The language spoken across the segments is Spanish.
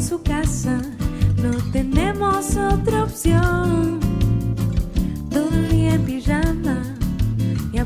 en su casa, no tenemos otra opción. Todo el día en pijama y a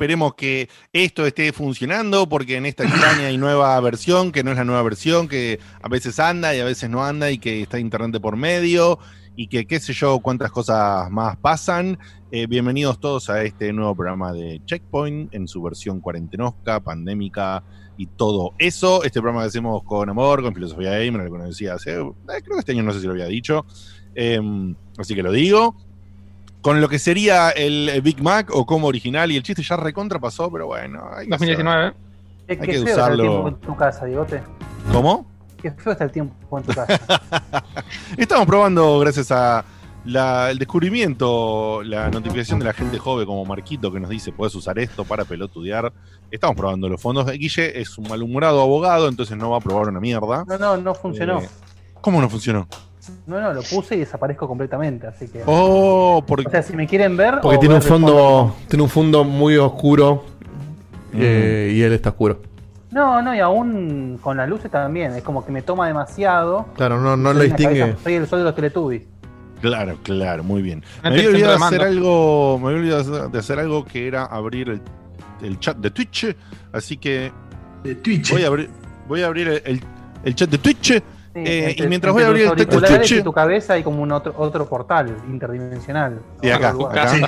Esperemos que esto esté funcionando porque en esta extraña y nueva versión, que no es la nueva versión, que a veces anda y a veces no anda y que está internet por medio y que qué sé yo cuántas cosas más pasan. Eh, bienvenidos todos a este nuevo programa de Checkpoint en su versión cuarentenosca, pandémica y todo eso. Este programa que hacemos con amor, con filosofía gamer, lo decía hace, eh, creo que este año no sé si lo había dicho. Em, así que lo digo con lo que sería el Big Mac o como original y el chiste ya recontra pasó, pero bueno. hay que 2019. Qué, Hay que feo está el tiempo en tu casa, Digote. hacer- ¿Cómo? Qué feo está el tiempo en tu casa. Estamos probando, gracias a la- el descubrimiento, la notificación de la gente joven como Marquito que nos dice, puedes usar esto para pelotudear. Estamos probando los fondos. Guille es un malhumorado abogado, entonces no va a probar una mierda. No, no, no funcionó. Eh, ¿Cómo no funcionó? No, no, lo puse y desaparezco completamente, así que. Oh, porque... O sea, si me quieren ver. Porque tiene un fondo, tiene un fondo muy oscuro eh, Mm. y él está oscuro. No, no, y aún con las luces también. Es como que me toma demasiado. Claro, no, no lo distingue. Soy el sol de los Teletubbies. Claro, claro, muy bien. Me había olvidado de hacer algo, me había olvidado de hacer algo que era abrir el, el chat de Twitch, así que De Twitch. voy a abrir, voy a abrir el, el- el chat de Twitch. Sí, Eh, entre- y mientras voy a abrir el texto de auriculares Twitch- y tu cabeza hay como un otro, otro portal interdimensional. Y acá, acá. Sí.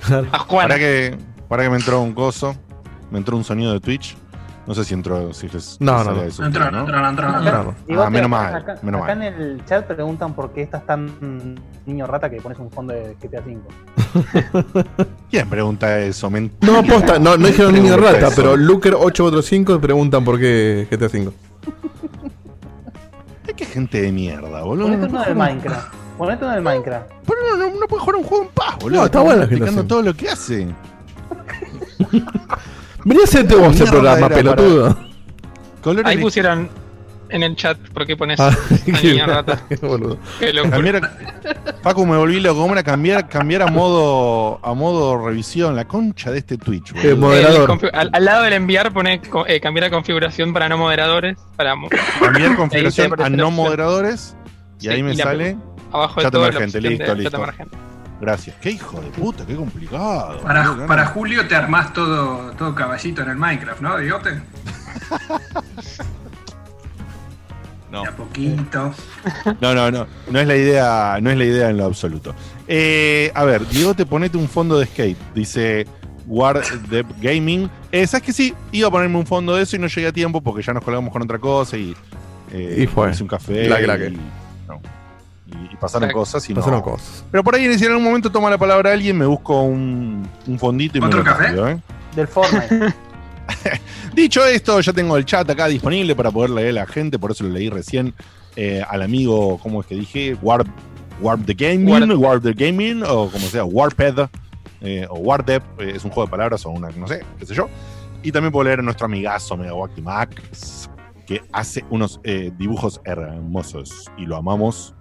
Para que, para que me entró un coso, me entró un sonido de Twitch. No sé si entró, si les No, no, no. eso, No entró, ¿no? no entró, no entró, no Acá- entró. Ah, menos mal, acá, menos acá mal. en el chat preguntan por qué estás tan niño rata que pones un fondo de GTA V. ¿Quién pregunta eso? Men- No, posta, no, no dijeron niño rata, eso. pero Luker845 preguntan por qué GTA V. Que gente de mierda, boludo. Ponete No, uno del Minecraft. Ponete uno del Minecraft. pero no, no, no puede jugar un juego en paz, boludo. No, está bueno la explicando todo lo que hace. Vení a hacerte vos el Mierda programa, pelotudo. Ahí pusieron en el chat por qué pones Ah, niña rata. qué boludo. Qué Paco, me volví loco. ¿Cómo era cambiar, cambiar a modo a modo revisión? La concha de este Twitch, Eh, moderador. El al, al lado del enviar pone eh, cambiar la configuración para no moderadores. Para Cambiar configuración a no moderadores. Y Sí, ahí me y sale. abajo de Chat todo la emergente, de listo, chat listo. emergente. Gracias. Qué hijo de puta, qué complicado. Para, para. Julio te armás todo, todo caballito en el Minecraft, ¿no, Digote? No. De a poquito. No, no, no. No es la idea, no es la idea en lo absoluto. Eh, a ver, Diego, te ponete un fondo de skate. Dice War Dev Gaming. Eh, ¿Sabes que sí? Iba a ponerme un fondo de eso y no llegué a tiempo porque ya nos colgamos con otra cosa y. eh, Y fue. hice un café. La craque. y, no. Y- y pasaron cosas y no. Pasaron cosas. Pero por ahí, si en algún momento toma la palabra alguien, me busco un, un fondito y me ¿Otro lo café? ¿eh? Del Fortnite. Dicho esto, ya tengo el chat acá disponible para poder leer a la gente, por eso lo leí recién eh, al amigo, ¿cómo es que dije? Warp, Warp the Gaming, Warp. Warp the Gaming, o como sea, Warped, eh, o Warped, eh, es un juego de palabras o una, no sé, qué sé yo. Y también puedo leer a nuestro amigazo Megawaki Max, que hace unos dibujos hermosos y lo amamos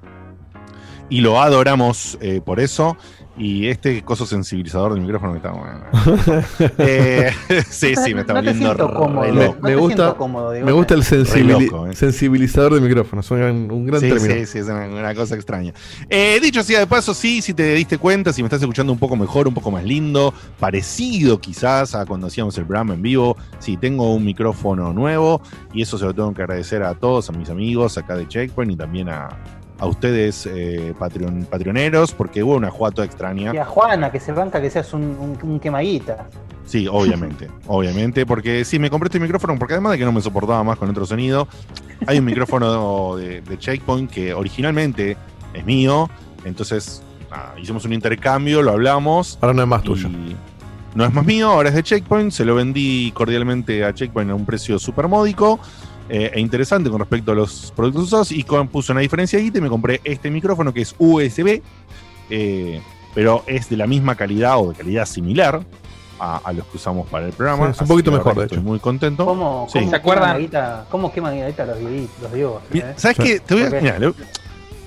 y lo adoramos eh, por eso. Y este coso sensibilizador del micrófono que está bueno. Eh, sí, sí, me está no volviendo siento cómodo. re Me- loco. no me te gusta- cómodo, Me gusta el sensibili- loco, eh. sensibilizador de micrófono. Es un, un gran Sí, término. sí, sí, es una, una cosa extraña. Eh, dicho sea de paso, sí, si te diste cuenta, si me estás escuchando un poco mejor, un poco más lindo, parecido quizás a cuando hacíamos el programa en vivo, sí, tengo un micrófono nuevo y eso se lo tengo que agradecer a todos, a mis amigos acá de Checkpoint y también a, a ustedes, eh, Patreon, patrioneros, porque hubo una jugada toda extraña. Y a Juana, que se banca que seas un, un, un quemaguita. Sí, obviamente, obviamente, porque sí, me compré este micrófono, porque además de que no me soportaba más con otro sonido, hay un micrófono de, de Checkpoint que originalmente es mío, entonces nada, hicimos un intercambio, lo hablamos. Ahora no es más tuyo. No es más mío, ahora es de Checkpoint, se lo vendí cordialmente a Checkpoint a un precio súper módico eh, e interesante con respecto a los productos usados y con, puse una diferencia ahí y me compré este micrófono que es USB, eh, pero es de la misma calidad o de calidad similar a, a los que usamos para el programa. Sí, es un poquito mejor, de hecho. Estoy muy contento. ¿Cómo, Sí. cómo ¿Se acuerdan? guita- ¿Cómo queman guita los, los? Mira, eh? ¿Sabes qué? Te voy a.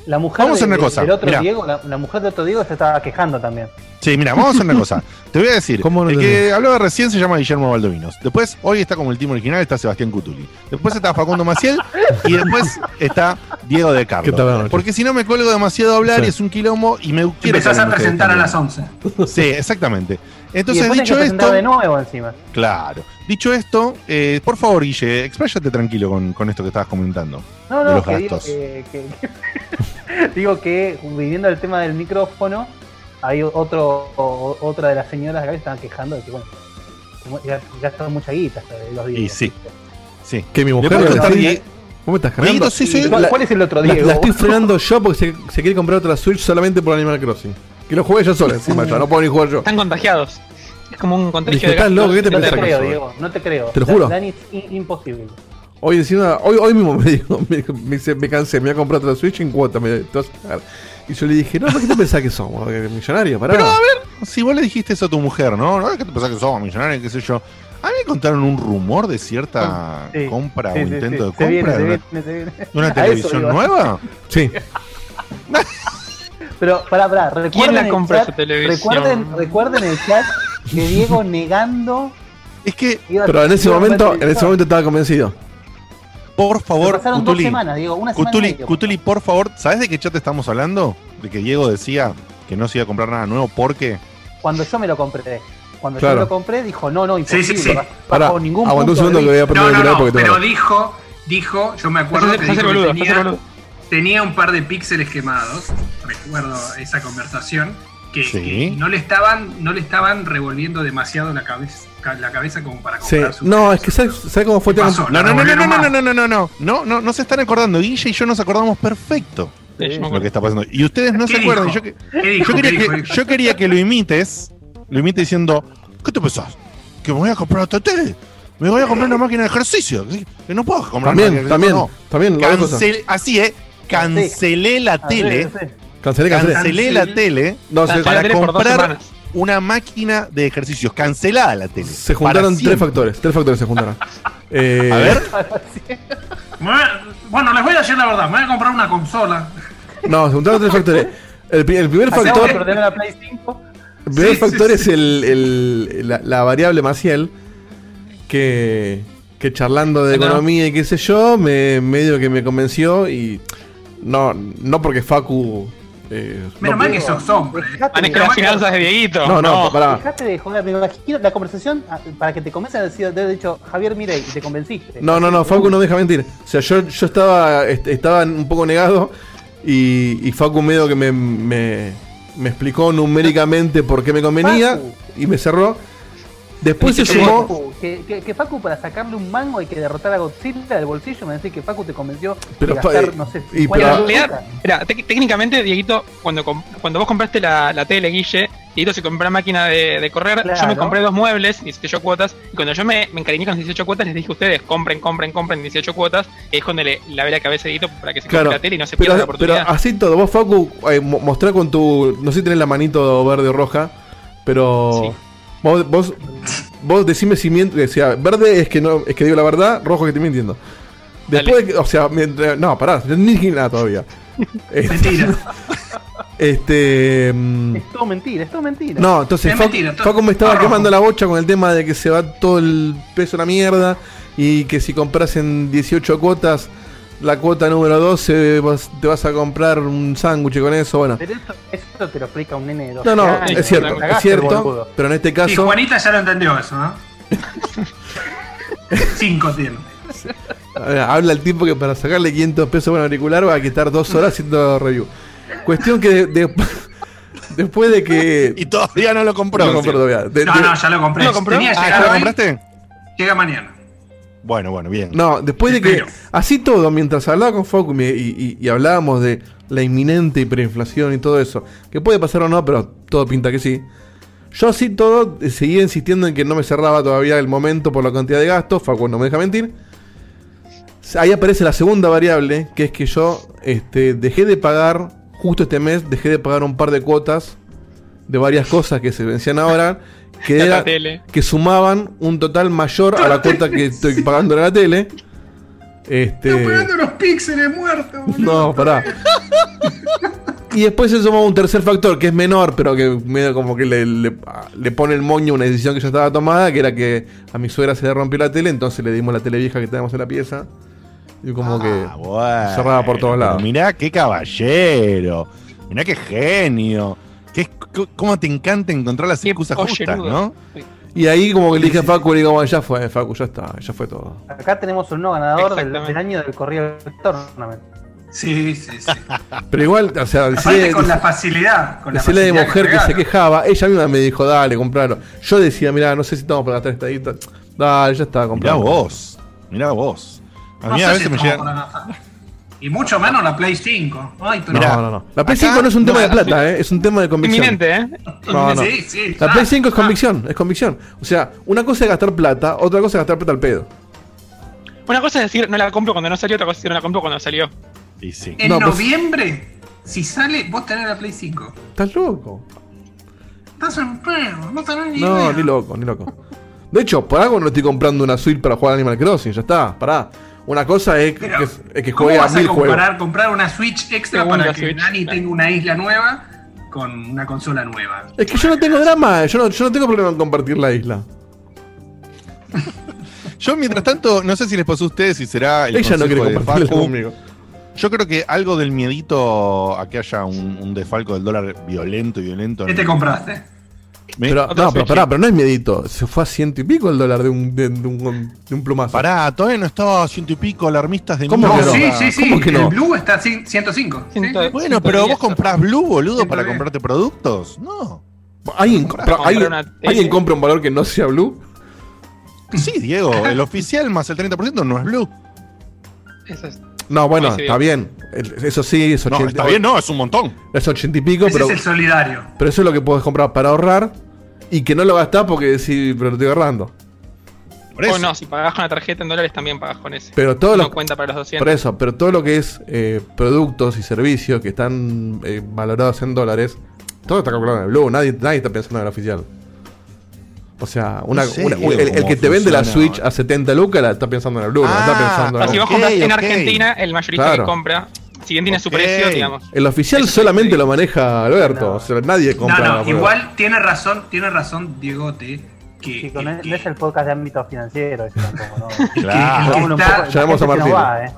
La mujer Vamos a hacer de- una cosa, del otro. Diego, la, la mujer de otro Diego se estaba quejando también. Sí, mira, vamos a hacer una cosa. Te voy a decir, ¿Cómo no el que hablaba recién se llama Guillermo Baldovinos. Después, hoy está como el team original, está Sebastián Cutuli. Después está Facundo Maciel y después está Diego de ¿Qué tal, Carlos. Porque si no me cuelgo demasiado a hablar Sí. y es un quilombo y me quiero Empezás a presentar a las también. 11. Sí, exactamente. Entonces, dicho esto, de nuevo encima. claro. Dicho esto, eh, por favor, Guille, expláyate tranquilo con, con esto que estabas comentando. No, de no, los que digo que, que- digo que viniendo al tema del micrófono, hay otro o- otra de las señoras acá que estaban quejando de que bueno, gastaron mucha guita de los Diegos. Y sí. Sí. Que mi mujer le ¿Cómo estás cargando? Dieguito, sí, sí. ¿Cuál, es el otro La, Diego? la estoy frenando yo porque se, se quiere comprar otra Switch solamente por Animal Crossing. Que lo juegue yo sola encima, no puedo ni jugar yo. Están contagiados. Es como un contagio Dije, de ¿estás loco? ¿Qué te no te que creo? Diego, no te creo. Te lo juro. Dani, es imposible. Hoy encima, hoy, hoy mismo me dijo, me, me dice, me cansé, me voy a comprar otra Switch en cuota. Me, te vas a cagar. y yo le dije, no, ¿por qué te pensás que somos? Millonarios, pará. Pero a ver, si vos le dijiste eso a tu mujer, ¿no? ¿No? ¿Qué te pensás que somos millonarios? ¿Qué sé yo? A mí me contaron un rumor de cierta Sí, compra sí, o sí, intento sí. de Se viene, compra se de, una, viene, se viene. de una televisión nueva. Sí, Pero, pará, pará, recuerden ¿Quién la chat- televisión? Recuerden, recuerden el chat que Diego negando. Es que, pero en ese momento, en ese momento estaba convencido. por favor, pasaron dos Cutuli, semanas, Diego, una semana y Cutuli, por favor, ¿sabes de qué chat estamos hablando? De que Diego decía que no se iba a comprar nada nuevo porque. Cuando yo me lo compré. Cuando Claro. yo me lo compré, dijo, no, no, imposible. sí, sí. bajo Pará, ningún aguanta un de segundo que voy a vista. prender No, el no, ventilador no, porque tengo pero dijo, dijo, yo me acuerdo que dijo que tenía. Tenía un par de píxeles quemados, recuerdo esa conversación, que, Sí. que no le estaban, no le estaban revolviendo demasiado la cabeza, ca- la cabeza como para Sí. comprar su No, es que ¿sabes, ¿sabes cómo fue? ¿Qué Tengo- pasó? No, no, no, no, no, no, no, no, no, no, no, no, no, no se están acordando. Guille y yo nos acordamos perfecto Sí, de lo que está pasando. Y ustedes no ¿Qué se acuerdan. dijo? Yo, que- ¿Qué dijo? yo ¿Qué quería dijo? que, yo quería que lo imites, lo imites diciendo, ¿qué te pensás? ¿Que me voy a comprar otra tele? Me voy a comprar una máquina de ejercicio. ¿sí? Que no puedo comprar una También, máquina de también, también. Cancel- así es, cancelé la tele. Cancelé, cancelé. Cancelé la tele No, se, Cancelé para la comprar una máquina de ejercicios. Cancelada la tele. se juntaron tres factores. Tres factores se juntaron. Eh, A ver, voy a- Bueno, les voy a decir la verdad, me voy a comprar una consola. No, se juntaron tres factores. El, pri- el primer factor, perder la Play 5. el primer Sí, factor sí. es el, el- la, la variable Maciel. Que, que charlando de No. economía y qué sé yo, me medio que me convenció y no, no porque Facu. eh, Menos no, mal que sos hombre. Maneja las finanzas de Dieguito. no, no, pará. Dejate de joder, me imagino la conversación ah, para que te convenzan de decir, de haber dicho Javier Mirey y te convenciste. No, no, no, Facu no deja mentir. O sea, yo, yo estaba, est- estaba un poco negado y, y Facu medio que me, me, me explicó numéricamente por qué me convenía Facu. y me cerró. Después se sumó. Facu, que, que, que Facu para sacarle un mango hay que derrotar a Godzilla del bolsillo, me decís que Facu te convenció Pero, de gastar, pa- no sé, y 50 pero- realidad, mira, técnicamente, Dieguito, cuando, cuando vos compraste la, la tele, Guille, Dieguito se compró la máquina de, de correr, yo me compré dos muebles, 18 cuotas, y cuando yo me, me encariñé con las 18 cuotas, les dije a ustedes, compren, compren, compren 18 cuotas, y es cuando le lavé la cabeza a Dieguito para que se compre Claro, la tele y no se pierda la pero, pero oportunidad. así todo, vos Facu, eh, mostrá con tu. No sé si tenés la manito verde o roja, pero. Sí. Vos, vos, vos decime si miento. O sea, verde es que no es que digo la verdad, rojo que estoy mintiendo. Después, de que- o sea, mientras- no, pará, ni nada todavía. Este, Mentira. este, mm, Es todo mentira, es todo mentira. no, entonces Es Facu, mentira, todo- Facu me estaba quemando la bocha con el tema de que se va todo el peso a la mierda y que si compras en 18 cuotas, la cuota número 12 vas- te vas a comprar un sándwich con eso, bueno. Pero eso, eso te lo explica un nene de 12 No, no, años. es cierto, Cagaste, es cierto, pero en este Y caso, Juanita ya lo entendió eso, ¿no? Cinco tiene. Ver, Habla el tipo que para sacarle 500 pesos a un auricular va a estar dos horas haciendo review. Cuestión que de- de- después de que. Y todavía no lo compró. No compré todavía. De- No, de- no, ya lo compré. ¿Lo compró? Tenía Ah, ¿ya llegado lo hoy, compraste? Llega mañana. Bueno, bueno, bien. No, después de que. Así todo, mientras hablaba con Facu y, me- y- y- y hablábamos de la inminente hiperinflación y todo eso, que puede pasar o no, pero todo pinta que sí. Yo así todo eh, seguía insistiendo en que no me cerraba todavía el momento por la cantidad de gastos. Facu no me deja mentir. Ahí aparece la segunda variable, que es que yo este, dejé de pagar, justo este mes, dejé de pagar un par de cuotas de varias cosas que se vencían ahora, que, La era, tele. que sumaban un total mayor a la cuota que estoy pagando en la tele. Este, Estoy pegando los píxeles muertos. boludo. no, pará. Y después se suma un tercer factor que es menor, pero que medio como que le, le- le pone el moño una decisión que ya estaba tomada, que era que a mi suegra se le rompió la tele, entonces le dimos la tele vieja que tenemos en la pieza. Y como que Ah, bueno, cerrada por todos lados. Mirá qué caballero. Mirá qué genio. Qué, c- ¿Cómo te encanta encontrar las excusas justas, no? Y ahí como que le dije a Facu, le digo, bueno, ya fue, Facu, ya está, ya fue todo. Acá tenemos un nuevo ganador del, Exactamente. del año del Tournament. Sí, sí, sí. Pero igual, o sea, decirle, con la facilidad. Con la decirle de facilidad mujer que, se quejaba, ella misma me dijo, dale, compralo. Yo decía, mirá, no sé si estamos para gastar esta guita. Dale, ya está, Mirá compralo. vos. Mirá vos. A mí a si veces me llegan. Y mucho menos la Play 5. Ay, pero. Mirá, No, no, no. La Play acá 5 no es un tema no- de plata, ¿eh? es un tema de convicción. Inminente, ¿eh? No, no. Sí, sí. La ah, Play 5 es ah. convicción, es convicción. O sea, una cosa es gastar plata, otra cosa es gastar plata al pedo. Una cosa es decir, no la compro cuando no salió, otra cosa es decir, no la compro cuando salió. Y sí. En No, pues- noviembre, si sale, vos tenés la Play 5. ¿Estás loco? Estás en pedo, no tenés ni No, idea. ni loco, ni loco. De hecho, por algo no estoy comprando una suite para jugar Animal Crossing, ya está, pará. Una cosa es que, Pero, es que ¿Cómo juegue a vas a mil juegos. comparar, comprar una Switch extra Segunda para que Switch, Nani tenga una isla nueva con una consola nueva? Es que yo no tengo drama, yo no, yo no tengo problema en compartir la isla. Yo, mientras tanto, no sé si les pasó a ustedes si será el Ella no quiere de Facu. conmigo. Yo creo que algo del miedito a que haya un, un desfalco del dólar violento y violento. ¿Qué te compraste? Pero, no, pero Switch. pará, pero no es miedito. Se fue a ciento y pico el dólar de un, de, de un, de un plumazo. Pará, todavía no estaba a ciento y pico alarmistas de ¿Cómo que no? sí, sí, sí. ¿Cómo que no? El Blue está a 105. ¿sí? Ciento- Bueno, pero vos 110, comprás Blue, boludo, para comprarte productos. No. ¿Alguien, compra- alguien-. ¿alguien compra un valor que no sea blue? Sí, Diego, el oficial más el 30% no es Blue. Eso es. No, bueno, está bien. Eso sí, es No, 80, está bien, no, es un montón. es 80 y pico, Ese pero, es el solidario. pero eso es lo que podés comprar para ahorrar y que no lo gastás porque decís, pero lo estoy ahorrando. Por eso. O no, si pagás con la tarjeta en dólares también pagás con ese. Pero todo no lo, cuenta para los 200. por eso, pero todo lo que es eh, productos y servicios que están eh, valorados en dólares, todo está calculado en el blue, nadie, nadie está pensando en el oficial. O sea, una, No sé, una- Diego, el, el que te vende la. Switch a 70 lucas la está pensando en el blue, Ah, está pensando en si el vos compras en ok. Argentina, el mayorista Claro. que compra, si bien tiene su precio, digamos. El oficial Eso solamente lo maneja Alberto, No. o sea, nadie compra. No, la no, igual tiene razón, tiene razón Diegote. Que, que- es- no es el podcast de ámbito financiero tampoco, ¿no? Claro. La Llamamos a Martín. va, ¿eh?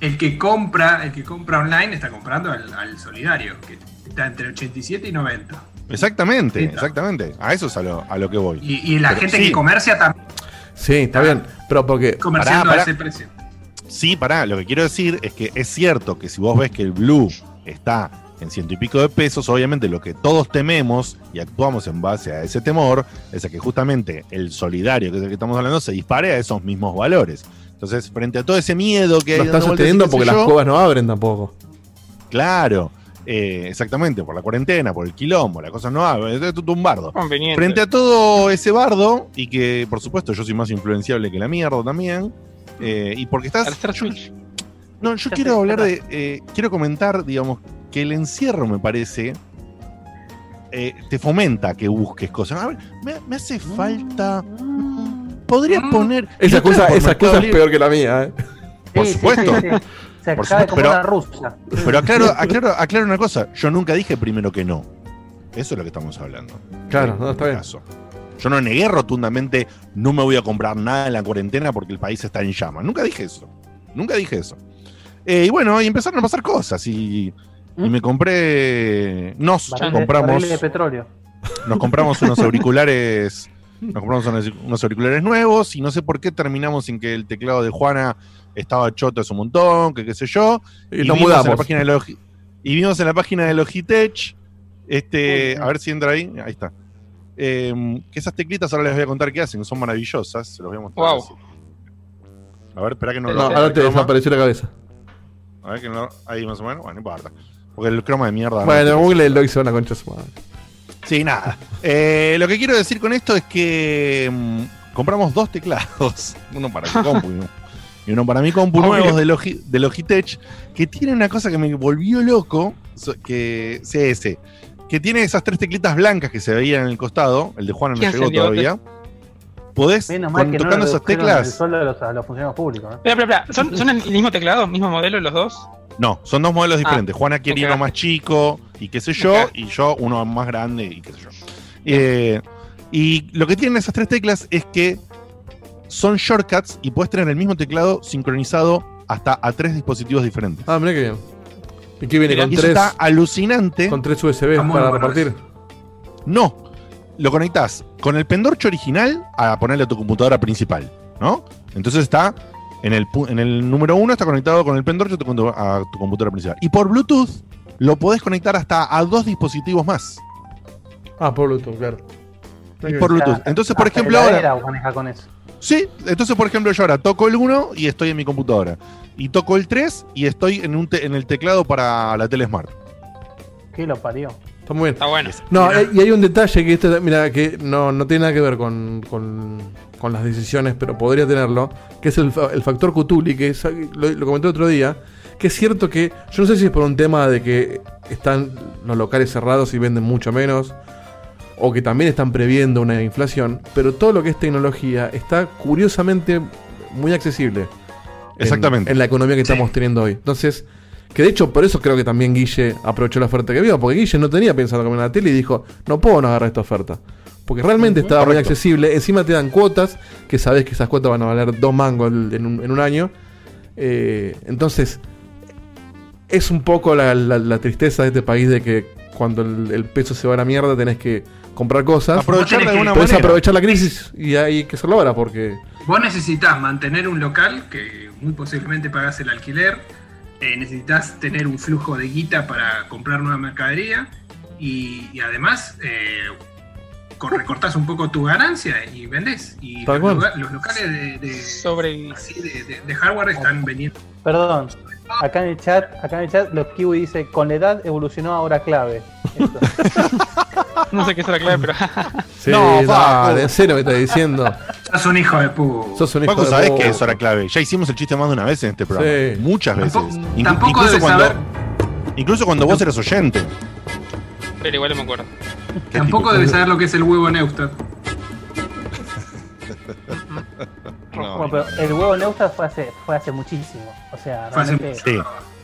el que compra, el que compra online está comprando al, al solidario, que está entre 87 y 90. Exactamente, Sí, exactamente. A eso es a lo, a lo que voy. Y, y la Pero gente sí. que comercia también Sí, está bien, pero porque comerciando Pará, pará. a ese precio. Sí, pará, lo que quiero decir es que es cierto que si vos ves que el Blue está en ciento y pico de pesos, obviamente lo que todos tememos y actuamos en base a ese temor es a que justamente el solidario, que es el que estamos hablando, se dispare a esos mismos valores. Entonces, frente a todo ese miedo que hay lo estás dando vueltas y sosteniendo porque las cuevas no abren tampoco. Claro, eh, exactamente, por la cuarentena, por el quilombo, la cosa no va, es un bardo. Conveniente. Frente a todo ese bardo, y que por supuesto yo soy más influenciable que la mierda también, eh, y porque estás. No, yo quiero hablar de. eh, quiero comentar, digamos, que el encierro me parece. eh, te fomenta que busques cosas. A ver, me, me hace falta. Podría Mm. poner. Esa cosa, esa cosa es peor que la mía, ¿eh? Por Sí, sí, supuesto. sí, sí. Se Por cae supuesto, como pero- una rusa. Pero aclaro, aclaro, aclaro una cosa. Yo nunca dije primero que no. Eso es lo que estamos hablando. Claro, En no, está este bien. caso. Yo no negué rotundamente, no me voy a comprar nada en la cuarentena porque el país está en llamas. Nunca dije eso. Nunca dije eso. Eh, y bueno, y empezaron a pasar cosas. Y, y ¿Mm? me compré. Nos Barriles- compramos. barriles de petróleo. Nos compramos unos auriculares Nos compramos unos, unos auriculares nuevos y no sé por qué terminamos en que el teclado de Juana estaba choto hace un montón, que qué sé yo. Y, nos vimos En la mudamos. página de Logi- y vimos en la página de Logitech, este, a ver si entra ahí, ahí está. Eh, que esas teclitas ahora les voy a contar qué hacen, son maravillosas, se los voy a mostrar. Wow. así. A ver, espera que no, No, lo ahora te el desapareció la cabeza. A ver que no, ahí más o menos, bueno, no importa. Porque el croma de mierda. no Bueno, te- Google lo hizo una concha su madre. Sí, nada. Eh, lo que quiero decir con esto es que mm, compramos dos teclados, uno para mi compu y uno- para mi compu, Obvio. nuevos de, Logi- de Logitech, que tienen una cosa que me volvió loco, que CS, que tiene esas tres teclitas blancas que se veían en el costado, el de Juan no ¿Qué llegó todavía. Podés, Menos con- que no tocando le esas el teclas, sueldo a los, a los funcionarios públicos. ¿eh? Espera, espera, espera. ¿Son, ¿Son el mismo teclado, mismo modelo los dos? no, son dos modelos diferentes. Juana quiere uno más chico y qué sé yo, y yo uno más grande y qué sé yo. Eh, y lo que tienen esas tres teclas es que son shortcuts y puedes tener el mismo teclado sincronizado hasta a tres dispositivos diferentes. Ah, mira qué bien. ¿Y qué viene? Mira, Con y eso tres, está alucinante. con tres USB para repartir. No, lo conectás con el pendorcho original a ponerle a tu computadora principal, ¿no? Entonces está en el, pu- en el número uno, está conectado con el pendorcho a tu, compu- a tu computadora principal. Y por Bluetooth lo podés conectar hasta a dos dispositivos más. Ah, por Bluetooth, claro. Y por Bluetooth. Entonces, por Hasta ejemplo, la ahora. heladera maneja con eso. Sí, entonces, por ejemplo, yo ahora toco el 1 y estoy en mi computadora. Y toco el 3 y estoy en, un te- en el teclado para la tele Smart. ¿Qué lo parió? Está muy bien. Está bueno. No, Mira. y hay un detalle que este, mira, que no, no tiene nada que ver con, con- con las decisiones, pero podría tenerlo, que es el, fa- el factor Cutuli, que es- lo, lo comenté otro día, que es cierto que, yo no sé si es por un tema de que están los locales cerrados y venden mucho menos, o que también están previendo una inflación, pero todo lo que es tecnología está curiosamente muy accesible. en- Exactamente. En, la economía que estamos teniendo hoy. Entonces, que de hecho por eso creo que también Guille aprovechó la oferta que vio, porque Guille no tenía pensado comer la tele y dijo, no puedo no agarrar esta oferta. Porque realmente estaba muy accesible, encima te dan cuotas, que sabes que esas cuotas van a valer dos mangos en un, en un año. Eh, entonces, es un poco la, la- la tristeza de este país de que cuando el, el peso se va a la mierda tenés que comprar cosas. Aprovechar de alguna manera. aprovechar la crisis y hay que hacerlo ahora porque... Vos necesitas mantener un local que muy posiblemente pagás el alquiler, eh, necesitas tener un flujo de guita para comprar nueva mercadería y, y además eh, co- recortás un poco tu ganancia y vendés. Y los, cual. lugar- los locales de, de- Sobre. así de- de- de hardware están vendiendo. Perdón. Acá en el chat, acá en el chat, los kiwi dice, con la edad evolucionó a hora clave. No sé qué es la clave, pero. Sí, No, dale, en serio me estás diciendo. Sos un hijo de puta. Sos un hijo Paco, de sabés que eso era clave. Ya hicimos el chiste más de una vez en este programa. Sí. Muchas veces. Tampoco- tampoco incluso, debes cuando, saber- incluso cuando vos eras oyente. Pero igual no me acuerdo. ¿Qué Tampoco debes saber lo que es el huevo Neustadt. No, Bueno, pero el huevo Neustadt fue hace, fue hace muchísimo. O sea, Fue hace realmente Sí.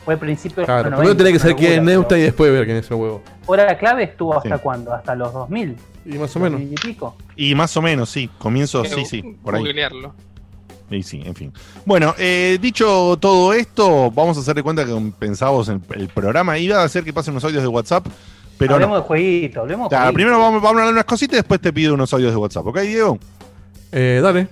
Fue el principio de Claro, los primero 90, tenés que saber quién es Neusta y después ver quién es el huevo. Hora clave estuvo hasta Sí. cuándo? Hasta los 2000. Y más o menos. 2000 y pico. Y más o menos, sí. Comienzo, sí, sí. Por ahí. Y sí, en fin. Bueno, eh, dicho todo esto, vamos a hacer de cuenta que pensábamos en el programa. Iba a hacer que pasen unos audios de WhatsApp, pero hablemos no. de jueguito, hablemos de Claro, jueguito. primero vamos, vamos a hablar unas cositas y después te pido unos audios de WhatsApp. ¿Ok, Diego? Eh, dale.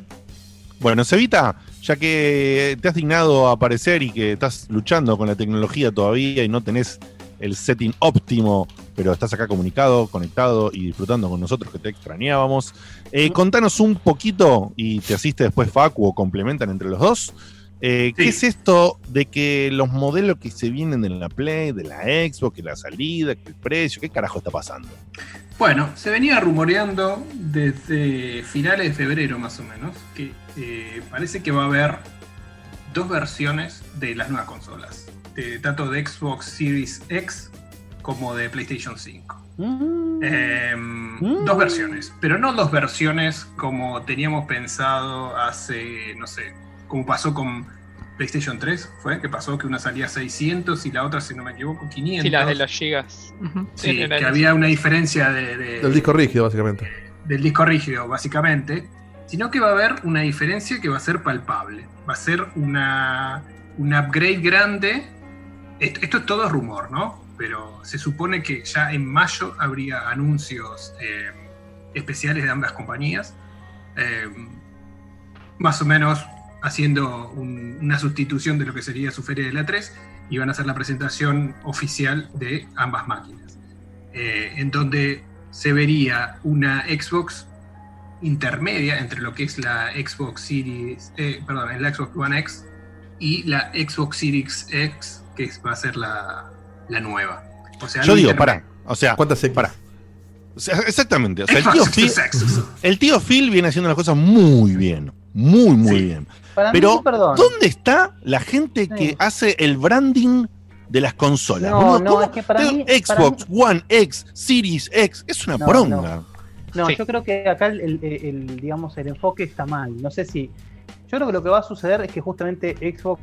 Bueno, Cevita, ya que te has dignado a aparecer y que estás luchando con la tecnología todavía y no tenés el setting óptimo, pero estás acá comunicado, conectado y disfrutando con nosotros que te extrañábamos, eh, contanos un poquito, y te asiste después Facu o complementan entre los dos, eh, ¿qué es esto de que los modelos que se vienen de la Play, de la Xbox, que la salida, que el precio, qué carajo está pasando? Bueno, se venía rumoreando desde finales de febrero más o menos que eh, parece que va a haber dos versiones de las nuevas consolas, de- tanto de Xbox Series X como de PlayStation 5. Mm. Eh, Mm. Dos versiones, pero no dos versiones como teníamos pensado hace, no sé, como pasó con PlayStation 3, fue que pasó que una salía a 600 y la otra, si no me equivoco, 500. Sí, la de los gigas. Sí, que había una diferencia de, de- Del disco rígido, básicamente. del disco rígido, básicamente, sino que va a haber una diferencia que va a ser palpable. Va a ser una, un upgrade grande. Esto, esto es todo rumor, ¿no? Pero se supone que ya en mayo habría anuncios eh, especiales de ambas compañías. eh, más o menos haciendo un- una sustitución de lo que sería su feria de la 3 y van a hacer la presentación oficial de ambas máquinas, eh, en donde se vería una Xbox intermedia entre lo que es la Xbox Series, eh, perdón, la Xbox One X y la Xbox Series X, que va a ser la, la nueva. O sea, Yo digo, para, o sea, ¿Cuántas para. O sea, exactamente. O sea, el tío, Phil, el tío Phil viene haciendo las cosas muy bien. Muy, muy Sí. bien. Para mí, Pero, perdón. ¿dónde está la gente que Sí. hace el branding de las consolas? No, no, es que para mí- para Xbox One X, Series X, es una No, poronga. No, Sí. yo creo que acá el, el- el, digamos, el enfoque está mal. No sé si. Yo creo que lo que va a suceder es que justamente Xbox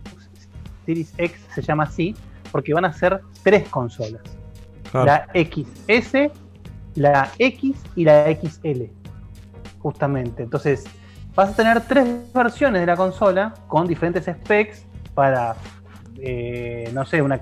Series X se llama así porque van a ser tres consolas: Claro. la XS, la X y la XL. Justamente. Entonces, vas a tener tres versiones de la consola con diferentes specs para, eh, no sé, una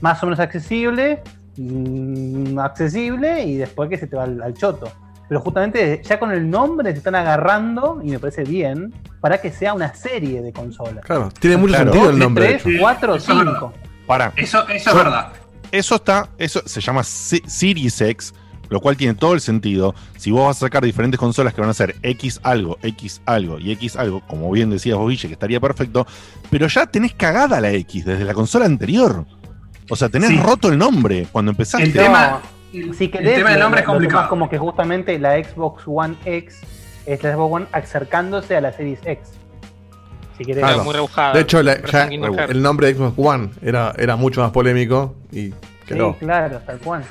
más o menos accesible, mm, accesible y después que se te va al, al choto. Pero justamente ya con el nombre se están agarrando, y me parece bien, para que sea una serie de consolas. Claro, tiene mucho Claro. sentido el nombre. de Tres, hecho. Sí, cuatro, eso es cinco. Para. Eso, eso es verdad. Eso está, eso se llama Se- Series X, lo cual tiene todo el sentido. Si vos vas a sacar diferentes consolas que van a ser X algo, X algo y X algo, como bien decías vos, Guille, que estaría perfecto, pero ya tenés cagada la X desde la consola anterior. O sea, tenés Sí. roto el nombre cuando empezaste. El tema, el, Si el querés, tema del nombre es complicado. como que justamente la Xbox One X es la Xbox One acercándose a la Series X. Si querés. Claro. muy rebujada. De hecho, la- ya el nombre de Xbox One era, era mucho más polémico y sí, quedó. claro, tal cual.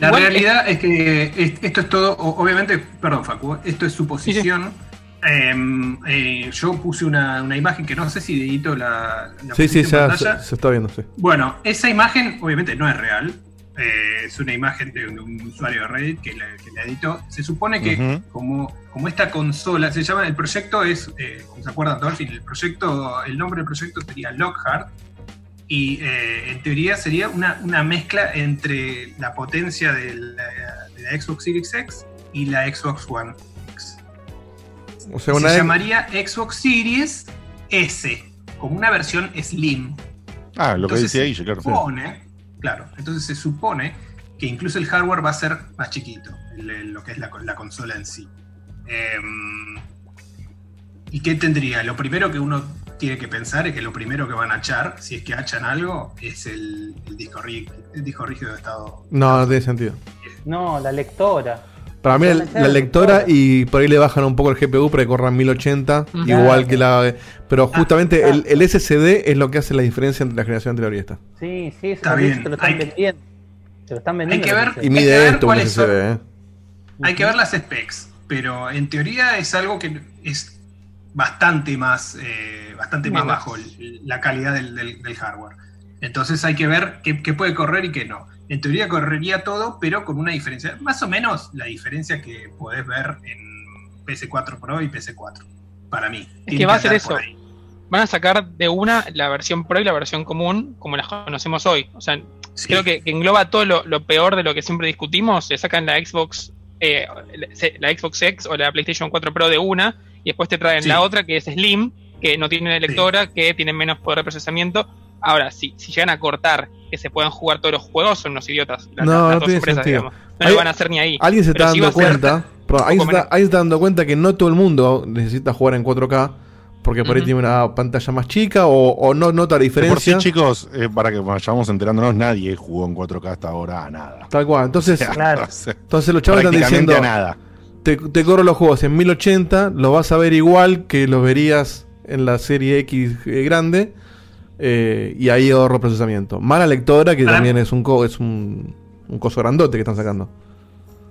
La realidad es que es- esto es todo, obviamente, perdón Facu, esto es suposición. Em, eh, yo puse una, una imagen que no sé si Dieguito la, la Sí, sí, ya pantalla. se, se está viendo, sí. Bueno, esa imagen obviamente no es real. eh, es una imagen de un, un usuario de Reddit que la, que la editó. Se supone que como, como esta consola se llama, el proyecto es, eh, como se acuerdan Dolphin, el proyecto, el nombre del proyecto sería Lockhart. Y eh, en teoría sería una, una mezcla entre la potencia de la, de la Xbox Series X y la Xbox One X. O sea, una se llamaría Xbox Series S, como una versión Slim. Ah, lo que Entonces, decía Guille, claro. Se supone, claro, entonces se supone que incluso el hardware va a ser más chiquito, el- lo que es la, la consola en sí. Em, ¿Y qué tendría? Lo primero que uno tiene que pensar es que lo primero que van a echar, si es que echan algo, es el, el disco, rí- el disco rígido de estado. No, no tiene sentido. No, la lectora. Para mí la, lectora y por ahí le bajan un poco el GPU para que corra en 1080, Ujú. igual que la... Pero justamente Ah, el, el SSD es lo que hace la diferencia entre la generación anterior y esta. Sí, sí, eso Está bien, te lo están hay que- vendiendo. Te lo están vendiendo. que lo ver-. Y Hay que mide ver esto un cuáles son- SSD, ¿eh? Hay que ver las specs, pero en teoría es algo que es bastante más, eh, bastante más bajo la calidad del, del- del hardware. Entonces hay que ver qué, qué puede correr y qué no. En teoría correría todo, pero con una diferencia, más o menos la diferencia que podés ver en PS4 Pro y PS4, para mí. Tiene que va a ser eso. Van a sacar de una la versión Pro y la versión común como las conocemos hoy. O sea, Sí. creo que, que engloba todo lo, lo peor de lo que siempre discutimos. Le sacan la Xbox, eh, la Xbox X o la PlayStation 4 Pro de una y después te traen Sí. la otra que es Slim, que no tiene una lectora, que tiene menos poder de procesamiento. Ahora, si, si llegan a cortar que se puedan jugar todos los juegos, son unos idiotas. La- No, las no tiene empresas, sentido. digamos. No Hay- lo van a hacer ni ahí. Alguien se está Pero sí dando cuenta... se poco está, está dando cuenta que no todo el mundo necesita jugar en 4K porque por ahí tiene una pantalla más chica o, o no nota la De por sí, diferencia. chicos, eh, para que vayamos enterándonos, nadie jugó en 4K hasta ahora a nada. Tal cual. Entonces, Claro. Entonces los chavos están diciendo... a nada. te, te corro los juegos en 1080, los vas a ver igual que los verías en la serie X eh, grande. eh, y ahí ahorro procesamiento. Mala lectora, que también es un co- es un, un coso grandote que están sacando.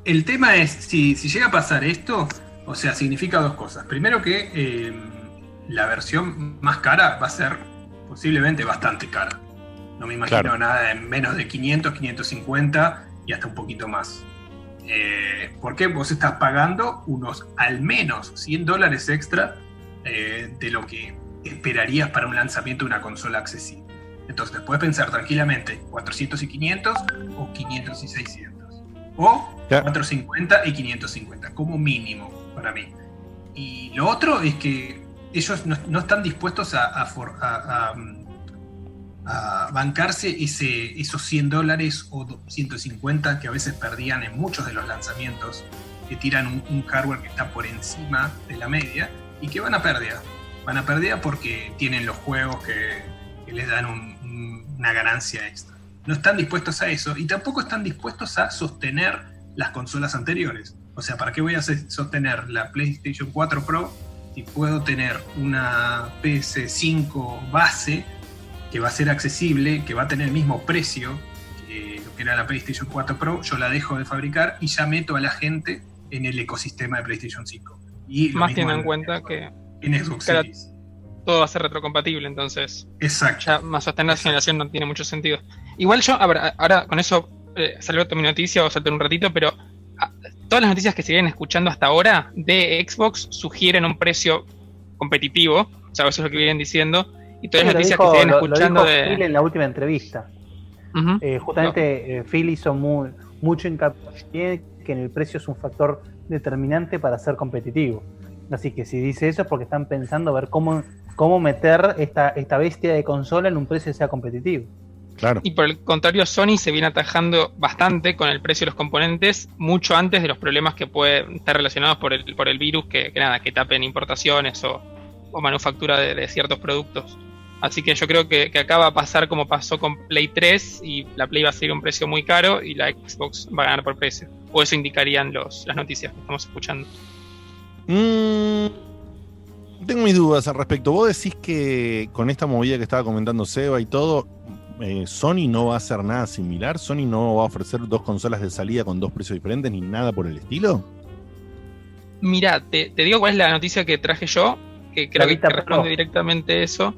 El tema es, si, si llega a pasar esto, o sea, significa dos cosas. Primero que eh, la versión más cara va a ser posiblemente bastante cara. No me imagino Claro. nada en menos de 500, 550 y hasta un poquito más. Eh, porque vos estás pagando unos al menos 100 dólares extra eh, de lo que esperarías para un lanzamiento de una consola accesible. Entonces puedes pensar tranquilamente 400 y 500 o 500 y 600. O Ya. 450 y 550 como mínimo para mí. Y lo otro es que ellos no, no están dispuestos a, a for- a- a, a bancarse ese, esos 100 dólares o 150 que a veces perdían en muchos de los lanzamientos, que tiran un, un hardware que está por encima de la media y que van a pérdida. Van a pérdida porque tienen los juegos que, les dan un- un- una ganancia extra. No están dispuestos a eso y tampoco están dispuestos a sostener las consolas anteriores. O sea, ¿para qué voy a sostener la PlayStation 4 Pro si puedo tener una PS5 base que va a ser accesible, que va a tener el mismo precio que lo que era la PlayStation 4 Pro? Yo la dejo de fabricar y ya meto a la gente en el ecosistema de PlayStation 5. Y Más teniendo en cuenta que en Xbox todo va a ser retrocompatible, entonces Exacto. ya más sostener la generación no tiene mucho sentido. Igual yo, a ver, a- ahora con eso eh, salió mi noticia o salté un ratito, pero ah, todas las noticias que se vienen escuchando hasta ahora de Xbox sugieren un precio competitivo, o sea, eso es lo que vienen diciendo, y todas las noticias dijo- que se vienen lo- lo escuchando dijo Phil de... en la última entrevista. Eh, justamente eh, Phil hizo muy, mucho hincapié que en el precio es un factor determinante para ser competitivo. Así que si dice eso es porque están pensando ver cómo, cómo meter esta, esta bestia de consola en un precio que sea competitivo. Claro. Y por el contrario, Sony se viene atajando bastante con el precio de los componentes, mucho antes de los problemas que pueden estar relacionados por el, por el virus, que, que nada, que tapen importaciones o, o manufactura de, de ciertos productos. Así que yo creo que, que acá va a pasar como pasó con Play 3 y la Play va a ser un precio muy caro y la Xbox va a ganar por precio. O eso indicarían los, las noticias que estamos escuchando. Mm, tengo mis dudas al respecto. Vos decís que con esta movida que estaba comentando Seba y todo, eh, Sony no va a hacer nada similar. Sony no va a ofrecer dos consolas de salida con dos precios diferentes ni nada por el estilo. Mira, te, te digo cuál es la noticia que traje yo, que creo La que, que responde Pro. directamente eso.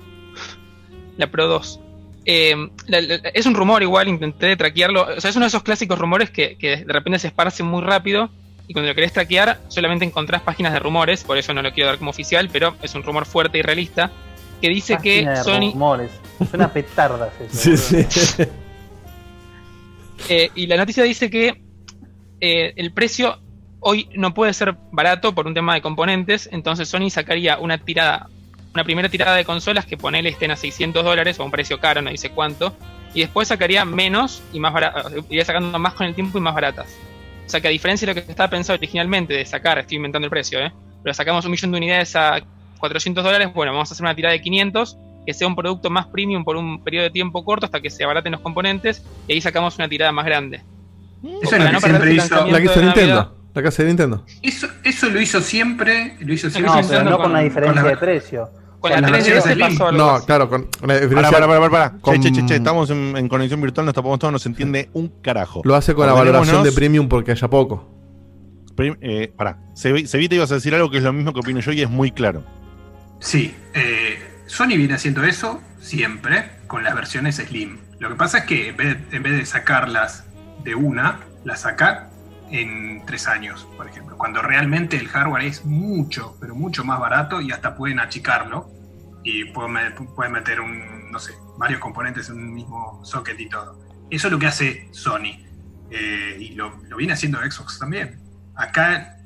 La Pro 2. Eh, la- la- es un rumor igual, intenté traquearlo. O sea, es uno de esos clásicos rumores que, que de repente se esparcen muy rápido y cuando lo querés traquear solamente encontrás páginas de rumores, por eso no lo quiero dar como oficial, pero es un rumor fuerte y realista, que dice que de Sony... rumores. Suena petardas eso. Sí, sí. Eh, y la noticia dice que eh, el precio hoy no puede ser barato por un tema de componentes, entonces Sony sacaría una tirada, una primera tirada de consolas que ponele estén a 600 dólares o a un precio caro, no dice cuánto, y después sacaría menos y más baratas, iría sacando más con el tiempo y más baratas. O sea que a diferencia de lo que estaba pensado originalmente de sacar, estoy inventando el precio, ¿eh? pero sacamos un millón de unidades a 400 dólares, bueno, vamos a hacer una tirada de 500 que sea un producto más premium por un periodo de tiempo corto hasta que se abaraten los componentes y ahí sacamos una tirada más grande. Eso es lo no que siempre hizo. La que hizo. Nintendo. La casa de Nintendo. Eso, eso lo hizo siempre. Lo hizo siempre. No, pero no con, con- una diferencia con la- de precio. Con Con la las 3DS versiones pasó algo No, así. claro, con la diferencia. para, para, para. con- Che, che, che, che, estamos en, en conexión virtual, nos tapamos todo, no se entiende un carajo. Lo hace con la valoración de premium porque haya poco. Prim- eh, pará, Se- Sevita ibas a decir algo que es lo mismo que opino yo y es muy claro. Sí, eh, Sony viene haciendo eso siempre con las versiones Slim. Lo que pasa es que en vez, en vez de sacarlas de una, las saca en tres años, por ejemplo. Cuando realmente el hardware es mucho, pero mucho más barato y hasta pueden achicarlo y pueden, me- pueden meter un, no sé, varios componentes en un mismo socket y todo. Eso es lo que hace Sony. Eh, y lo, viene haciendo Xbox también. Acá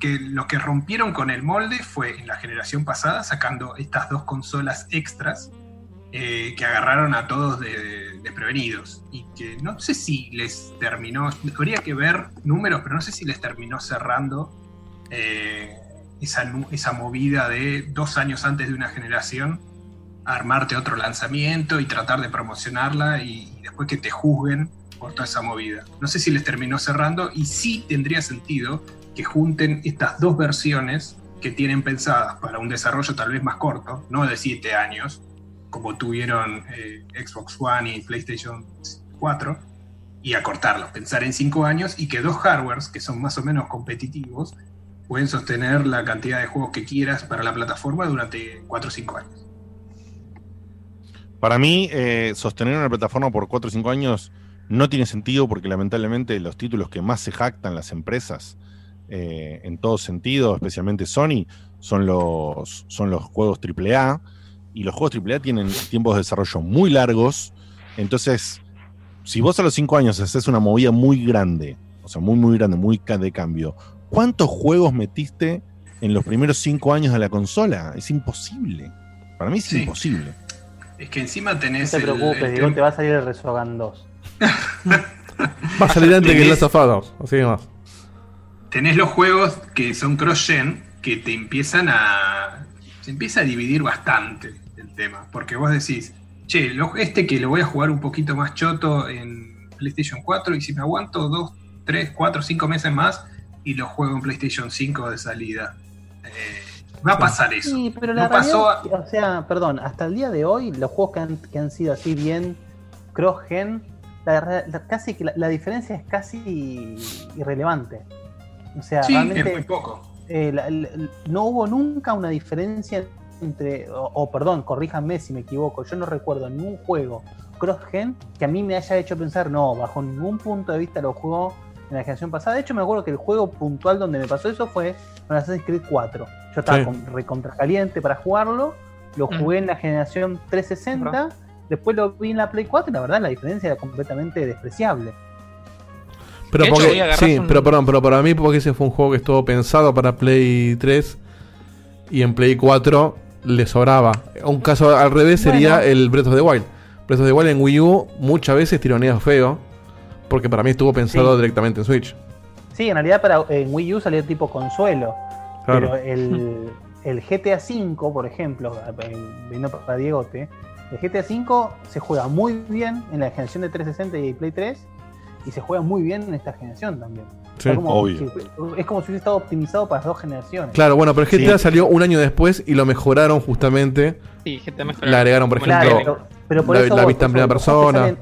que, lo que rompieron con el molde fue en la generación pasada sacando estas dos consolas extras eh, que agarraron a todos de- y que no sé si les terminó, habría que ver números, pero no sé si les terminó cerrando eh, esa, esa movida de dos años antes de una generación armarte otro lanzamiento y tratar de promocionarla y, y después que te juzguen por toda esa movida. No sé si les terminó cerrando y sí tendría sentido que junten estas dos versiones que tienen pensadas para un desarrollo tal vez más corto, no de 7 años, como tuvieron eh, Xbox One y PlayStation 4, y acortarlos, pensar en 5 años y que dos hardwares que son más o menos competitivos pueden sostener la cantidad de juegos que quieras para la plataforma durante 4 o 5 años. Para mí, eh, sostener una plataforma por 4 o 5 años no tiene sentido porque lamentablemente los títulos que más se jactan las empresas eh, en todo sentido, especialmente Sony, son los, son los juegos AAA y los juegos AAA tienen tiempos de desarrollo muy largos. Entonces, si vos a los 5 años haces una movida muy grande, o sea, muy, muy grande, muy de cambio, ¿cuántos juegos metiste en los primeros cinco años de la consola. Es imposible. Para mí es Sí. imposible. Es que encima No tenés. te el- preocupes, el Diego, tem- te va a salir el Resogan 2. Va a salir antes que el Last of Us, así que más. tenés los juegos que son cross-gen que te empiezan a. Se empieza a dividir bastante tema. Porque vos decís, che, lo- este que lo voy a jugar un poquito más choto en PlayStation 4 y si me aguanto 2, 3, 4, 5 meses más y lo juego en PlayStation 5 de salida. Eh, va a pasar eso. Sí, pero No la pasó realidad, o sea, perdón, hasta el día de hoy, los juegos que han, que han sido así bien cross-gen, la, la- casi que la, la diferencia es casi irrelevante. O sea, Sí, es muy poco. eh, la- no hubo nunca una diferencia entre, o, o, perdón, corríjanme si me equivoco, yo no recuerdo ningún juego cross-gen que a mí me haya hecho pensar, no, bajo ningún punto de vista lo jugó en la generación pasada. De hecho, me acuerdo que el juego puntual donde me pasó eso fue con Assassin's Creed 4. Yo estaba Sí. con, recontra caliente para jugarlo, lo Mm. jugué en la generación 360, después lo vi en la Play 4 y la verdad la diferencia era completamente despreciable. Pero De porque, sí, un- pero perdón, pero para mí porque ese fue un juego que estuvo pensado para Play 3 y en Play 4 le sobraba. Un caso al revés sería Bueno. el Breath of the Wild. Breath of the Wild en Wii U muchas veces tironea feo porque para mí estuvo pensado Sí. directamente en Switch. Sí, en realidad para, en Wii U salió tipo consuelo. Claro. Pero el, el GTA V, por ejemplo, viendo para Diegote, el GTA V se juega muy bien en la generación de 360 y Play 3 y se juega muy bien en esta generación también. Sí. Está como- obvio. sí, es como si hubiese estado optimizado para las dos generaciones. Claro, bueno, pero GTA Sí. salió un año después y lo mejoraron justamente. Sí, GTA mejor. Le agregaron, por ejemplo, Claro, pero, pero por la- eso la vista en primera juegos persona. salen-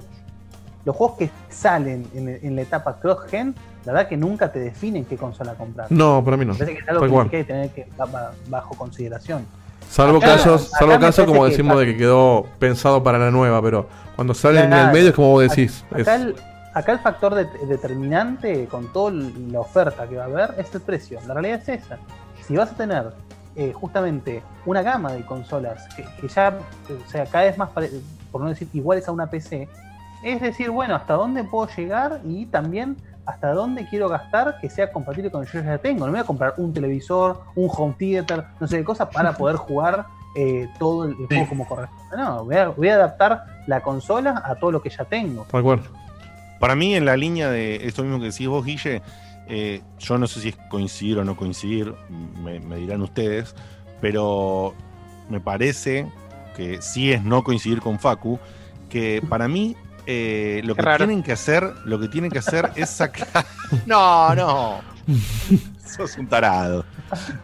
los juegos que salen en, en la etapa cross-gen, la verdad que nunca te definen qué consola comprar. No, para mí no. Parece que es algo que hay que tener que, bajo consideración. Salvo Acá- casos, acá salvo casos como que decimos de que quedó pensado para la nueva, pero cuando sale en el medio es como vos decís. es- Acá el, acá el factor de- determinante con toda la oferta que va a haber es el precio. La realidad es esa. Si vas a tener eh, justamente una gama de consolas que, que ya, o sea, cada vez más, por no decir iguales a una PC, es decir, bueno, hasta dónde puedo llegar y también hasta dónde quiero gastar que sea compatible con lo que yo ya tengo. No me voy a comprar un televisor, un home theater, no sé qué cosas para poder jugar eh, todo el, juego como corresponde. No, voy a, voy a adaptar la consola a todo lo que ya tengo. Tal cual. Para mí, en la línea de esto mismo que decís vos, Guille, eh, yo no sé si es coincidir o no coincidir, me, me dirán ustedes, pero me parece que sí es no coincidir con Facu, que para mí eh, lo Qué que raro. tienen que hacer, lo que tienen que hacer es sacar. No, no. Sos un tarado.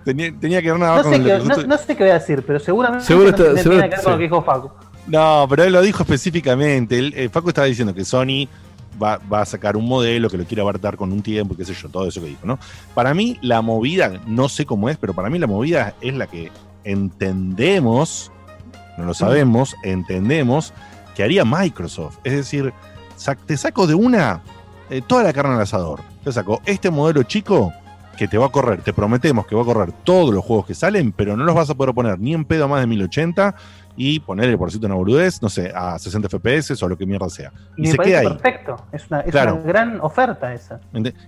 Tenía, tenía que ver nada No más con sé, lo qué, que no, sé qué voy a decir, pero seguramente Seguro no está- tiene seguro- que ver con lo que dijo Facu. No, pero él lo dijo específicamente. Él, eh, Facu estaba diciendo que Sony va, va a sacar un modelo que lo quiere abartar con un tiempo, qué sé yo, todo eso que dijo, ¿no? Para mí, la movida, no sé cómo es, pero para mí la movida es la que entendemos, no lo sabemos, entendemos que haría Microsoft. Es decir, te saco de una eh, toda la carne al asador. Te saco este modelo chico que te va a correr, te prometemos que va a correr todos los juegos que salen, pero no los vas a poder poner ni en pedo más de 1080 y ponerle por cierto una boludez, no sé, a 60 FPS o lo que mierda sea. Y, Y, me se queda ahí. perfecto. Es una, es Claro. una gran oferta esa.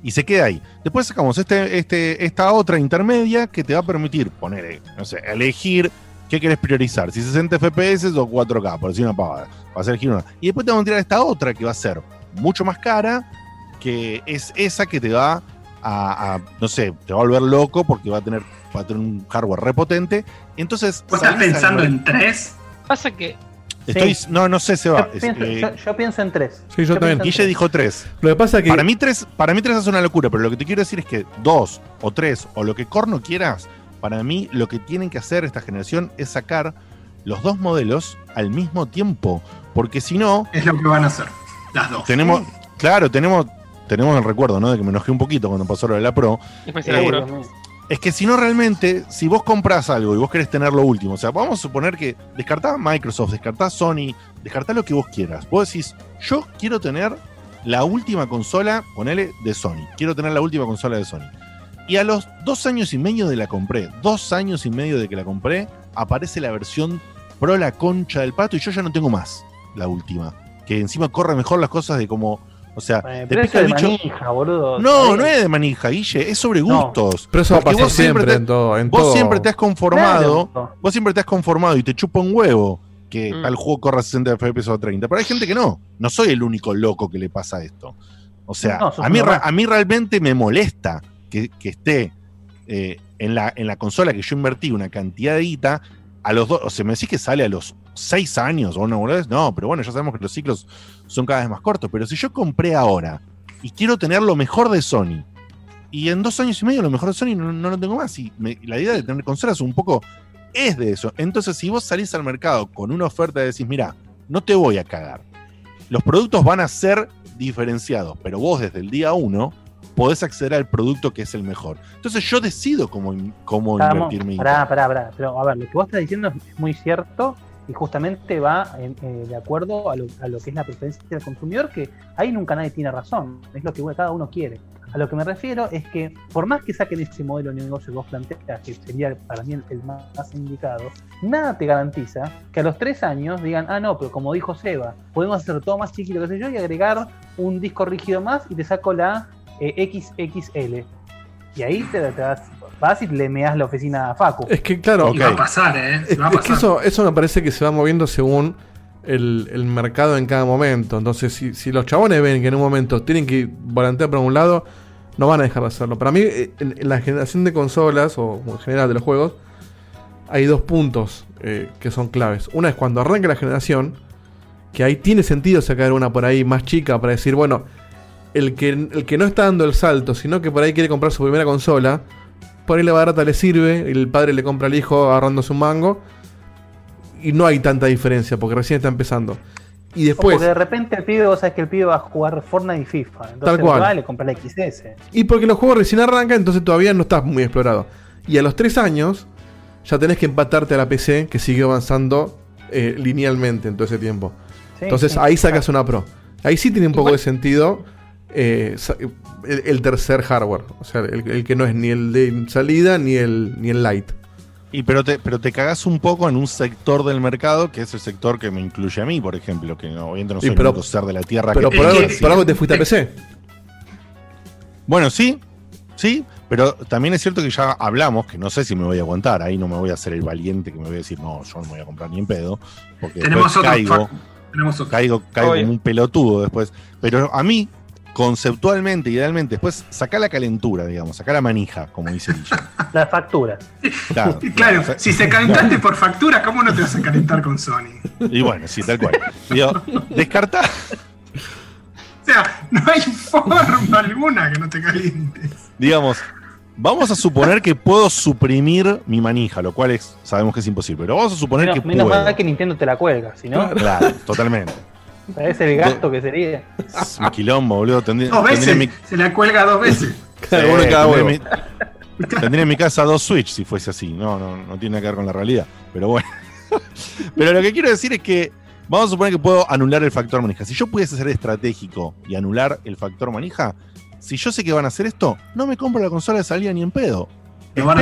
Y se queda ahí. Después sacamos este, este, esta otra intermedia que te va a permitir poner, no sé, elegir qué querés priorizar, si 60 FPS o 4K, por decir una pavada. Va a ser elegir una. Y después te vamos a tirar esta otra que va a ser mucho más cara, que es esa que te va a, a, no sé, te va a volver loco porque va a tener, va a tener un hardware repotente. Entonces, ¿Vos estás pensando en tres? Pasa que Estoy, Sí. no, no sé, se Yo, va. Es, pienso, eh, yo- yo pienso en tres. Sí, yo también. pienso en Guille dijo tres. Lo que pasa es que. Para mí tres, para mí tres es una locura, pero lo que te quiero decir es que dos o tres o lo que corno quieras, para mí lo que tienen que hacer esta generación es sacar los dos modelos al mismo tiempo, porque si no Es lo que van a hacer. Las dos. tenemos, claro, tenemos tenemos el recuerdo, ¿no? De que me enojé un poquito cuando pasó lo de la Pro. después Eh, Es que si no realmente, si vos compras algo y vos querés tener lo último, o sea, vamos a suponer que descartás Microsoft, descartás Sony, descartás lo que vos quieras. Vos decís, yo quiero tener la última consola, ponele, de Sony. Quiero tener la última consola de Sony. Y a los dos años y medio de la compré, dos años y medio de que la compré, aparece la versión Pro la concha del pato y yo ya no tengo más la última. Que encima corre mejor las cosas de como O sea, Eh, te pero pica eso el de bicho. manija, boludo. No, no es de manija, Guille, es sobre No. gustos. Pero eso va a Porque pasar vos siempre te- en todo. En Vos todo. siempre te has conformado, Claro. vos siempre te has conformado y te chupa un huevo que Mm. tal juego corra a 60 FPS o a 30. Pero hay gente que no. No soy el único loco que le pasa esto. O sea, No, a, mí, uno ra- más. a mí realmente me molesta que, que esté eh, en, la, en la consola que yo invertí una cantidad de guita a los dos. O sea, me decís que sale a los 6 años o una boludez. No, pero bueno, ya sabemos que los ciclos son cada vez más cortos. Pero si yo compré ahora y quiero tener lo mejor de Sony, y en dos años y medio lo mejor de Sony no, no lo tengo más. Y me- la idea de tener consolas un poco es de eso. Entonces, si vos salís al mercado con una oferta y decís, mira, no te voy a cagar. Los productos van a ser diferenciados, pero vos desde el día uno podés acceder al producto que es el mejor. Entonces yo decido cómo, cómo Estamos- invertir mi pará, pará, pará. Pero a ver, lo que vos estás diciendo es muy cierto y justamente va eh, de acuerdo a lo, a lo que es la preferencia del consumidor, que ahí nunca nadie tiene razón. Es lo que cada uno quiere. A lo que me refiero es que, por más que saquen ese modelo de negocio que vos planteas, que sería para mí el, más, indicado, nada te garantiza que a los tres años digan, ah, no, pero como dijo Seba, podemos hacer todo más chiquito, que sé yo, y agregar un disco rígido más y te saco la eh, XXL. Y ahí te, te vas y le meas la oficina a Facu. Es que, claro, Ok. Y va a pasar, ¿eh? Es, va a es que eso, eso me parece que se va moviendo según el, el mercado en cada momento. Entonces, si, si los chabones ven que en un momento tienen que volantear para un lado, no van a dejar de hacerlo. Para mí, en, en la generación de consolas, o en general de los juegos, hay dos puntos eh, que son claves. Una es cuando arranca la generación, que ahí tiene sentido sacar una por ahí más chica para decir, bueno, el que, el que no está dando el salto, sino que por ahí quiere comprar su primera consola, por ahí la barata le sirve, el padre le compra al hijo agarrándose un mango, y no hay tanta diferencia, porque recién está empezando. Y después, Porque de repente el pibe, vos sabés que el pibe va a jugar Fortnite y FIFA. Entonces Tal cual. va y le compra la XS. y porque los juegos recién arrancan, entonces todavía no estás muy explorado. Y a los 3 años, ya tenés que empatarte a la PC, que sigue avanzando eh, linealmente en todo ese tiempo. Sí, Entonces sí. ahí sacas una Pro. Ahí sí tiene un poco Igual- de sentido eh, el, el tercer hardware. O sea, el, el que no es ni el de salida ni el, ni el light. Y pero te, pero te cagás un poco en un sector del mercado que es el sector que me incluye a mí, por ejemplo, que no, obviamente no soy pero- el ser de la tierra Pero que por algo, por algo te fuiste a PC. Bueno, sí, sí, pero también es cierto que ya hablamos, que no sé si me voy a aguantar, ahí no me voy a hacer el valiente que me voy a decir, no, yo no me voy a comprar ni en pedo, porque Tenemos después otro. caigo. Tenemos otro. caigo, caigo como un pelotudo después. Pero a mí, conceptualmente, idealmente, después saca la calentura, digamos, saca la manija, como dice Guillermo. Las facturas. Claro, si se calentaste por factura, ¿cómo no te vas a calentar con Sony? Y bueno, sí, tal cual. Digo, descartar, O sea, no hay forma alguna que no te calientes. digamos, vamos a suponer que puedo suprimir mi manija, lo cual es, sabemos que es imposible, pero vamos a suponer Menos, que menos puedo. mal que Nintendo te la cuelga, si no, Claro, totalmente. Es el gasto que sería. Es un quilombo, boludo. Tendría, Dos veces. mi, Se la cuelga dos veces. Cada uno cada tendría huevo. en mi- tendría en mi casa dos Switch si fuese así. No, no, no tiene nada que ver con la realidad. Pero bueno. Pero lo que quiero decir es que vamos a suponer que puedo anular el factor manija. Si yo pudiese ser estratégico y anular el factor manija, si yo sé que van a hacer esto, no me compro la consola de salida ni en pedo. A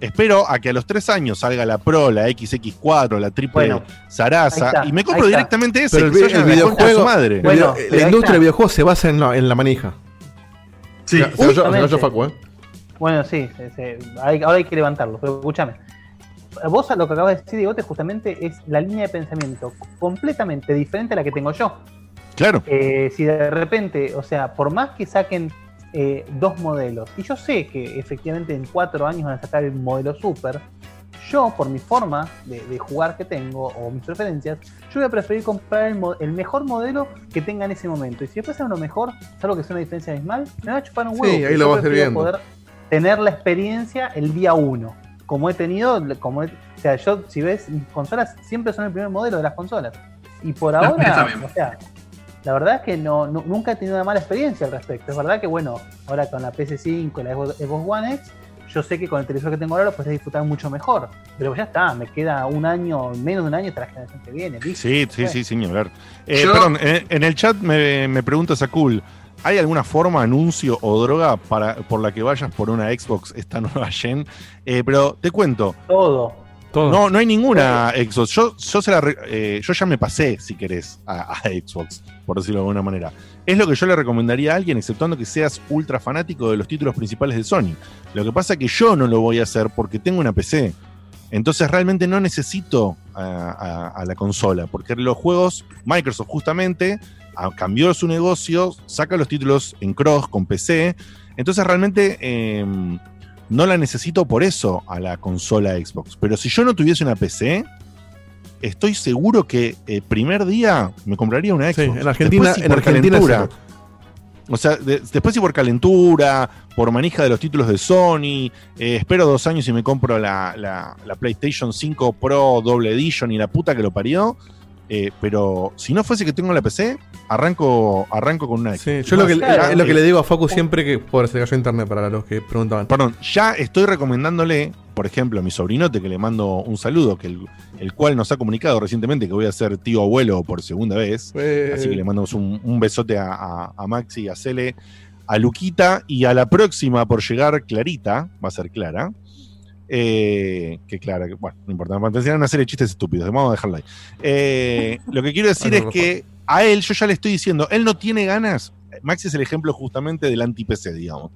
Espero, a que a los tres años salga la Pro, la XX4, la triple Bueno, Sarasa está, y me compro directamente ese. Pero el el concha de su videojuego- madre. El Bueno, video- pero la industria del videojuego se basa en la, en la manija. Sí. Se Justamente. Facu, ¿eh? Bueno, sí. Hay- ahora hay que levantarlo, pero escúchame. Vos a lo que acabas de decir, Digote, justamente es la línea de pensamiento completamente diferente a la que tengo yo. Claro. Eh, si de repente, o sea, por más que saquen eh, dos modelos, y yo sé que efectivamente en cuatro años van a sacar el modelo Super, yo por mi forma de, de jugar que tengo o mis preferencias, yo voy a preferir comprar el, mejor modelo que tenga en ese momento. Y si después es uno mejor, salvo que sea una diferencia abismal, me va a chupar un Sí, huevo. ahí porque lo yo vas a viendo. poder tener la experiencia el día uno. Como he tenido, como he- o sea, yo, si ves, mis consolas siempre son el primer modelo de las consolas. Y por Las ahora, o sea, la verdad es que no, nu- nunca he tenido una mala experiencia al respecto. Es verdad que, bueno, ahora con la PS5 y la Xbox One X, yo sé que con el televisor que tengo ahora lo puedes disfrutar mucho mejor. Pero ya está, me queda un año, menos de un año hasta la generación que viene. ¿listo? Sí, sí, sí, sin hablar. Eh, Yo- Perdón, en, en el chat me, me pregunta Sakul, ¿hay alguna forma, anuncio o droga para, por la que vayas por una Xbox esta nueva gen? Eh, pero te cuento, Todo. Todo. No, no hay ninguna Xbox. Yo, yo, se la re- eh, yo ya me pasé, si querés, a, a Xbox, por decirlo de alguna manera. Es lo que yo le recomendaría a alguien, exceptuando que seas ultra fanático de los títulos principales de Sony. Lo que pasa es que yo no lo voy a hacer porque tengo una PC. Entonces realmente no necesito a, la consola, porque los juegos, Microsoft justamente cambió su negocio, saca los títulos en cross con PC. Entonces realmente eh, no la necesito por eso a la consola Xbox. Pero si yo no tuviese una PC, estoy seguro que el primer día me compraría una Sí, Xbox. en Argentina, Después, si en por Argentina es calentura. O sea, de- después si por calentura, por manija de los títulos de Sony, eh, espero dos años y me compro la, la- la PlayStation 5 Pro Double Edition y la puta que lo parió. Eh, pero si no fuese que tengo la PC, arranco, arranco con una Xbox. Sí, yo lo que, Claro. es lo que le digo a Focus siempre que. Por se cayó internet para los que preguntaban. Perdón, ya estoy recomendándole, por ejemplo, a mi sobrinote que le mando un saludo, que el, el cual nos ha comunicado recientemente que voy a ser tío abuelo por segunda vez. Eh, Así que le mandamos un, un besote a, a- a Maxi, a Cele, a Luquita y a la próxima por llegar Clarita, va a ser Clara. Eh, que Clara, que, bueno, no importa, me enseñaron a hacer chistes estúpidos, vamos a dejarlo ahí. Eh, lo que quiero decir es no, que a él, yo ya le estoy diciendo, él no tiene ganas. Maxi es el ejemplo justamente del anti-PC, digamos.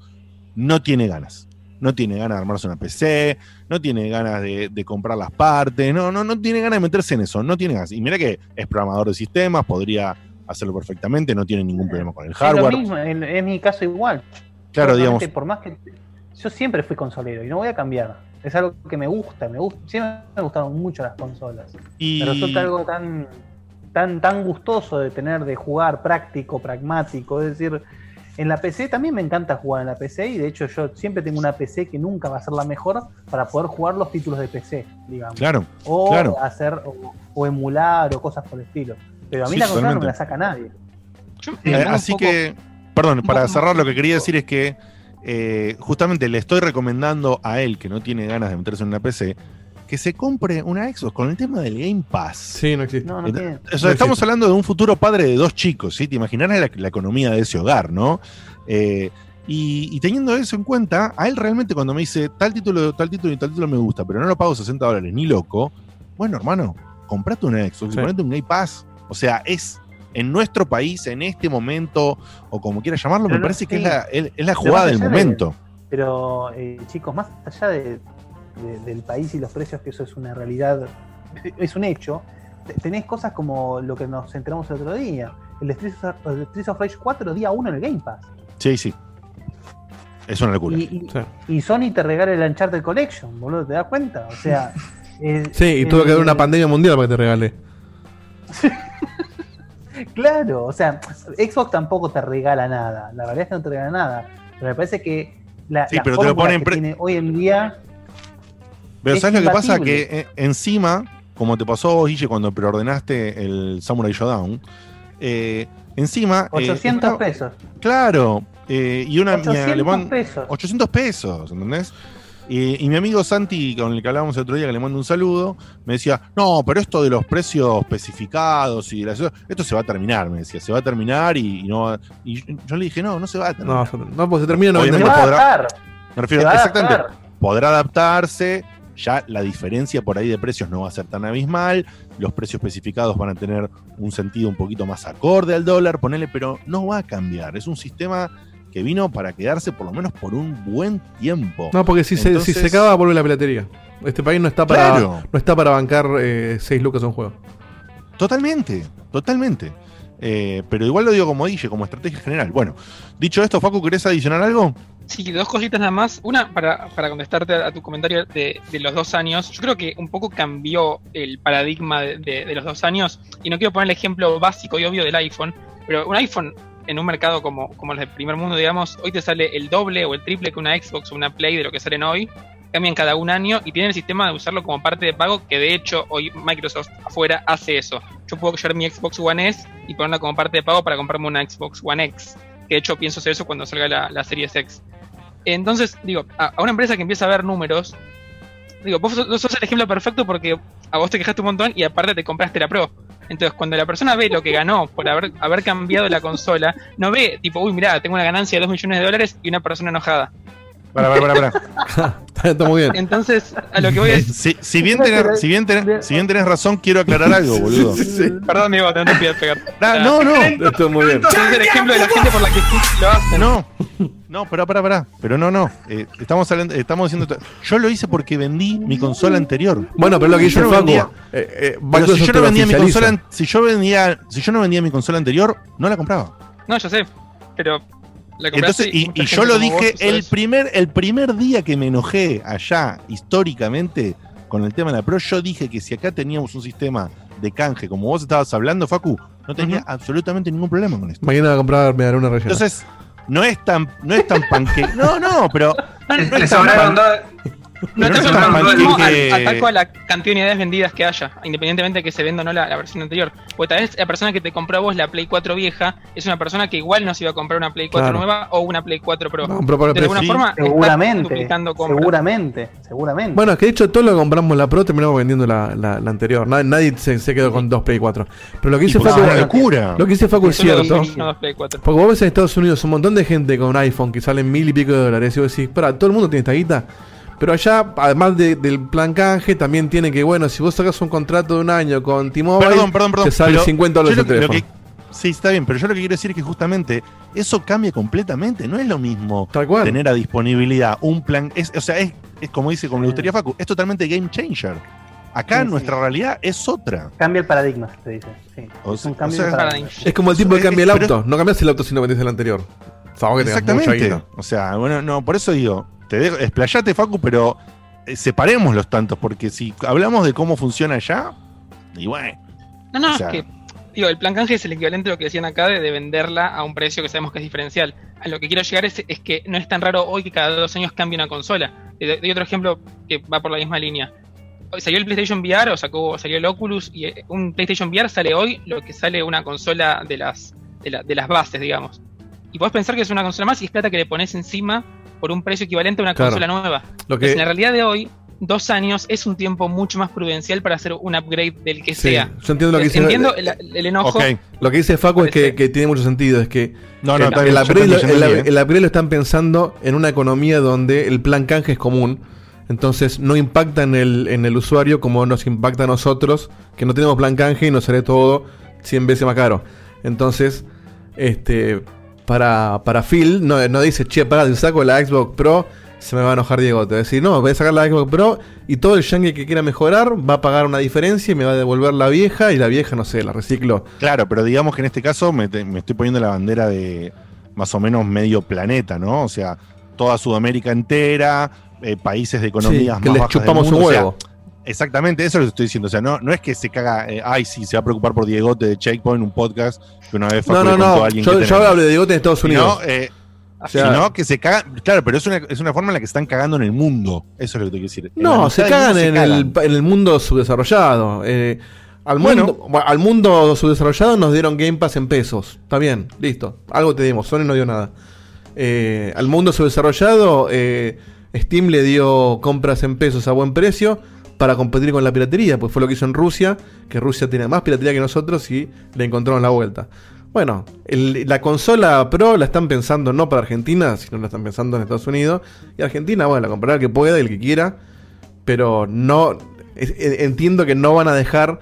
No tiene ganas. No tiene ganas de armarse una PC, no tiene ganas de, de comprar las partes, no, no, no tiene ganas de meterse en eso, no tiene ganas. Y mira que es programador de sistemas, podría hacerlo perfectamente, no tiene ningún problema con el Es lo hardware. mismo, en- es mi caso igual. Claro, digamos, Por más que. Yo siempre fui consolero y no voy a cambiar. Es algo que me gusta, me gusta. Siempre me gustaron mucho las consolas. y Me resulta algo tan, tan, tan gustoso de tener, de jugar práctico, pragmático. Es decir, en la PC también me encanta jugar en la PC y de hecho yo siempre tengo una PC que nunca va a ser la mejor para poder jugar los títulos de PC, digamos. claro, o claro. hacer, o, o emular o cosas por el estilo. Pero a mí Sí, la consola no me la saca nadie. Yo Eh, así poco- que, perdón, para cerrar lo que quería decir es que eh, justamente le estoy recomendando a él, que no tiene ganas de meterse en una PC, que se compre una Xbox con el tema del Game Pass. Sí, no existe. No, no tiene. O sea, No estamos existe. hablando de un futuro padre de dos chicos, ¿sí? Te imaginarás la, la economía de ese hogar, ¿no? Eh, y, y teniendo eso en cuenta, a él realmente cuando me dice tal título, tal título y tal título me gusta, pero no lo pago 60 dólares, ni loco, bueno, hermano, comprate una Xbox y Sí. ponete un Game Pass. O sea, es en nuestro país, en este momento, o como quieras llamarlo, Pero me no- parece que sí. es la, es- es la Pero jugada del de- momento. Pero eh, chicos, más allá de- de- del país y los precios, que eso es una realidad, es un hecho, te- tenés cosas como lo que nos enteramos el otro día. El Streets of, el Rage 4 día 1 en el Game Pass. Sí, sí. Es una locura. Y, y- Sí. y Sony te regala el Uncharted Collection, boludo, ¿te das cuenta? O sea... eh, Sí, y tuvo que haber una pandemia mundial para que te regale. Claro, o sea, Xbox tampoco te regala nada. La verdad es que no te regala nada. Pero me parece que la, Sí, la pero te lo ponen que tiene hoy en día Pero Es ¿sabes lo que pasa? Que eh, encima, como te pasó vos, Guille, cuando preordenaste el Samurai Showdown, eh, encima... eh, 800 está- pesos. Claro, eh, y una... mi 800 alemán- pesos. 800 pesos, ¿entendés? Y, y mi amigo Santi, con el que hablábamos el otro día, que le mando un saludo, me decía, no, pero esto de los precios especificados y de las- esto se va a terminar, me decía, se va a terminar y, y no va- y yo le dije, no, no se va a terminar. No, no, pues se termina no Se va a podrá- adaptar. Me Se refiero, a exactamente, adaptar. podrá adaptarse, ya la diferencia por ahí de precios no va a ser tan abismal, los precios especificados van a tener un sentido un poquito más acorde al dólar, ponele, pero no va a cambiar, es un sistema que vino para quedarse por lo menos por un buen tiempo. No, porque si, se, si se acaba, vuelve la piratería. Este país no está para, Claro. no está para bancar 6 lucas un juego. Totalmente, totalmente. Eh, pero igual lo digo como dije, como estrategia general. Bueno, dicho esto, Facu, ¿querés adicionar algo? Sí, dos cositas nada más. Una, para, para contestarte a, a tu comentario de, de los dos años. Yo creo que un poco cambió el paradigma de, de- de los dos años. Y no quiero poner el ejemplo básico y obvio del iPhone, pero un iPhone en un mercado como, como el del primer mundo, digamos, hoy te sale el doble o el triple que una Xbox o una Play de lo que salen hoy. Cambian cada un año y tienen el sistema de usarlo como parte de pago, que de hecho hoy Microsoft afuera hace eso. Yo puedo llevar mi Xbox One S y ponerla como parte de pago para comprarme una Xbox One X. Que de hecho pienso hacer eso cuando salga la, la Series X. Entonces, digo, a, una empresa que empieza a ver números, digo, vos sos el ejemplo perfecto porque a vos te quejaste un montón y aparte te compraste la Pro. Entonces, cuando la persona ve lo que ganó por haber, haber cambiado la consola, no ve, tipo, uy, mirá, tengo una ganancia de 2 millones de dólares y una persona enojada. Para, para, para, para. está, muy bien. Entonces, a lo que voy es. Si, si bien tenés, si, bien tenés, si bien tenés razón, quiero aclarar algo, boludo. Sí, sí. Perdón, Diego, no te pegar. Ah, no, no, Está muy bien. Es el ejemplo de la gente por la que lo hacen. no. No, pero pará, pará. Pero no, no. Eh, estamos hablando, estamos diciendo. Yo lo hice porque vendí mi consola anterior. Bueno, pero lo que Yo no Facu. eh, eh, si yo te no vendía mi consola, si yo vendía, si yo no vendía mi consola anterior, no la compraba. No, yo sé. Pero. Entonces, y, yo lo dije el primer, el primer día que me enojé allá, históricamente, con el tema de la Pro, yo dije que si acá teníamos un sistema de canje, como vos estabas hablando, Facu, no tenía absolutamente ningún problema con esto. Mañana va a comprar una rellena. Entonces, no es tan, no es tan panque. No, no, pero. No, no Le sobraron dos- No no te Pero panqueque- al- ataco a la cantidad de unidades vendidas que haya, independientemente de que se venda o no la, la versión anterior. Porque tal vez la persona que te compró a vos la Play 4 vieja es una persona que igual no se iba a comprar una Play 4 Claro. nueva o una Play 4 Pro. No, el de alguna forma, Seguramente. Seguramente. Seguramente. Bueno, es que de hecho todo lo que compramos la Pro terminamos vendiendo la, la, la anterior. Nadie, nadie se, se quedó con dos Play 4. Pero lo que porque Facu, es una locura. lo que dice Facu es cierto. Play, no dos Play 4. Porque vos ves en Estados Unidos un montón de gente con iPhone que salen mil y pico de dólares. Y vos decís, para, todo el mundo tiene esta guita. Pero allá, además de- del plan canje, también tiene que, bueno, si vos sacas un contrato de un año con T-Mobile, Perdón, perdón, perdón. te sale pero 50 dólares el que- teléfono. que- sí, está bien, pero yo lo que quiero decir es que justamente eso cambia completamente. No es lo mismo Tal cual. tener a disponibilidad un plan. Es, o sea, es, es como dice, como le gustaría Facu, es totalmente game changer. Acá Sí, sí. nuestra realidad es otra. Cambia el paradigma, te dice. Sí. O es sea- un cambio o de sea- paradigma. Es como el tipo que Es- cambia el auto. No cambias el auto si no vendés el anterior. Salvo que Exactamente. O sea, bueno, no, por eso digo, te dejo, explayate, Facu, pero eh, separemos los tantos, porque si hablamos de cómo funciona allá, y bueno, No, no, O sea- es que. Digo, el plan canje es el equivalente a lo que decían acá de, de venderla a un precio que sabemos que es diferencial. A lo que quiero llegar es, es que no es tan raro hoy que cada dos años cambie una consola. Te doy otro ejemplo que va por la misma línea. Hoy salió el PlayStation VR o sacó, salió el Oculus y eh, un PlayStation VR sale hoy lo que sale una consola de las, de, la- de las bases, digamos. Y podés pensar que es una consola más y es plata que le pones encima por un precio equivalente a una Claro. consola nueva. Lo Entonces, que, en la realidad de hoy, dos años es un tiempo mucho más prudencial para hacer un upgrade del que sí, sea. yo entiendo lo que dice. Entiendo el, el enojo. Lo que dice Facu es que, tiene mucho sentido. Es que No, no, el, upgrade lo están pensando en una economía donde el plan canje es común. Entonces no impacta en el, en el usuario como nos impacta a nosotros, que no tenemos plan canje y nos sale todo 100 veces más caro. Entonces, este para, para Phil, no, no dice, che, pará, si saco la Xbox Pro, se me va a enojar Diego. Te va a decir, no, voy a sacar la Xbox Pro y todo el yankee que quiera mejorar va a pagar una diferencia y me va a devolver la vieja y la vieja, no sé, la reciclo. Claro, pero digamos que en este caso me, te- me estoy poniendo la bandera de más o menos medio planeta, ¿no? O sea, toda Sudamérica entera, eh, países de economías Sí, que más les bajas del chupamos un mundo, o sea, huevo. Exactamente, eso es lo que estoy diciendo. O sea, no, no es que se caga, eh, ay, sí, se va a preocupar por Diegote de Checkpoint, un podcast que una vez No, no, contó a no. alguien Yo, que yo hablo de Diegote en Estados Unidos. Sino, eh, O sea- sino que se cagan, claro, pero es una, es una forma en la que están cagando en el mundo. Eso es lo que te quiero decir. No, se cagan en el, en el mundo subdesarrollado. Eh, al, Bueno. mundo, al mundo subdesarrollado nos dieron Game Pass en pesos. Está bien, listo. Algo te dimos. Sony no dio nada. Eh, al mundo subdesarrollado, eh, Steam le dio compras en pesos a buen precio para competir con la piratería. Pues fue lo que hizo en Rusia, que Rusia tiene más piratería que nosotros y le encontraron la vuelta. Bueno, el- la consola Pro la están pensando no para Argentina, sino la están pensando en Estados Unidos. Y Argentina, bueno, la comprará el que pueda y el que quiera. Pero no. e- entiendo que no van a dejar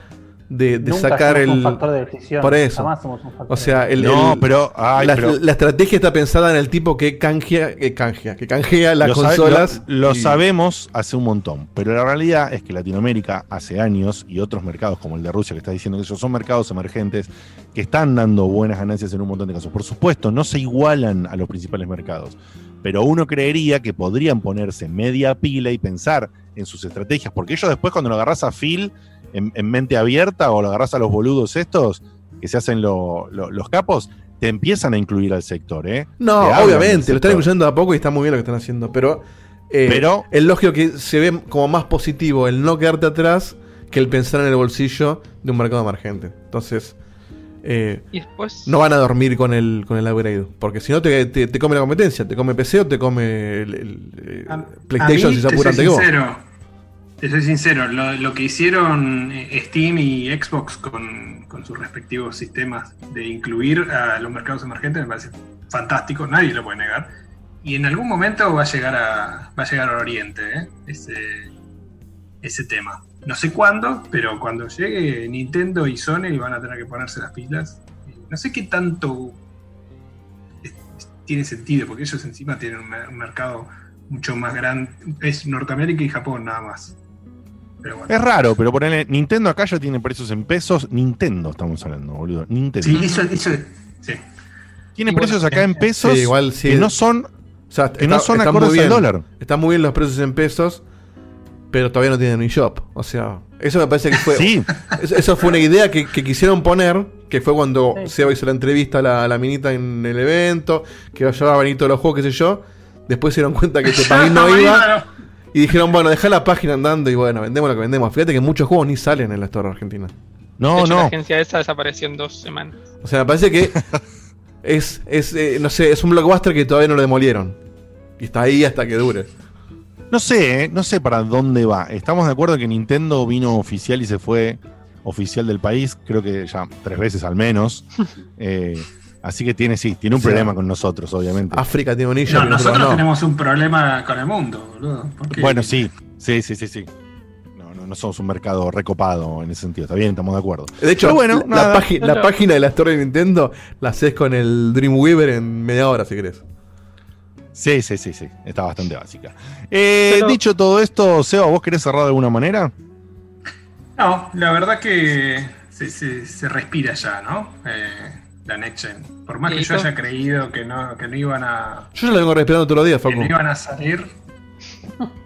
de, de Nunca sacar somos el. un factor de decisión. por eso. Jamás somos un factor O sea, de el, No, el- pero, ay, la, pero- la estrategia está pensada en el tipo que canjea, que canjea, que canjea las Lo sabe- consolas. lo, lo y- sabemos hace un montón, pero la realidad es que Latinoamérica hace años y otros mercados como el de Rusia que está diciendo que esos son mercados emergentes que están dando buenas ganancias en un montón de casos. Por supuesto, no se igualan a los principales mercados, pero uno creería que podrían ponerse media pila y pensar en sus estrategias, porque ellos después cuando lo agarras a Phil en, en mente abierta o lo agarras a los boludos estos que se hacen lo- lo- los capos, te empiezan a incluir al sector, ¿eh? No, Te obviamente, lo están incluyendo de a poco y está muy bien lo que están haciendo, pero, eh, Pero- es lógico que se ve como más positivo el no quedarte atrás que el pensar en el bolsillo de un mercado emergente. Entonces, eh, Y después. no van a dormir con el, con el upgrade, porque si no te, te- te come la competencia, te come PC o te come el, el- el A- PlayStation a mí, si se te apuran vos. sincero, Te soy sincero, lo, que hicieron eh, Steam y Xbox con, sus respectivos sistemas de incluir a los mercados emergentes me parece fantástico, nadie lo puede negar. y en algún momento va a llegar a, va a llegar a Oriente, ¿eh? ese, ese tema. No sé cuándo, pero cuando llegue Nintendo y Sony van a tener que ponerse las pilas. No sé qué tanto tiene sentido, porque ellos encima tienen un mercado mucho más grande. Es Norteamérica y Japón nada más. Pero bueno. Es raro, pero ponele, Nintendo acá ya tiene precios en pesos. Nintendo estamos hablando, boludo. Nintendo. Sí, eso, eso sí. tiene precios acá en pesos Sí, igual sí. que no son, O sea, que no son están acordes muy al bien. dólar. Están muy bien los precios en pesos, pero todavía no tienen un shop. O sea, eso me parece que fue. Sí, Eso, eso fue una idea que, que quisieron poner, que fue cuando Sí. Seba hizo la entrevista a la, a la minita en el evento, que llevaba Benito de los juegos, qué sé yo. Después se dieron cuenta que este país no iba y dijeron, bueno, deja la página andando y bueno, vendemos lo que vendemos. Fíjate que muchos juegos ni salen en la Store Argentina. De no, hecho, La no. agencia esa desapareció en dos semanas. O sea, me parece que es, es eh, no sé, es un blockbuster que todavía no lo demolieron. Y está ahí hasta que dure. No sé, ¿eh? no sé para dónde va. Estamos de acuerdo que Nintendo vino oficial y se fue oficial del país, creo que ya tres veces al menos. Eh, así que tiene, sí, tiene un Sí. problema con nosotros, obviamente. África tiene un No, nosotros no. tenemos un problema con el mundo, boludo. Bueno, sí, sí, sí, sí, sí. No, no, no somos un mercado recopado en ese sentido. Está bien, estamos de acuerdo. De hecho, Pero bueno, la, nada. la pági- la No. página de la Store de Nintendo la haces con el Dreamweaver en media hora, si querés. Sí, sí, sí, sí. Está bastante básica. Eh, Pero- Dicho todo esto, Seba, ¿vos querés cerrar de alguna manera? No, la verdad que se, se- se respira ya, ¿no? Eh, la Next Gen. Por más que yo haya creído que no, que no iban a, Yo ya lo vengo respirando todos los días, que Facu. no iban a salir.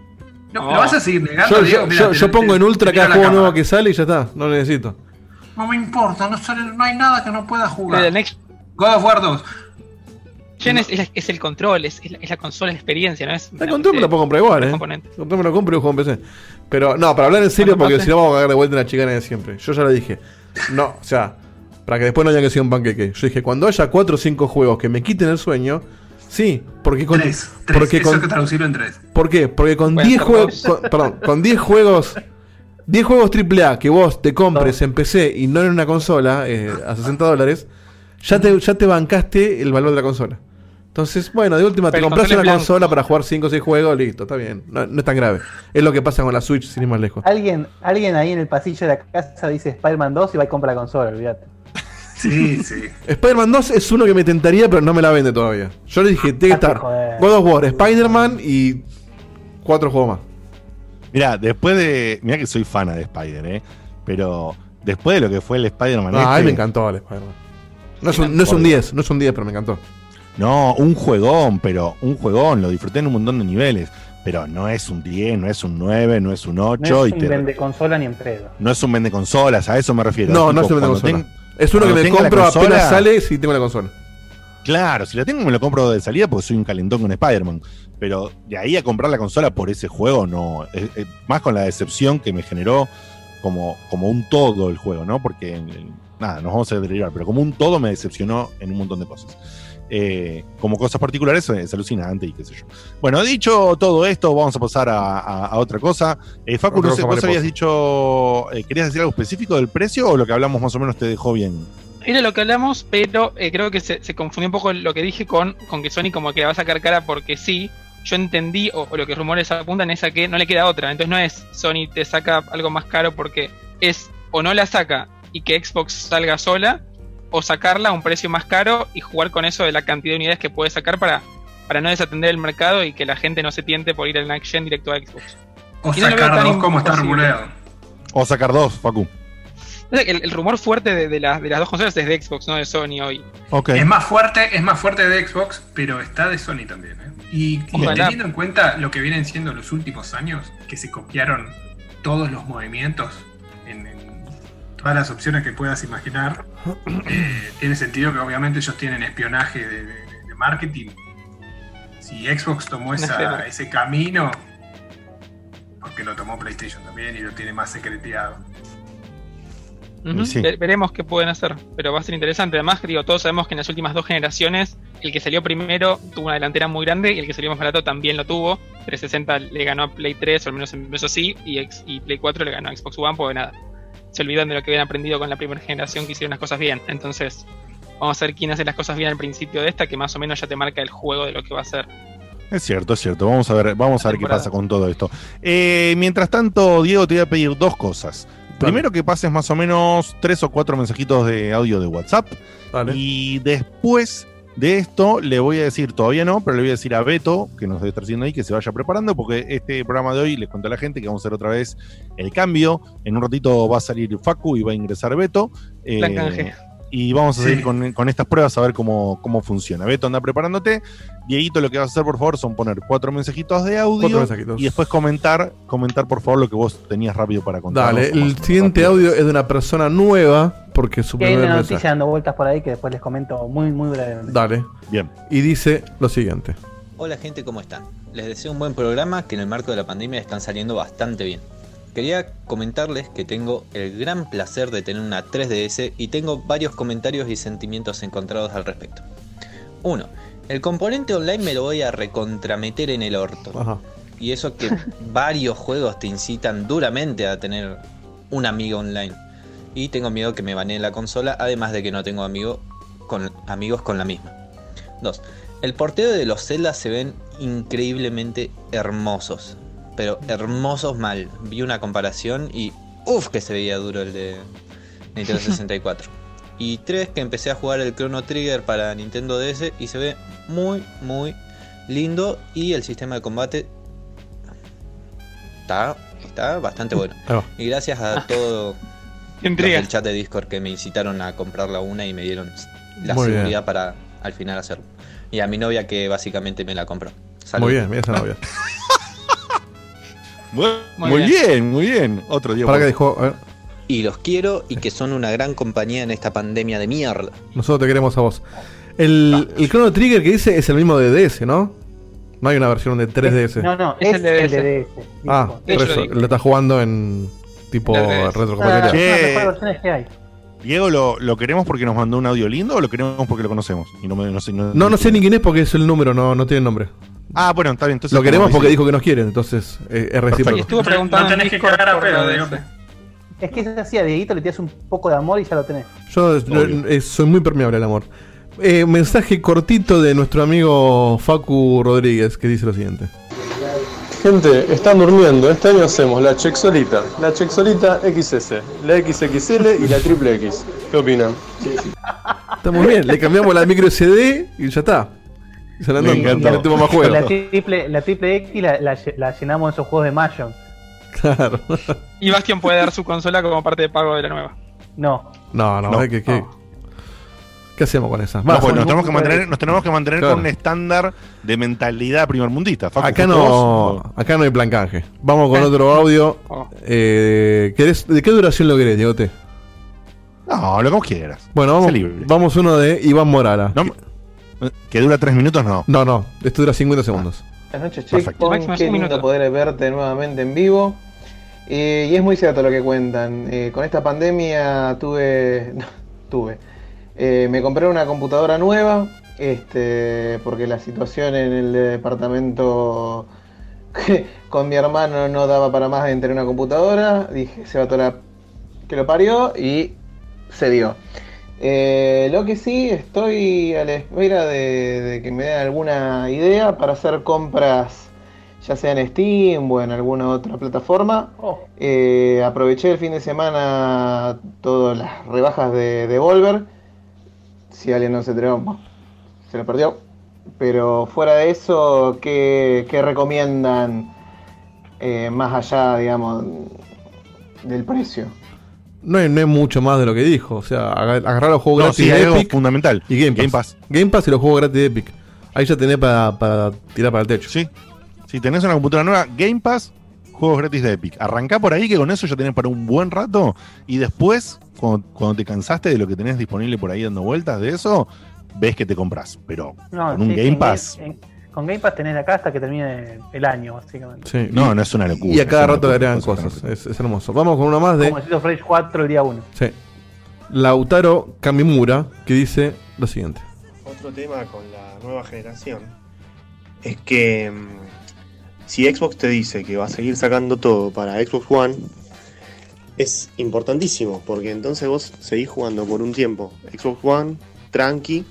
No. ¿Lo vas a seguir negando, Yo, yo- Mira, yo- te- yo te- pongo en ultra cada la juego cámara. nuevo que sale y ya está, no lo necesito. No me importa, no, sale- no hay nada que no pueda jugar. el Next God of War 2. Gen es, es la- es el control, es, es la, es la consola, es la experiencia, ¿no? Es El control me lo puedo comprar igual, eh. El control me lo compro y juego en PC. Pero no, para hablar en serio, porque si no vamos a cagar de vuelta en la chicana de siempre. Yo ya lo dije. No, o sea, para que después no haya que ser un panqueque. Yo dije, cuando haya 4 o 5 juegos que me quiten el sueño, sí, porque con. Tres. Tres. porque Eso con- que traducirlo en tres. ¿Por qué? Porque con Pueden 10 ser juegos. perdón, con 10 juegos. 10 juegos AAA que vos te compres en PC y no en una consola eh, a 60 dólares, ya te, ya te bancaste el valor de la consola. Entonces, bueno, de última te Pero el compras control una consola para jugar 5 o 6 juegos, listo, está bien. No, no es tan grave. Es lo que pasa con la Switch, sin ir más lejos. Alguien, alguien ahí en el pasillo de la casa dice Spider-Man 2 y va y compra la consola, olvídate. Sí, sí. Spider-Man 2 es uno que me tentaría, pero no me la vende todavía. Yo le dije, tiene que Date estar. God of War, Spider-Man y 4 juegos más. Mirá, después de. Mirá que soy fana de Spider, ¿eh? Pero después de lo que fue el Spider-Man. Ah, a mí este, me encantó el Spider-Man. No es un, no es un 10, no es un 10, pero me encantó. No, un juegón, pero un juegón, lo disfruté en un montón de niveles. Pero no es un 10, no es un 9, no es un 8. No es y un te- vende consola ni en pedo. no es un vende consolas, a eso me refiero. No, no es un vende consola. ten- Es uno que me compro consola- apenas sale si tengo la consola. Claro, si la tengo me lo compro de salida porque soy un calentón con Spider-Man. Pero de ahí a comprar la consola por ese juego, no. Es- es más con la decepción que me generó como, como un todo el juego, ¿no? Porque, nada, nos vamos a derivar, pero como un todo me decepcionó en un montón de cosas. Eh, como cosas particulares es, es alucinante y qué sé yo. Bueno, dicho todo esto, vamos a pasar a, a- a otra cosa. Eh, Facu, Otra no sé, vos habías dicho, eh, ¿querías decir algo específico del precio o lo que hablamos más o menos te dejó bien? Era lo que hablamos, pero eh, creo que se, se confundió un poco lo que dije con, con que Sony como que la va a sacar cara porque sí. Yo entendí, o, o lo que rumores apuntan es a que no le queda otra. Entonces no es Sony te saca algo más caro porque es o no la saca y que Xbox salga sola, o sacarla a un precio más caro y jugar con eso de la cantidad de unidades que puede sacar para, para no desatender el mercado y que la gente no se tiente por ir al Next Gen directo a Xbox. O Y sacar dos como está rumoreado. O sacar dos, Facu. El, el rumor fuerte de, de las- de las dos consolas es de Xbox, no de Sony hoy. Ok. Es más fuerte, es más fuerte de Xbox, pero está de Sony también. ¿eh? Y, y teniendo en cuenta lo que vienen siendo los últimos años, que se copiaron todos los movimientos en, en todas las opciones que puedas imaginar, eh, tiene sentido que obviamente ellos tienen espionaje de, de- de marketing. Si Xbox tomó esa- ese camino, porque lo tomó PlayStation también y lo tiene más secreteado. Sí. Veremos qué pueden hacer, pero va a ser interesante. Además, digo, todos sabemos que en las últimas dos generaciones, el que salió primero tuvo una delantera muy grande y el que salió más barato también lo tuvo. 360 le ganó a Play 3, o al menos empezó así, y, X- y Play 4 le ganó a Xbox One, porque nada, se olvidan de lo que habían aprendido con la primera generación que hicieron las cosas bien. Entonces, vamos a ver quién hace las cosas bien al principio de esta, que más o menos ya te marca el juego de lo que va a ser. Es cierto, es cierto. Vamos a ver, vamos a ver qué pasa con todo esto. Eh, mientras tanto, Diego, te voy a pedir dos cosas. Primero que pases más o menos tres o cuatro mensajitos de audio de WhatsApp. Y después de esto, le voy a decir, todavía no, pero le voy a decir a Beto, que nos debe estar haciendo ahí, que se vaya preparando, porque este programa de hoy les cuento a la gente que vamos a hacer otra vez el cambio. En un ratito va a salir Facu y va a ingresar Beto. Eh, La canje. Y vamos a seguir Sí. con, con estas pruebas a ver cómo, cómo funciona. Beto, anda preparándote. Dieguito, lo que vas a hacer, por favor, son poner cuatro mensajitos de audio. Cuatro mensajitos. Y después comentar, comentar, por favor, lo que vos tenías rápido para contar. Dale, el siguiente audio es de una persona nueva, porque es su Que hay primer una mensaje. noticia dando vueltas por ahí que después les comento muy, muy brevemente. Dale. Bien. Y dice lo siguiente. Hola gente, ¿cómo están? Les deseo un buen programa que en el marco de la pandemia están saliendo bastante bien. Quería comentarles que tengo el gran placer de tener una 3DS y tengo varios comentarios y sentimientos encontrados al respecto. 1. El componente online me lo voy a recontrameter en el orto. Ajá. Y eso que varios juegos te incitan duramente a tener un amigo online. Y tengo miedo que me banee la consola, además de que no tengo amigo con, amigos con la misma. 2. El porteo de los Zelda se ven increíblemente hermosos. Pero hermosos mal. Vi una comparación y uff que se veía duro el de Nintendo 64. Y 3. Que empecé a jugar el Chrono Trigger para Nintendo DS y se ve muy muy lindo. Y el sistema de combate está, está bastante bueno. Y gracias a todo los intriga. del chat de Discord que me incitaron a comprar la una y me dieron la Muy seguridad bien. para al final hacerlo. Y a mi novia que básicamente me la compró. Salud. Muy bien, mira esa novia. Muy, Muy muy bien. bien. muy bien. Otro día. Para que ver, Y los quiero y que son una gran compañía en esta pandemia de mierda. nosotros te queremos a vos. El, el Chrono Trigger que dice es el mismo de DS, ¿no? No hay una versión de 3DS. No, no, Es es, el de el de DS. Ah, listo. de por hecho eso, lo estás jugando en tipo. Ah, retrocompatibilidad. que hay. Diego, ¿lo, ¿lo queremos porque nos mandó un audio lindo o lo queremos porque lo conocemos? Y no, me- no sé, No, no sé ni quién es porque es el número, no, no tiene nombre. Ah, bueno, está bien. Entonces, Lo queremos porque dijo que nos quiere, entonces eh, es Y recíproco. estuvo No preguntando tenés en que cagar a pedo, de ese. Es que es así, a Dieguito le tiras un poco de amor y ya lo tenés. Yo eh, eh, soy muy permeable al amor. Eh, mensaje cortito de nuestro amigo Facu Rodríguez que dice lo siguiente. Gente, están durmiendo. Este año hacemos la Chexolita, la Chexolita XS, la XXL y la Triple X. ¿Qué opinan? Está muy bien, le cambiamos la micro SD y ya está. La Me triple, la triple X la, la, la llenamos en esos juegos de Mahjong. Claro. Y Bastian puede dar su consola como parte de pago de la nueva. No, No, no, No, ¿qué, qué, no. qué hacemos con esa? No, Va, pues nos tenemos que mantener, nos tenemos que mantener Claro. con un estándar de mentalidad primermundista. Facu, acá ¿justo no, acá no hay plan canje. Vamos con otro audio. Oh. Eh, ¿querés- ¿De qué duración lo querés, Diegote? No, lo que vos quieras. Bueno, vamos, libre. vamos uno de Iván Morala. No, que dura tres minutos, no. No, no, esto dura 50 segundos. Buenas noches. Checkpoint. Qué lindo minuto. poder verte nuevamente en vivo. Eh, y es muy cierto lo que cuentan. Eh, con esta pandemia tuve. no, tuve. Eh, me compré una computadora nueva. Este, porque la situación en el departamento con mi hermano no daba para más en tener una computadora. Dije, se va toda la que lo parió y se dio. Eh, lo que sí, estoy a la espera de, de que me den alguna idea para hacer compras, ya sea en Steam o en alguna otra plataforma. Oh, Eh, aproveché el fin de semana todas las rebajas de, de Volver. Si alguien no se bueno, se lo perdió. Pero fuera de eso, ¿qué, qué recomiendan eh, más allá, digamos, del precio? No hay, no hay mucho más de lo que dijo. O sea, aga- agarrar los juegos No, gratis sí, de algo Epic fundamental. y Game Pass. Game Pass y los juegos gratis de Epic. Ahí ya tenés para, para tirar para el techo. Sí. Si tenés una computadora nueva, Game Pass, juegos gratis de Epic. Arrancá por ahí que con eso ya tenés para un buen rato. Y después, cuando, cuando te cansaste de lo que tenés disponible por ahí dando vueltas de eso, ves que te compras. Pero no, con un sí, Game en Pass. en- con Game Pass tenés acá hasta que termine el año, básicamente. Sí, No, y, no es una locura. y a cada una rato le agregan una cosas. Es, es hermoso. Vamos con uno más de Como of Rage 4 el día 1. sí. Lautaro Kamimura, que dice lo siguiente. Otro tema con la nueva generación es que mm, si Xbox te dice que va a seguir sacando todo para Xbox One, es importantísimo, porque entonces vos seguís jugando por un tiempo Xbox One, tranqui,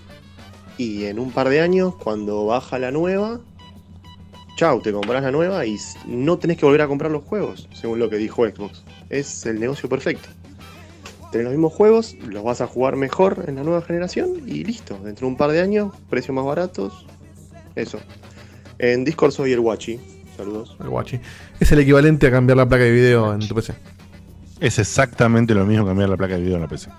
y en un par de años, cuando baja la nueva, chau, te compras la nueva y no tenés que volver a comprar los juegos, según lo que dijo Xbox. Es el negocio perfecto. Tenés los mismos juegos, los vas a jugar mejor en la nueva generación y listo. Dentro de un par de años, precios más baratos. Eso. En Discord soy el Wachi. Saludos. El guachi. Es el equivalente a cambiar la placa de video en tu PC. Es exactamente lo mismo cambiar la placa de video en la PC.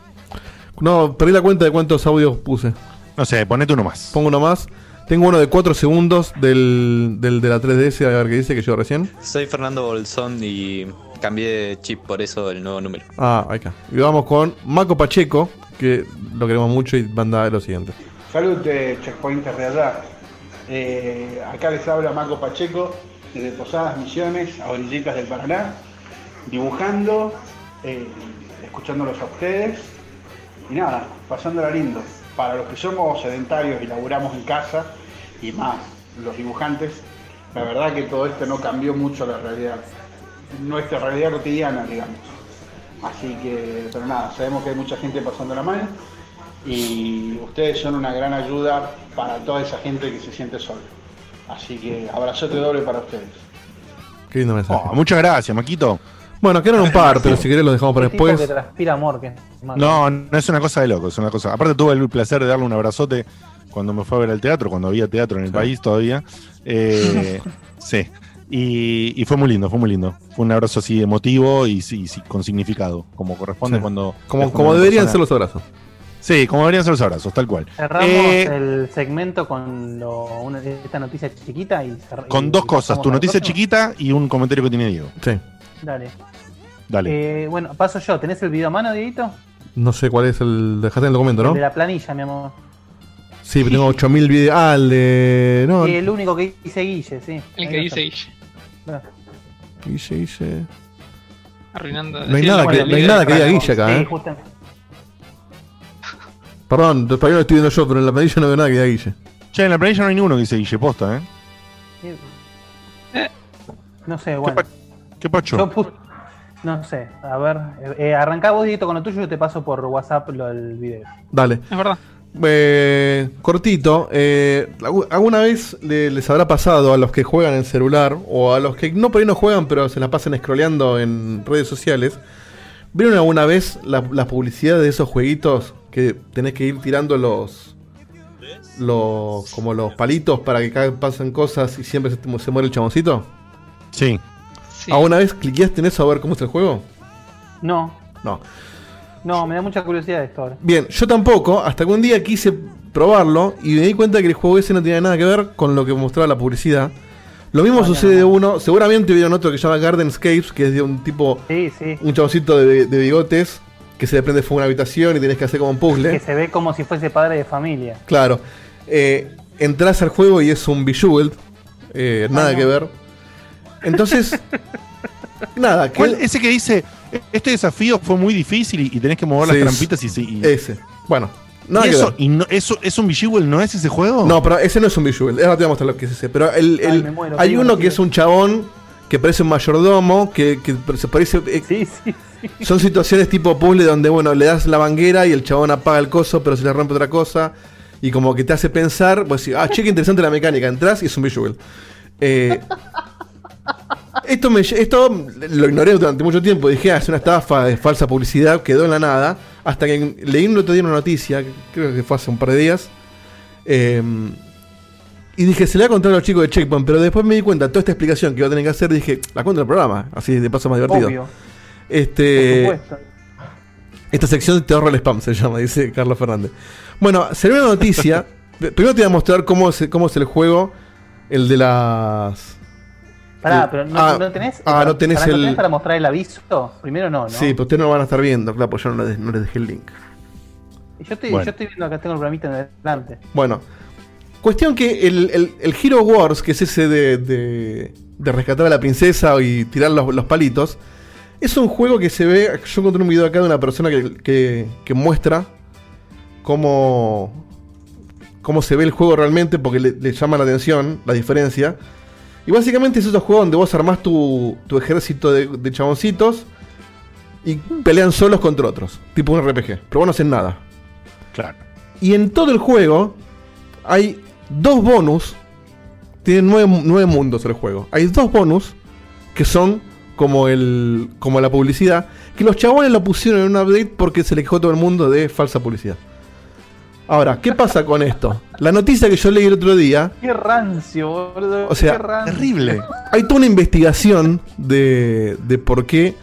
No, perdí la cuenta de cuántos audios puse. No sé, ponete uno más. Pongo uno más. Tengo uno de 4 segundos del, del de la 3DS, a ver qué dice que yo recién. Soy Fernando Bolsón y cambié de chip, por eso el nuevo número. Ah, ahí está. Y vamos con Maco Pacheco, que lo queremos mucho y manda lo siguiente. Salud, eh, checkpointers de allá. Eh, acá les habla Marco Pacheco, desde Posadas Misiones, a orillitas del Paraná, dibujando, eh, escuchándolos a ustedes y nada, pasándola lindo. Para los que somos sedentarios y laburamos en casa y más los dibujantes, la verdad que todo esto no cambió mucho la realidad, nuestra realidad cotidiana, digamos. Así que, pero nada, sabemos que hay mucha gente pasándola mal y ustedes son una gran ayuda para toda esa gente que se siente sola. Así que abrazote doble para ustedes. Qué lindo mensaje. Oh, muchas gracias, Maquito. Bueno, quedaron un par, pero si querés los dejamos para El tipo después. que transpira amor, que No, no es una cosa de loco, es una cosa. Aparte tuve el placer de darle un abrazote cuando me fue a ver al teatro, cuando había teatro en el país todavía. Eh, sí. Y, y fue muy lindo, fue muy lindo. Fue un abrazo así emotivo y sí, sí, con significado, como corresponde Sí. cuando. Como, como deberían persona- ser los abrazos. Sí, como deberían ser los abrazos, tal cual. Cerramos Eh, el segmento con lo- una- esta noticia chiquita y con y dos cosas, tu noticia próxima. chiquita y un comentario que tiene Diego. Sí. Dale. Dale. Eh, bueno, paso yo. ¿Tenés el video a mano, Dieguito? No sé cuál es el. Dejaste en el documento, El ¿no? de la planilla, mi amor. Sí, pero tengo 8000 videos. Ah, el de. No, Y el único que dice Guille, sí. El que dice. Guille. Guille, Guille. Arruinando. No hay sí, nada que- no hay el nada que diga. Guille acá, Sí, ¿eh? justamente. Perdón, todavía lo estoy viendo yo, pero en la planilla no veo nada que diga Guille. Che, en la planilla no hay ninguno que dice Guille Posta, ¿eh? No sé, bueno. ¿Qué pacho? Yo No sé, a ver. Eh, eh, arrancá vos, Dieguito, con lo tuyo. Yo te paso por WhatsApp lo del video. Dale. Es verdad. Eh, cortito, eh, ¿algu- ¿alguna vez le- les habrá pasado a los que juegan en celular o a los que no por ahí no juegan pero se la pasan scrolleando en redes sociales? ¿Vieron alguna vez la, la publicidad de esos jueguitos que tenés que ir tirando los, los como los palitos para que pasen cosas y siempre se, se muere el chaboncito? Sí. Sí. ¿Alguna vez cliqueaste en eso a ver cómo es el juego? No, No. no, me da mucha curiosidad esto ahora. Bien, yo tampoco, hasta que un día quise probarlo y me di cuenta que el juego ese no tenía nada que ver con lo que mostraba la publicidad. Lo mismo sucede de uno, seguramente vieron otro que se llama Gardenscapes, que es de un tipo, Sí, sí. un chaboncito de, de bigotes, que se le prende fuego a una habitación y tenés que hacer como un Que puzzle. se ve como si fuese padre de familia. Claro. Eh, entras al juego y es un Bejeweled, eh, nada que ver. Entonces, nada, que ¿Cuál? Ese que dice, este desafío fue muy difícil y, y tenés que mover Sí, las trampitas y... sí, y- ese. Bueno, nada ¿Y eso, y no, eso, ¿Es un Visual? ¿No es ese juego? No, pero ese no es un visual. Ahora te voy a mostrar lo que es ese. Pero el, muero, hay uno que es un chabón que parece un mayordomo, que, que se parece... eh, Sí, sí, sí. Son situaciones tipo puzzle donde, bueno, le das la manguera y el chabón apaga el coso, pero se le rompe otra cosa. Y como que te hace pensar, pues decís, ah, che, qué interesante la mecánica. Entrás y es un visual. Eh, esto, me, esto lo ignoré durante mucho tiempo. Dije, ah, es una estafa, es falsa publicidad, quedó en la nada. Hasta que leí un otro día una noticia, creo que fue hace un par de días. eh, y dije, se le va a contar a los chicos de Checkpoint, pero después me di cuenta, toda esta explicación que iba a tener que hacer, dije, la cuento en el programa, así de paso más divertido. Obvio. Este, Por supuesto. esta sección te ahorra el spam, se llama, dice Carlos Fernández. Bueno, salió una noticia. Primero te voy a mostrar cómo es, cómo es el juego, el de las. Pará, Sí. pero no, Ah, no tenés. ah, no tenés pará, el- para mostrar el aviso? Primero no, ¿no? Sí, pero ustedes no lo van a estar viendo, claro, pues yo no les, no les dejé el link. Yo estoy, Bueno. yo estoy viendo acá, tengo el programita en adelante. Bueno, cuestión que el, el, el Hero Wars, que es ese de, de, de rescatar a la princesa y tirar los, los palitos, es un juego que se ve. Yo encontré un video acá de una persona que, que, que muestra cómo, cómo se ve el juego realmente, porque le, le llama la atención la diferencia. Y básicamente es esos juegos donde vos armás tu, tu ejército de, de chaboncitos y pelean solos contra otros, tipo un RPG, pero vos no hacen nada. Claro. Y en todo el juego hay dos bonus Tiene nueve, nueve mundos el juego. Hay dos bonus que son como el como la publicidad. Que los chabones lo pusieron en un update porque se le quejó todo el mundo de falsa publicidad. Ahora, ¿qué pasa con esto? La noticia que yo leí el otro día Qué rancio, boludo. O sea, qué rancio. Terrible. hay toda una investigación de, de por qué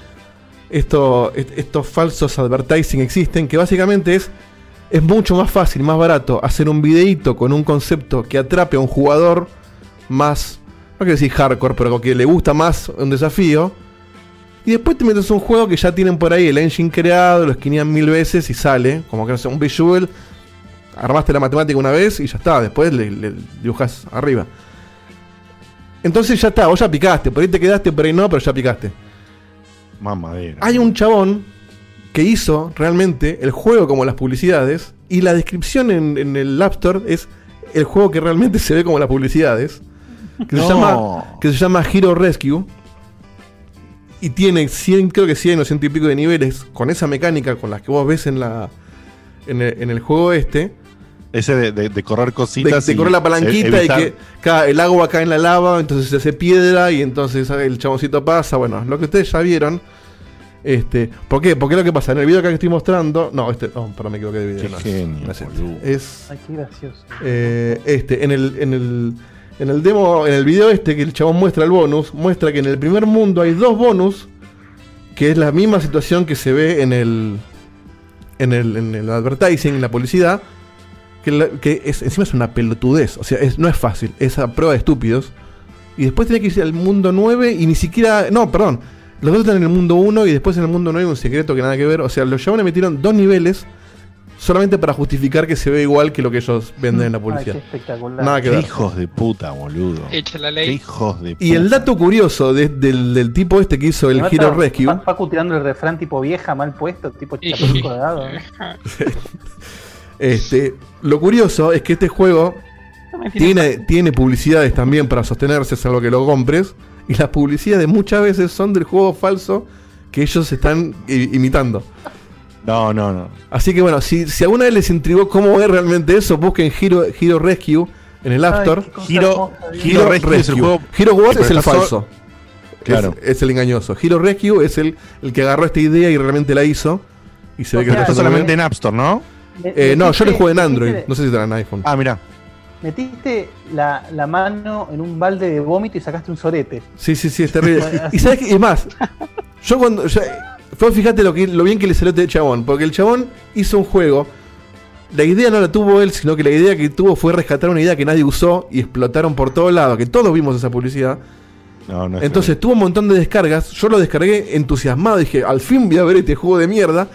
esto- est- estos falsos advertising existen, que básicamente es, es mucho más fácil, más barato hacer un videíto con un concepto que atrape a un jugador más, no quiero decir hardcore, pero que le gusta más un desafío. Y después te metes un juego que ya tienen por ahí el engine creado, lo esquinean mil veces y sale, como que no sé, un visual. Armaste la matemática una vez y ya está, después le, le dibujas arriba. Entonces ya está, vos ya picaste, por ahí te quedaste, por ahí no, pero ya picaste. Mamadera. Hay un chabón que hizo realmente el juego como las publicidades y la descripción en, en el App Store es el juego que realmente se ve como las publicidades. Que, se, llama, que se llama Hero Rescue. Y tiene 100, creo que 100 o 100 y pico de niveles con esa mecánica con las que vos ves en la en el, en el juego este. Ese de, de- de correr cositas. de y correr la palanquita y que cada- el agua cae en la lava, entonces se hace piedra y entonces el chaboncito pasa. Bueno, lo que ustedes ya vieron. Este, ¿Por qué? Porque lo que pasa en el video acá que estoy mostrando. No, este. No, perdón, me equivoqué de video. Qué no, genio, no es este. Es. Ay, qué gracioso. eh, este, en el, en el. En el demo, en el video este que el chabón muestra el bonus, muestra que en el primer mundo hay dos bonus, que es la misma situación que se ve en el. En el, en el advertising, en la publicidad, que, la- que es, encima es una pelotudez, o sea, es, no es fácil, es a prueba de estúpidos. Y después tiene que irse al mundo 9 y ni siquiera. No, perdón. Los dos están en el mundo 1 y después en el mundo 9 un secreto que nada que ver. O sea, los chabones metieron dos niveles solamente para justificar que se ve igual que lo que ellos venden en la Ay, publicidad. qué espectacular. Nada que Qué ver. hijos de puta, boludo. Echa la Qué ley. hijos de puta. Y el dato curioso de- del, del tipo este que hizo el ¿No Hero está Rescue. Pa- Pacu tirando el refrán tipo vieja, mal puesto, tipo chapuzco de dado. ¿eh? Este, lo curioso es que este juego tiene, tiene publicidades también para sostenerse, salvo que lo compres. Y las publicidades muchas veces son del juego falso que ellos están imitando. No, no, no. Así que bueno, si, si alguna vez les intrigó cómo es realmente eso, busquen Hero, Hero Rescue en el. Rescue es el juego- Hero Wars Pero es el falso. Claro. Es, es el engañoso. Hero Rescue es el, el que agarró esta idea y realmente la hizo. Y se ve que está solamente bien. en App Store, ¿no? Me- Eh, no, yo le juego en Android. metiste- No sé si está en iPhone. Ah, mirá. Metiste la, la mano en un balde de vómito y sacaste un sorete. Sí, sí, sí, es terrible. y sabes qué? es más, yo cuando. ya- fue, fíjate lo, que, lo bien que le salió a este chabón. Porque el chabón hizo un juego. La idea no la tuvo él, sino que la idea que tuvo fue rescatar una idea que nadie usó y explotaron por todos lados, que todos vimos esa publicidad. No, no es Entonces tuvo un montón de descargas. Yo lo descargué entusiasmado. Dije, al fin voy a ver este juego de mierda.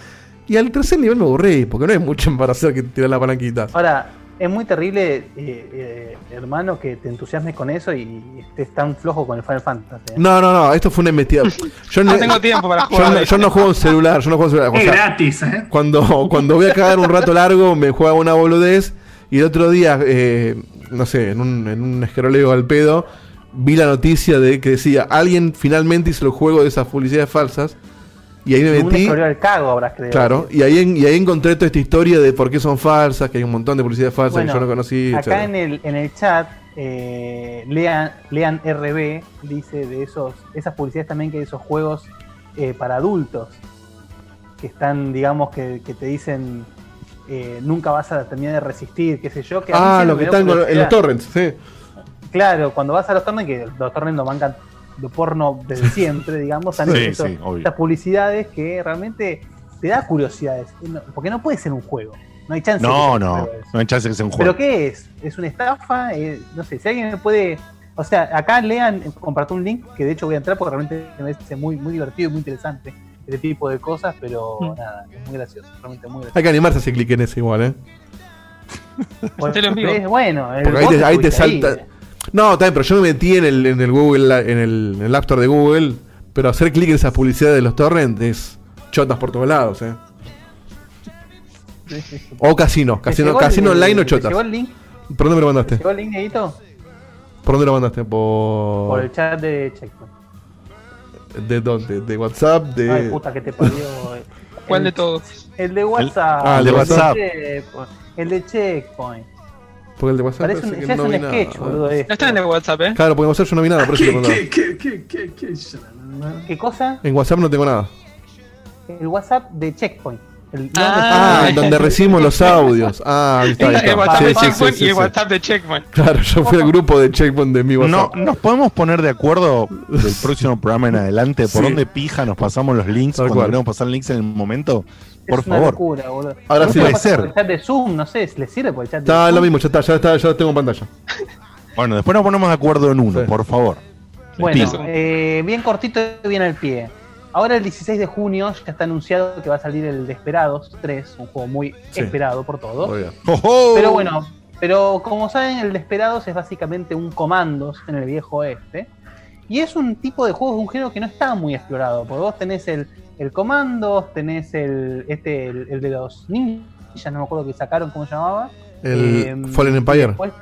Y al tercer nivel me aburrí, porque no hay mucho para hacer que tirar la palanquita. Ahora, es muy terrible, eh, eh, hermano, que te entusiasmes con eso y estés tan flojo con el Final Fantasy. ¿eh? No, no, no, esto fue una investigación. Yo No tengo tiempo para yo jugar. no, yo no juego en celular, yo no juego en celular. O Es sea, gratis, ¿eh? cuando, cuando voy a cagar un rato largo, me juega una boludez. Y el otro día, eh, no sé, en un, en un esqueroleo al pedo, vi la noticia de que decía: alguien finalmente hizo el juego de esas publicidades falsas. Y ahí me metí. cago habrás creído. Claro, y ahí, en- y ahí encontré toda esta historia de por qué son falsas, que hay un montón de publicidades falsas Bueno, que yo no conocí. Acá en el, en el chat, eh, Lean, Lean RB dice de esos, esas publicidades también que hay esos juegos eh, para adultos, que están, digamos, que, que te dicen eh, nunca vas a terminar de resistir, qué sé yo. Que Ah, lo que están en los torrents, sí. Claro, cuando vas a los torrents, que los torrents nos bancan de porno desde siempre, digamos, han Sí, hecho sí, estas publicidades que realmente te da curiosidades, No, porque no puede ser un juego, no hay chance. de que No, un no. No hay chance que sea un ¿Pero juego. qué es? ¿Es una estafa? Eh, no sé, si alguien me puede... O sea, acá lean, comparto un link que de hecho voy a entrar porque realmente me parece muy, muy divertido y muy interesante este tipo de cosas, pero Mm. nada, es muy gracioso, realmente muy Hay que animarse a hacer clic en ese igual, ¿eh? Bueno, Hacelo en vivo. es bueno, el Porque ahí te, ahí te ahí, salta. eh. No, también, pero yo me metí en el, en el Google, en el, en el App Store de Google, pero hacer clic en esas publicidades de los torrents es chotas por todos lados, ¿eh? O casino, ¿Te casino, casino el- online o chotas. ¿Llegó el link? ¿Por dónde me lo mandaste? ¿Llegó el link, Dieguito? ¿Por dónde lo mandaste? Por. Por el chat de Checkpoint. ¿De dónde? ¿De WhatsApp? De... Ay, puta, que te parió. ¿Cuál El- de todos? El de WhatsApp. Ah, el de WhatsApp. El de Checkpoint. Porque el de WhatsApp Parece un, que no nada. sketch, boludo. No está en el WhatsApp, ¿eh? Claro, porque en WhatsApp yo no vi nada, por eso ¿Qué, te preguntaba. qué, qué, qué, qué? ¿Qué cosa? En WhatsApp no tengo nada. El WhatsApp de Checkpoint. El, Ah, en donde recibimos los audios. Ah, ahí está, ahí El está. WhatsApp Sí, de sí, sí, Checkpoint sí, y el. WhatsApp de Checkpoint. Claro, yo fui al grupo de Checkpoint de mi No, WhatsApp. ¿Nos podemos poner de acuerdo del próximo programa en adelante? ¿Por Sí. dónde pija nos pasamos los links Tal cuando queremos pasar links en el momento? Por es una favor. locura, boludo. Ahora ¿No sí. puede ser. Por el chat de Zoom, no sé, ¿le sirve por el chat de Está Zoom? lo mismo, ya está, ya está, ya lo tengo en pantalla. Bueno, después nos ponemos de acuerdo en uno, Sí. por favor. Bueno, eh, bien cortito y bien al pie. Ahora el 16 de junio ya está anunciado que va a salir el Desperados 3, un juego muy Sí. esperado por todos. ¡Oh, oh! Pero bueno, pero como saben, el Desperados es básicamente un comandos en el viejo oeste. Y es un tipo de juego de un género que no está muy explorado. Porque vos tenés el, el comandos, tenés el, este, el, el de los ninjas, no me acuerdo que sacaron, ¿cómo se llamaba? El Eh, Fallen Empire. ¿cuál?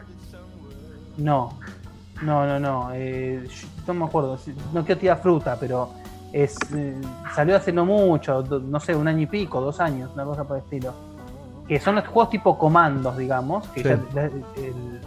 No, no, no, no. eh, no me acuerdo. No quiero tirar fruta, pero es eh, salió hace no mucho, no sé, un año y pico, dos años, una cosa por el estilo. Que son los juegos tipo comandos, digamos, que, Sí. ya- ya- el-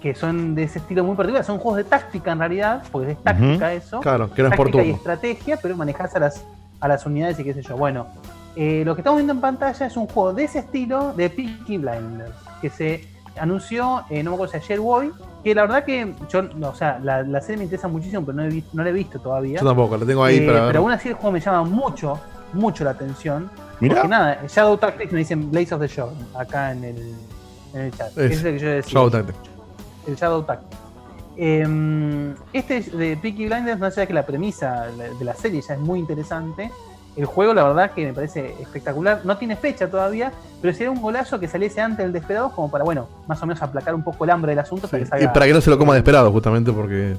que son de ese estilo muy particular. Son juegos de táctica en realidad, porque es táctica eso. Claro, que no es por táctica y estrategia, pero manejás a las, a las unidades y qué sé yo. Bueno, eh, lo que estamos viendo en pantalla es un juego de ese estilo de Peaky Blinders, que se anunció, eh, no me acuerdo si ayer o hoy, que la verdad que yo, no, o sea, la, la serie me interesa muchísimo, pero no, he visto, no la he visto todavía. Yo tampoco, la tengo ahí Eh, para pero aún así el juego me llama mucho, mucho la atención. Mirá. Porque nada, Shadow Tactics me dicen Blaze of the Show acá en el, en el chat. Es, Ese es el que yo decía Shadow Tactics. el Shadow Tactics. Eh, este es de Peaky Blinders, no sé que la premisa de la serie ya es muy interesante. El juego, la verdad, que me parece espectacular. No tiene fecha todavía, pero sería un golazo que saliese antes del Desperados, como para, bueno, más o menos aplacar un poco el hambre del asunto. para que Y salga- para que no se lo coma de esperado, justamente porque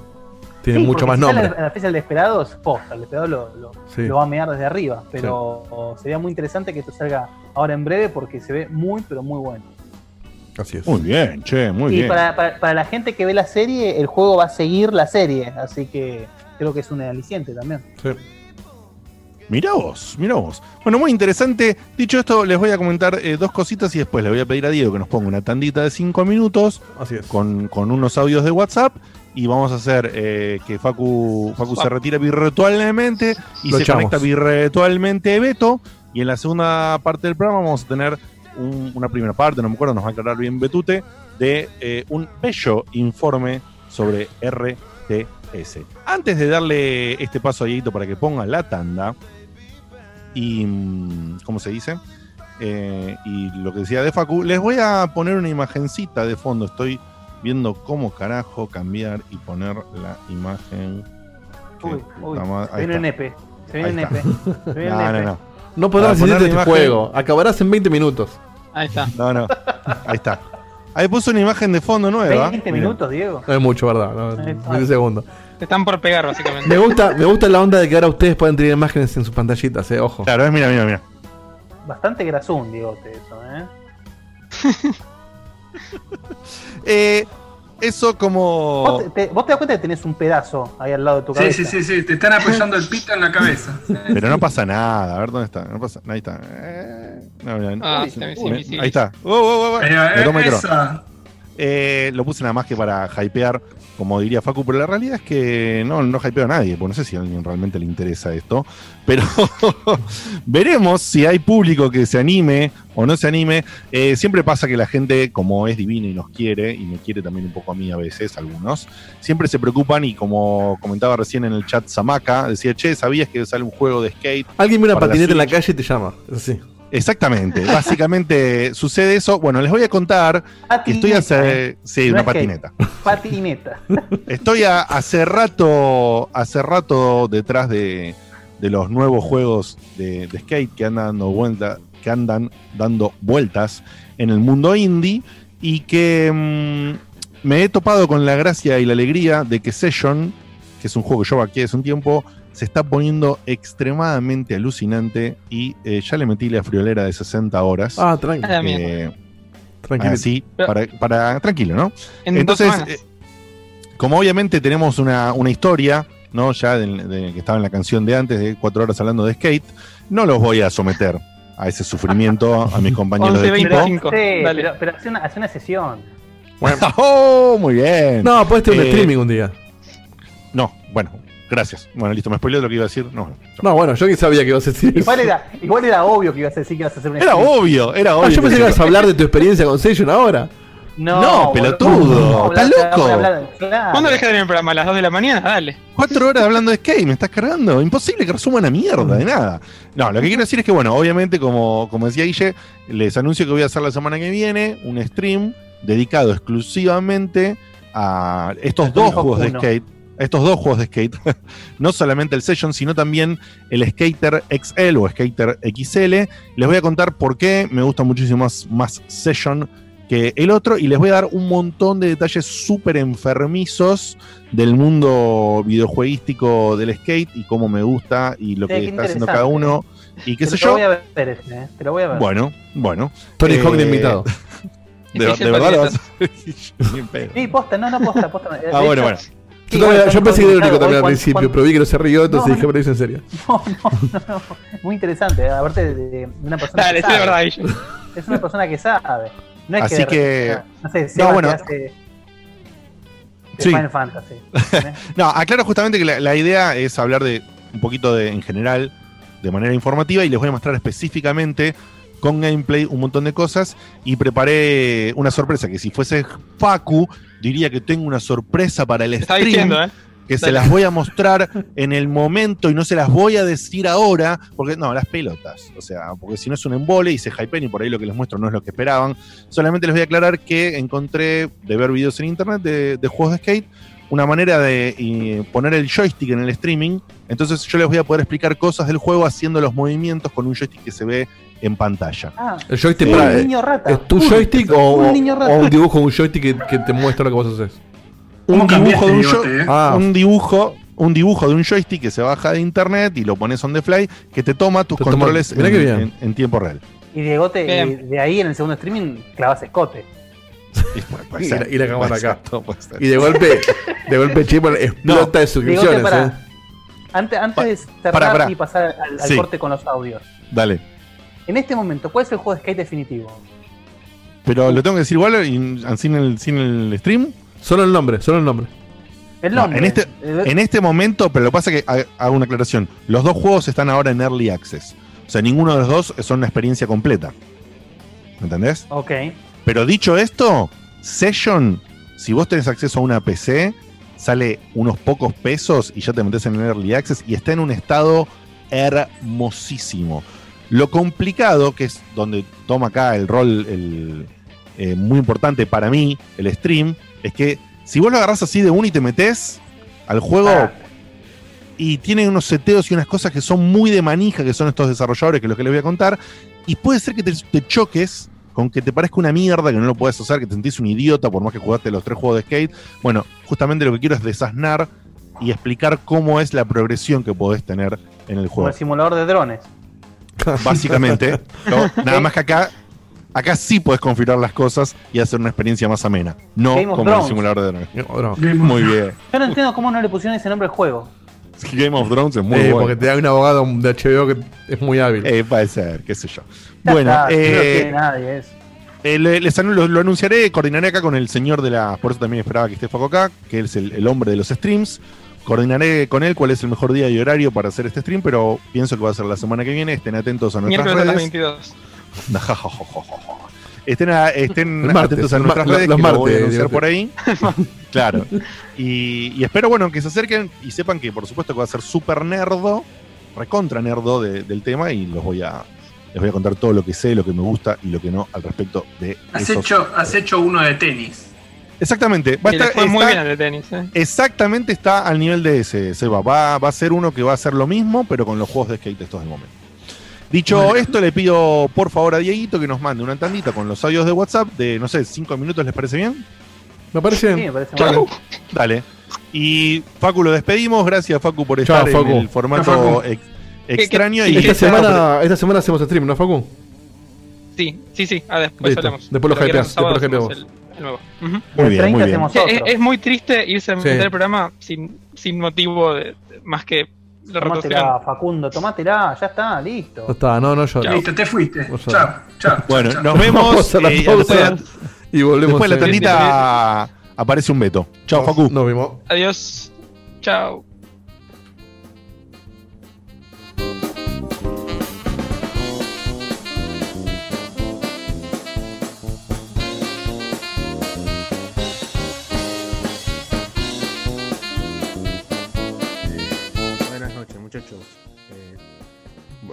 tiene Sí, mucho porque más si sale nombre. A la fecha del Desperados, posta, el Desperados lo, lo- Sí. lo va a mear desde arriba. Pero sería muy interesante que esto salga ahora en breve porque se ve muy, pero muy bueno. Así es. Muy bien, che, muy y bien. para, para- para la gente que ve la serie, el juego va a seguir la serie, así que creo que es un aliciente también. Sí. Mirá vos, mirá vos. Bueno, muy interesante. Dicho esto, les voy a comentar eh, dos cositas y después le voy a pedir a Diego que nos ponga una tandita de cinco minutos Así es. con, con unos audios de WhatsApp y vamos a hacer eh, que Facu, Facu se retire virtualmente y Lo se echamos. conecta virtualmente Beto. Y en la segunda parte del programa vamos a tener un- una primera parte, no me acuerdo, nos va a aclarar bien Betute, de eh, un bello informe sobre RTS. Antes de darle este paso a Dieguito para que ponga la tanda, y ¿cómo se dice? Eh, y lo que decía de Facu, les voy a poner una imagencita de fondo. Estoy viendo cómo carajo cambiar y poner la imagen. Uy, uy, se viene el nepe. Se viene el nepe. Se viene No, no, nepe. no. No podrás resistirte este imagen- juego. Acabarás en 20 minutos. Ahí está. No, no. Ahí está. Ahí puso una imagen de fondo nueva. 20 Miren. minutos, Diego. No es mucho, ¿verdad? No, Ahí está. 20 segundos. Te están por pegar, básicamente. Me gusta, me gusta la onda de que ahora ustedes pueden tener imágenes en sus pantallitas, eh. Ojo. Claro, es mira, mira, mira. Bastante grasón, Diegote, eso, ¿eh? Eh, eso como. ¿Vos te, te- vos te das cuenta que tenés un pedazo ahí al lado de tu cabeza. sí, sí, sí, te están apoyando el pito en la cabeza. Pero no pasa nada. A ver dónde está. No pasa. Ahí está. Eh, no, mira, Ah, sí, sí, sí. Ahí está. Oh, oh, oh, oh. Eh, Me tomo el. Eh, lo puse nada más que para hypear, como diría Facu, pero la realidad es que no, no hypeo a nadie, porque no sé si a alguien realmente le interesa esto. Pero veremos si hay público que se anime o no se anime. Eh, siempre pasa que la gente, como es divina y nos quiere, y me quiere también un poco a mí a veces, algunos, siempre se preocupan y como comentaba recién en el chat Samaka, decía, che, ¿sabías que sale un juego de skate? Alguien ve una patineta en la calle y te llama. Así. Exactamente, básicamente sucede eso. Bueno, les voy a contar que estoy hace... ¿eh? Sí, No una que- patineta. Patineta. Estoy a- hace rato, hace rato detrás de, de los nuevos juegos de, de skate que andan dando vuelta, que andan dando vueltas en el mundo indie y que mm, me he topado con la gracia y la alegría de que Session, que es un juego que yo aquí hace un tiempo, se está poniendo extremadamente alucinante y eh, ya le metí la friolera de 60 horas. Ah, tranquilo. Eh, Tranquilo. así, para, para- tranquilo, ¿no? En Entonces, eh, como obviamente tenemos una, una historia, ¿no? Ya del- de, que estaba en la canción de antes, de cuatro horas hablando de skate, no los voy a someter a ese sufrimiento a mis compañeros de 11, equipo. 25. Sí, Dale. pero, pero hace, una, hace una sesión. ¡Oh! Muy bien. No, puedes tener un Eh, streaming un día. No, bueno, gracias. Bueno, listo, me spoileó lo que iba a decir. No, No, bueno, yo que sabía que ibas a decir eso. Igual era, igual era obvio que ibas a decir que ibas a hacer un Era obvio, era Ah, obvio. yo pensé que ibas a hablar de tu experiencia con Session ahora. No, No, pelotudo, ¿estás loco? ¿Cuándo dejas de tener el programa? ¿A las 2 de la mañana? Dale. Cuatro horas hablando de skate, me estás cargando. Imposible que resuma una mierda de nada. No, lo que quiero decir es que, bueno, obviamente, como, como decía Guille, les anuncio que voy a hacer la semana que viene un stream dedicado exclusivamente a estos dos juegos de skate. Estos dos juegos de skate. no solamente el Session, sino también el Skater XL o Skater XL. Les voy a contar por qué me gusta muchísimo más, más Session que el otro y les voy a dar un montón de detalles súper enfermizos del mundo videojueguístico del skate y cómo me gusta y lo Sí, que está haciendo cada uno y qué Te sé lo yo. voy a ver ese, eh, Te lo voy a ver. Bueno, bueno. Tony Eh, Hawk de invitado. De, de verdad lo vas a. Sí, posta, no, no, posta, posta. De Ah, bueno, hecho, bueno. Sí, Yo, también- bueno, yo pensé que era el único también al cuando- principio, cuando- pero vi que no se rió, entonces No, dije, pero lo hice en serio. No, no, no, no. Muy interesante, aparte de, de una persona Dale, que sabe. verdad. Es una persona que sabe. No es Así que, que- no sé, No, Seba bueno. te hace de Sí. Final Fantasy. ¿eh? No, aclaro justamente que la, la idea es hablar de un poquito de en general, de manera informativa, y les voy a mostrar específicamente con gameplay un montón de cosas. Y preparé una sorpresa, que si fuese Facu, diría que tengo una sorpresa para el stream. diciendo, ¿eh? Que se las voy a mostrar en el momento y no se las voy a decir ahora, porque no, las pelotas. O sea, porque si no es un embole y se hypen y por ahí lo que les muestro no es lo que esperaban. Solamente les voy a aclarar que encontré de ver videos en internet de, de juegos de skate una manera de eh, poner el joystick en el streaming. Entonces yo les voy a poder explicar cosas del juego haciendo los movimientos con un joystick que se ve en pantalla. Ah, El joystick para- un niño rata. ¿Es tu joystick o, un niño o rata. un dibujo, un joystick que, que te muestra lo que vos haces? Un ¿Cómo dibujo, de un, eh? Ah. un dibujo, un dibujo de un joystick que se baja de internet y lo pones on the fly, que te toma tus Te controles en, tiempo real. Y Diego, te, de ahí en el segundo streaming clavas escote. Y, puede- la- y la cámara ser, acá. Y de golpe, de golpe Chipper explota de Diego, suscripciones. para, ¿eh? antes, antes de cerrar pará. y pasar al, al Sí. corte con los audios. Dale. En este momento, ¿cuál es el juego de skate definitivo? Pero lo tengo que decir igual y- sin el, sin el stream. Solo el nombre, solo el nombre. El No, nombre. en, este, Eh, en este momento, pero lo que pasa es que ha- hago una aclaración. Los dos juegos están ahora en Early Access. O sea, ninguno de los dos son una experiencia completa. ¿Me entendés? Ok. Pero dicho esto, Session, si vos tenés acceso a una PC, sale unos pocos pesos y ya te metes en el Early Access y está en un estado hermosísimo. Lo complicado, que es donde toma acá el rol el, eh, muy importante para mí, el stream, es que si vos lo agarrás así de uno y te metes al juego Ah. y tiene unos seteos y unas cosas que son muy de manija, que son estos desarrolladores, que es lo que les voy a contar, y puede ser que te, te choques con que te parezca una mierda, que no lo puedes hacer, que te sentís un idiota por más que jugaste los tres juegos de skate. Bueno, justamente lo que quiero es desasnar y explicar cómo es la progresión que podés tener en el Como juego. el simulador de drones. Básicamente, ¿no? nada más que acá, acá sí puedes configurar las cosas y hacer una experiencia más amena. No Game como en el simulador de drones. No, Muy bien. Yo no entiendo cómo no le pusieron ese nombre al juego. Game of Thrones es muy Eh, bueno. Porque te da un abogado de HBO que es muy hábil. Eh, puede ser, qué sé yo. Bueno, no lo eh, quiere nadie eso. Eh, le- les anu- lo, lo anunciaré, coordinaré acá con el señor de la. Por eso también esperaba que esté Faco acá, que es el, el hombre de los streams. Coordinaré con él cuál es el mejor día y horario para hacer este stream, pero pienso que va a ser la semana que viene. Estén atentos a nuestras Miércoles a las redes. 22. Estén, a- estén martes, atentos a nuestras redes, los que lo voy a martes, anunciar por ahí. claro. Y, y espero, bueno, que se acerquen y sepan que, por supuesto, que va a ser súper nerdo, recontra nerdo de- del tema y los voy a. Les voy a contar todo lo que sé, lo que me gusta y lo que no al respecto de Has esos hecho, has hecho uno de tenis. Exactamente. Va a estar- fue muy está- bien de tenis. ¿eh? Exactamente está al nivel de ese, Seba. Va, va a ser uno que va a hacer lo mismo, pero con los juegos de skate estos del momento. Dicho Bueno. esto, le pido por favor a Dieguito que nos mande una tandita con los audios de WhatsApp de, no sé, cinco minutos, ¿les parece bien? Me parece Sí, bien. me parece Vale. Dale. Y Facu, lo despedimos. Gracias, Facu, por Chao, estar Facu. en el formato Chao, Facu. ex- extraño. qué- y Esta Sí, semana, esta semana hacemos stream, ¿no, Facu? Sí, sí, sí. Ah, después Listo. hablamos. Después lo Pero hypeás, viernes, sábado después lo nuevo. Ujú. Muy El bien, 30 muy bien. es, es muy triste irse a meter Sí. el programa sin, sin motivo de, de- más que la rotación. Tomátela, Facundo, tomátela, ya está, listo. No está, no, no yo. Listo, te fuiste. Chao, chao. Bueno, chao. nos vemos. a la eh, pausa. Y volvemos Después de la tandita aparece un Beto. Chao, Facu. Nos vemos. Adiós. Chao.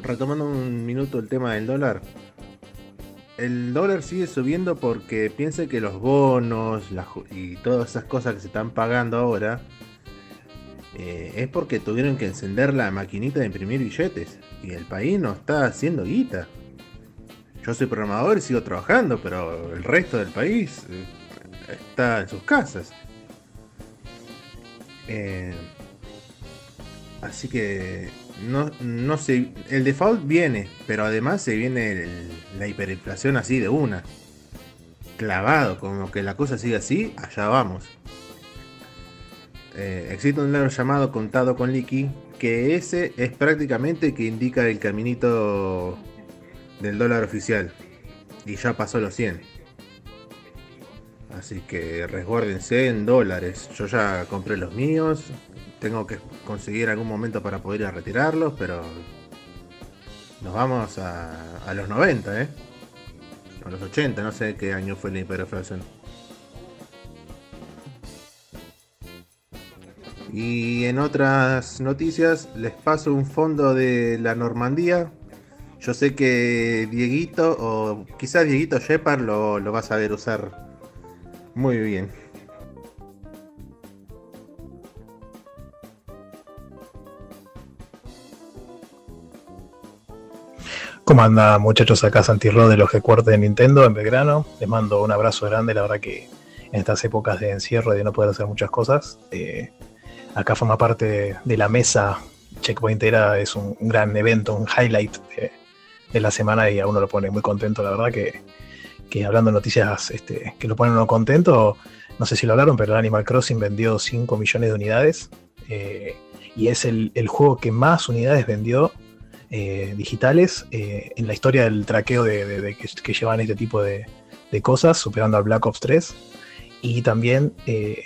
Retomando un minuto el tema del dólar. El dólar sigue subiendo porque piensa que los bonos y todas esas cosas que se están pagando ahora eh, es porque tuvieron que encender la maquinita de imprimir billetes y el país no está haciendo guita. Yo soy programador y sigo trabajando, pero el resto del país eh, está en sus casas. Eh, Así que no, no se, el default viene, pero además se viene la hiperinflación así de una. Clavado, como que la cosa sigue así, allá vamos. Eh, existe un dólar llamado contado con liqui, que ese es prácticamente que indica el caminito del dólar oficial. Y ya pasó los 100. Así que resguárdense en dólares. Yo ya compré los míos. Tengo que conseguir algún momento para poder ir a retirarlos, pero nos vamos a, los 90, ¿eh? A los 80, no sé qué año fue la hiperinflación. Y en otras noticias les paso un fondo de la Normandía. Yo sé que Dieguito o quizás Dieguito Shepard lo, lo va a saber usar muy bien. ¿Cómo anda muchachos? Acá Santi Ro de los que de Nintendo en Belgrano. Les mando un abrazo grande, la verdad que en estas épocas de encierro y de no poder hacer muchas cosas, eh, acá forma parte de la mesa Checkpointera, es un, gran evento, un highlight de, la semana y a uno lo pone muy contento, la verdad que, que hablando de noticias este, que lo ponen uno contento, no sé si lo hablaron, pero el Animal Crossing vendió 5 millones de unidades eh, y es el juego que más unidades vendió eh, digitales eh, en la historia del traqueo de, que, que llevan este tipo de, cosas, superando al Black Ops 3. Y también eh,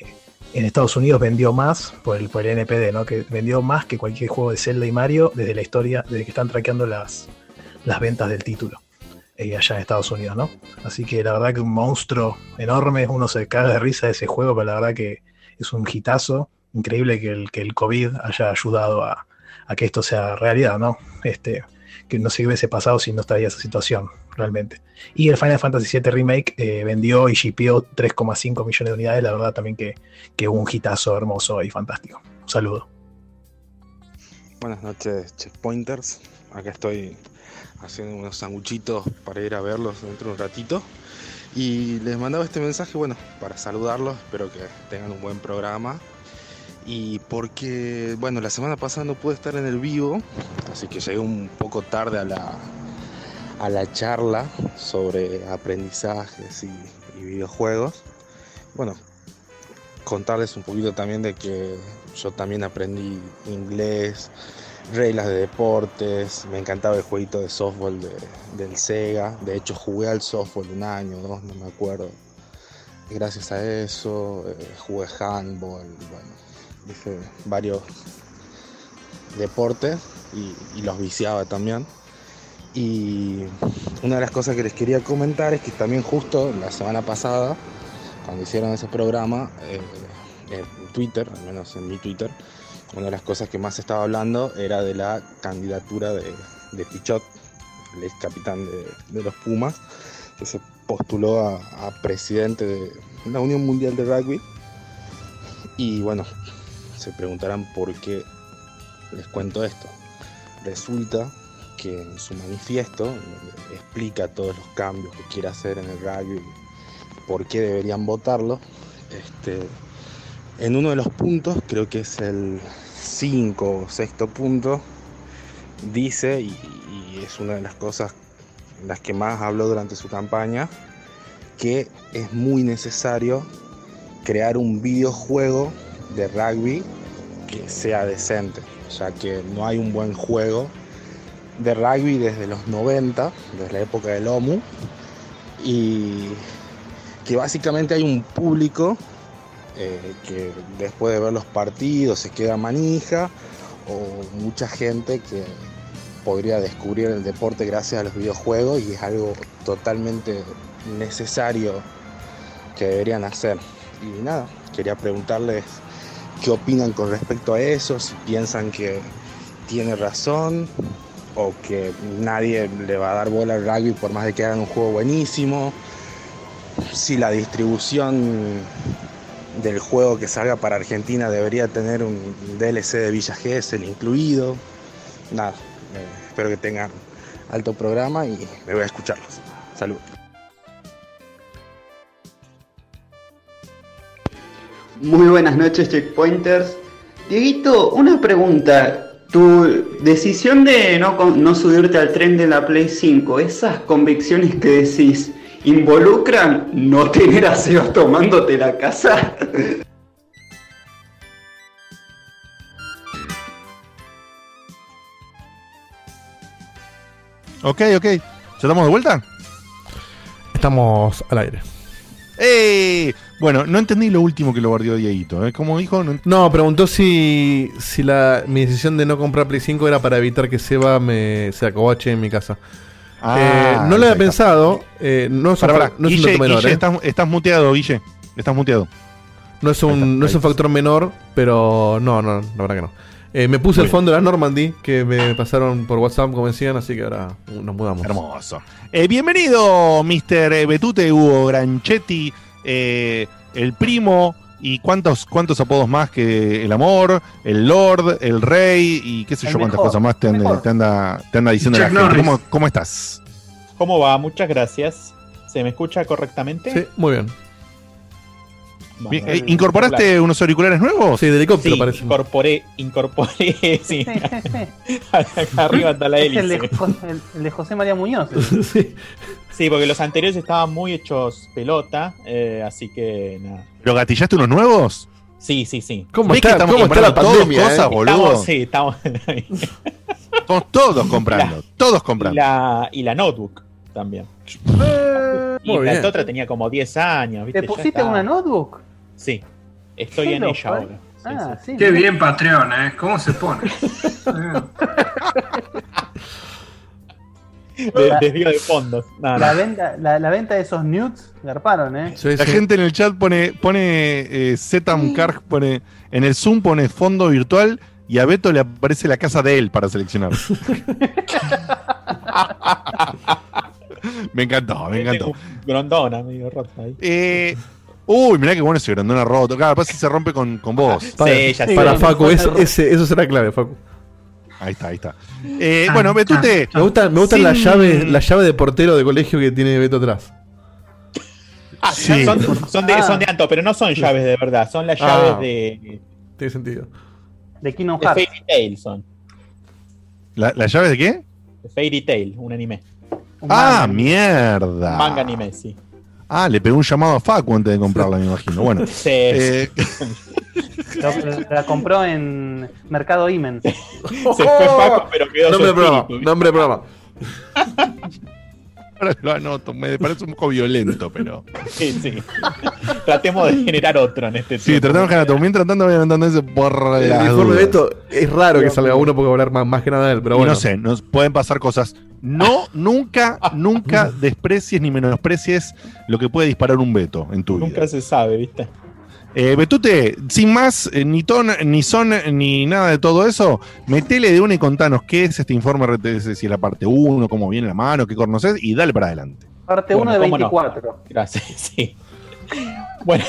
en Estados Unidos vendió más por el, por NPD, ¿no? que vendió más que cualquier juego de Zelda y Mario desde la historia, desde que están traqueando las, las ventas del título. allá en Estados Unidos, ¿no? Así que la verdad que un monstruo enorme, uno se caga de risa de ese juego, pero la verdad que es un hitazo. Increíble que el, que el COVID haya ayudado a, a que esto sea realidad, ¿no? Este, que no se hubiese pasado si no estaría esa situación, realmente. Y el Final Fantasy VII Remake eh, vendió y shipeó 3,5 millones de unidades, la verdad también que, que un hitazo hermoso y fantástico. Un saludo. Buenas noches, checkpointers. Acá estoy haciendo unos sanguchitos para ir a verlos dentro de un ratito. Y les mandaba este mensaje, bueno, para saludarlos. Espero que tengan un buen programa. Y porque, bueno, la semana pasada no pude estar en el vivo, así que llegué un poco tarde a la, a la charla sobre aprendizajes y, videojuegos. Bueno, contarles un poquito también de que yo también aprendí inglés, reglas de deportes, me encantaba el jueguito de softball de- del Sega, de hecho jugué al softball un año, dos, no me acuerdo. Gracias a eso eh, jugué handball, bueno, hice varios deportes y, los viciaba también. Y una de las cosas que les quería comentar es que también justo la semana pasada, cuando hicieron ese programa, eh, en Twitter, al menos en mi Twitter, una de las cosas que más estaba hablando era de la candidatura de, de Pichot, el ex capitán de, los Pumas, que se postuló a presidente de la Unión Mundial de Rugby. Y bueno, se preguntarán por qué les cuento esto. Resulta que en su manifiesto explica todos los cambios que quiere hacer en el rugby, por qué deberían votarlo, este, en uno de los puntos, creo que es el 5 o sexto punto, dice, y, y es una de las cosas en las que más habló durante su campaña, que es muy necesario crear un videojuego de rugby que sea decente, ya que no hay un buen juego de rugby desde los 90, desde la época del OMU, y que básicamente hay un público eh, que después de ver los partidos se queda manija o mucha gente que podría descubrir el deporte gracias a los videojuegos y es algo totalmente necesario que deberían hacer. Y nada, quería preguntarles qué opinan con respecto a eso, si piensan que tiene razón o que nadie le va a dar bola al rugby por más de que hagan un juego buenísimo, si la distribución del juego que salga para Argentina debería tener un DLC de Villa Gesell incluido. Nada, eh, espero que tengan alto programa y me voy a escucharlos. Salud. Muy buenas noches, checkpointers. Dieguito, una pregunta. Tu decisión de no, subirte al tren de la Play 5, esas convicciones que decís, ¿involucran no tener a Sebas tomándote la casa? Ok, ok. ¿Ya estamos de vuelta? Estamos al aire. ¡Ey! Bueno, no entendí lo último que lo guardió Dieguito. ¿eh? ¿Cómo dijo? No No, preguntó si, si la, mi decisión de no comprar Play 5 era para evitar que Seba me, se acobache en mi casa. Ah, Eh, no lo había pensado. eh, no es no es un dato menor. Guille, eh. estás, estás muteado, Guille. Estás muteado. No es un, no es un factor menor, pero no, no, la verdad que no. Eh, me puse Muy el fondo de la Normandy que me pasaron por WhatsApp, como decían, así que ahora nos mudamos. Hermoso. Eh, bienvenido, Mr. Betute Hugo Granchetti, eh, el primo y cuántos, cuántos apodos más que el amor, el lord, el rey y qué sé El yo cuántas cosas más te, anda- te anda, te anda diciendo Chuck la gente. ¿Cómo, cómo estás? ¿Cómo va? Muchas gracias. ¿Se me escucha correctamente? Sí, muy bien. Bien, eh, ¿Incorporaste unos auriculares nuevos? Sí, de helicóptero Sí, parece. incorporé, incorporé, sí. Acá arriba está la Es el de, hélice. Jo- el- el de José María Muñoz. sí. Sí, porque los anteriores estaban muy hechos pelota, eh, así que nada. ¿Pero gatillaste unos nuevos? Sí, sí, sí. ¿Cómo ¿Ves que está, estamos cómo está la pandemia? cosas, eh? boludo? Estamos, sí, estamos. Estamos todos comprando, todos y, comprando. la, y la notebook también. y muy la otra tenía como 10 años, ¿viste? ¿Te pusiste una notebook? Sí, estoy en ella ahora. Sí, Ah, sí. sí. Qué bien Patreon, ¿eh? ¿Cómo se pone? De- desvío de fondos. Nada, La nada. venta, la, la venta de esos nudes garparon, ¿eh? Sí, La sí. gente en el chat pone, pone eh, Zetam Karg, pone, en el Zoom pone fondo virtual y a Beto le aparece la casa de él para seleccionar. me encantó, me encantó. Un Grondona medio roto ahí. Eh, uy, mirá qué bueno ese grandona roto. Claro, pasa si se rompe con, con vos. Para, Sí, ya para Sí, Facu, ese- ese- eso será clave, Facu. Ahí está, ahí está. Eh, bueno, Betute. Me gusta, me gusta sin- la llave, la llave de portero de colegio que tiene Beto atrás. Ah, Sí. son, son de, Ah. son de Anto, pero no son llaves de verdad, son las Ah. llaves de, Tiene sentido. De Kingdom de Hearts. Fairy Tail son. ¿La, ¿Las llaves de qué? De Fairy Tail, un anime. Un Ah, manga. mierda. Manga anime, sí. Ah, le pegó un llamado a Facu antes de comprarla, me imagino. Bueno. Sí, Eh, la compró en Mercado Imen. se fue Paco, pero quedó Nombre de programa, nombre de programa. Ahora lo anoto, me parece un poco violento, pero. Sí, sí. Tratemos de generar otro en este Sí, tiempo. tratamos de ganar. Mientras tanto, voy anotando eso por El informe de. Beto es raro que salga uno porque va a hablar más, más que nada de él, pero Y bueno. no sé, nos pueden pasar cosas. No, nunca, nunca desprecies ni menosprecies lo que puede disparar un veto en tu vida. Nunca se sabe, ¿viste? Eh, Betute, sin más, eh, ni ton, ni son, ni nada de todo eso, metele de una y contanos qué es este informe RTS, si es la parte 1, cómo viene la mano, qué conoces, y dale para adelante. Parte Bueno, 1 de cómo no. 24. Gracias, sí. Bueno.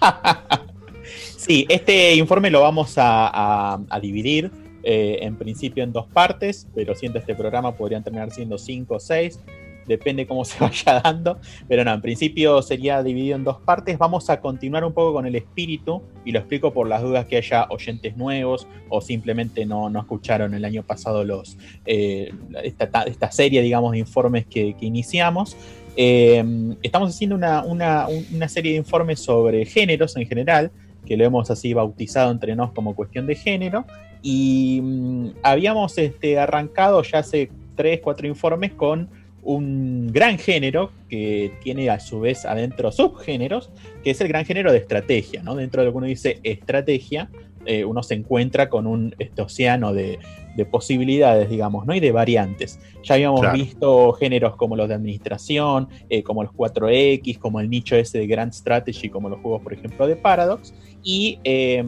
sí, este informe lo vamos a, a- a dividir eh, en principio en dos partes, pero siendo este programa podrían terminar siendo cinco o seis, depende cómo se vaya dando, pero no, en principio sería dividido en dos partes. Vamos a continuar un poco con el espíritu y lo explico por las dudas que haya oyentes nuevos o simplemente no, no escucharon el año pasado los, eh, esta, ta- esta serie, digamos, de informes que, que iniciamos. Eh, estamos haciendo una, una- un- una serie de informes sobre géneros en general, que lo hemos así bautizado entre nos como cuestión de género, y mm, habíamos este, arrancado ya hace tres, cuatro informes con un gran género que tiene a su vez adentro subgéneros, que es el gran género de estrategia, ¿no? Dentro de lo que uno dice estrategia, eh, uno se encuentra con un este océano de, de posibilidades, digamos, ¿no? Y de variantes. Ya habíamos Claro. visto géneros como los de administración, eh, como los 4X, como el nicho ese de Grand Strategy, como los juegos, por ejemplo, de Paradox. Y eh,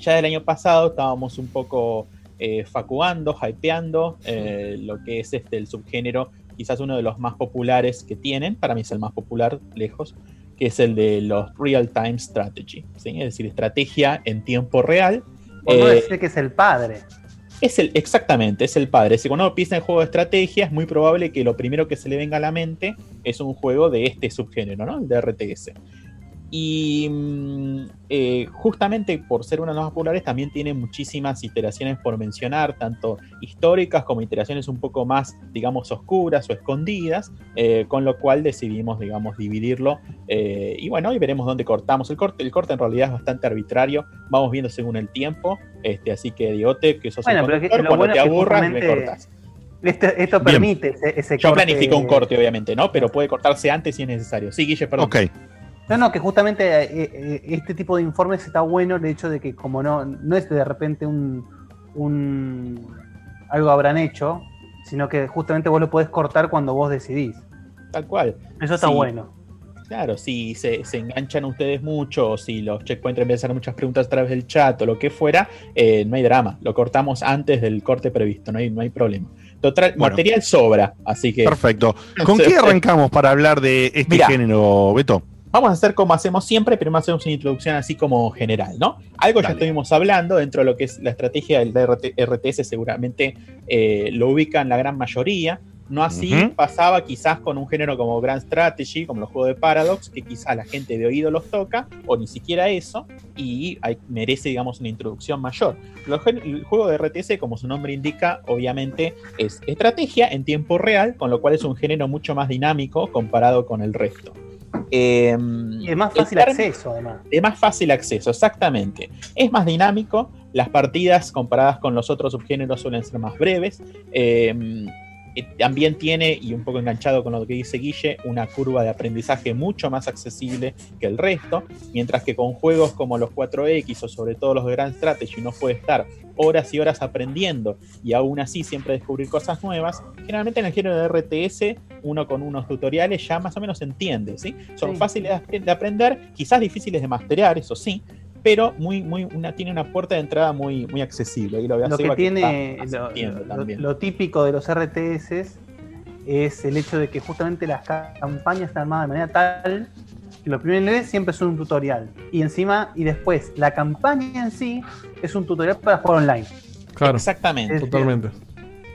ya del año pasado estábamos un poco eh, facuando, hypeando lo que es este el subgénero, quizás uno de los más populares que tienen, para mí es el más popular, lejos, que es el de los real-time strategy, ¿sí? es decir, estrategia en tiempo real. No Eh, decir que es el padre. es el, exactamente, es el padre. Si cuando uno piensa en juego de estrategia, es muy probable que lo primero que se le venga a la mente es un juego de este subgénero, ¿no? El de RTS. Y mm, eh, justamente por ser uno de los más populares, también tiene muchísimas iteraciones por mencionar, tanto históricas como iteraciones un poco más, digamos, oscuras o escondidas, eh, con lo cual decidimos, digamos, dividirlo. eh, y bueno, y veremos dónde cortamos. El corte, el corte en realidad es bastante arbitrario, vamos viendo según el tiempo. Este, así que, Diote, que sos Bueno, el que conductor, lo cuando bueno te es que aburras, me cortas. Esto, esto Bien. permite ese, ese Yo corte- planifico un corte, obviamente, ¿no? Pero puede cortarse antes si es necesario. Sí, Guille, perdón. No, no, que justamente eh, eh, este tipo de informes está bueno el hecho de que como no, no es de repente un, un algo habrán hecho, sino que justamente vos lo podés cortar cuando vos decidís. Tal cual. Eso está Sí. bueno. Claro, si se, se enganchan ustedes mucho, o si los checkpoints empiezan a hacer muchas preguntas a través del chat o lo que fuera, eh, no hay drama. Lo cortamos antes del corte previsto, no hay, no hay problema. Total, Bueno. material sobra, así que. Perfecto. ¿Con qué arrancamos para hablar de este género, Beto? Vamos a hacer como hacemos siempre, pero más hacemos una introducción así como general, ¿no? Algo ya estuvimos hablando dentro de lo que es la estrategia del RT RTS, seguramente eh, lo ubican la gran mayoría. No así pasaba quizás con un género como Grand Strategy, como los juegos de Paradox, que quizás la gente de oído los toca, o ni siquiera eso, y hay- merece, digamos, una introducción mayor. Los el juego de RTS, como su nombre indica, obviamente es estrategia en tiempo real, con lo cual es un género mucho más dinámico comparado con el resto. Eh, Y es más fácil acceso, además. de más fácil acceso, exactamente. Es más dinámico, las partidas comparadas con los otros subgéneros suelen ser más breves. eh, también tiene, y un poco enganchado con lo que dice Guille, una curva de aprendizaje mucho más accesible que el resto, mientras que con juegos como los 4X o sobre todo los de Grand Strategy uno puede estar horas y horas aprendiendo y aún así siempre descubrir cosas nuevas, generalmente en el género de RTS uno con unos tutoriales ya más o menos entiende, ¿sí? Son Sí. fáciles de de aprender, quizás difíciles de masterear, eso sí, pero muy, muy, una, tiene una puerta de entrada muy, muy accesible. Y lo, Lo que tiene está lo, típico de los RTS es el hecho de que justamente las ca- campañas están armadas de manera tal que los primeros niveles siempre son un tutorial. Y encima, y después, la campaña en sí es un tutorial para jugar online. Claro. Exactamente. Totalmente.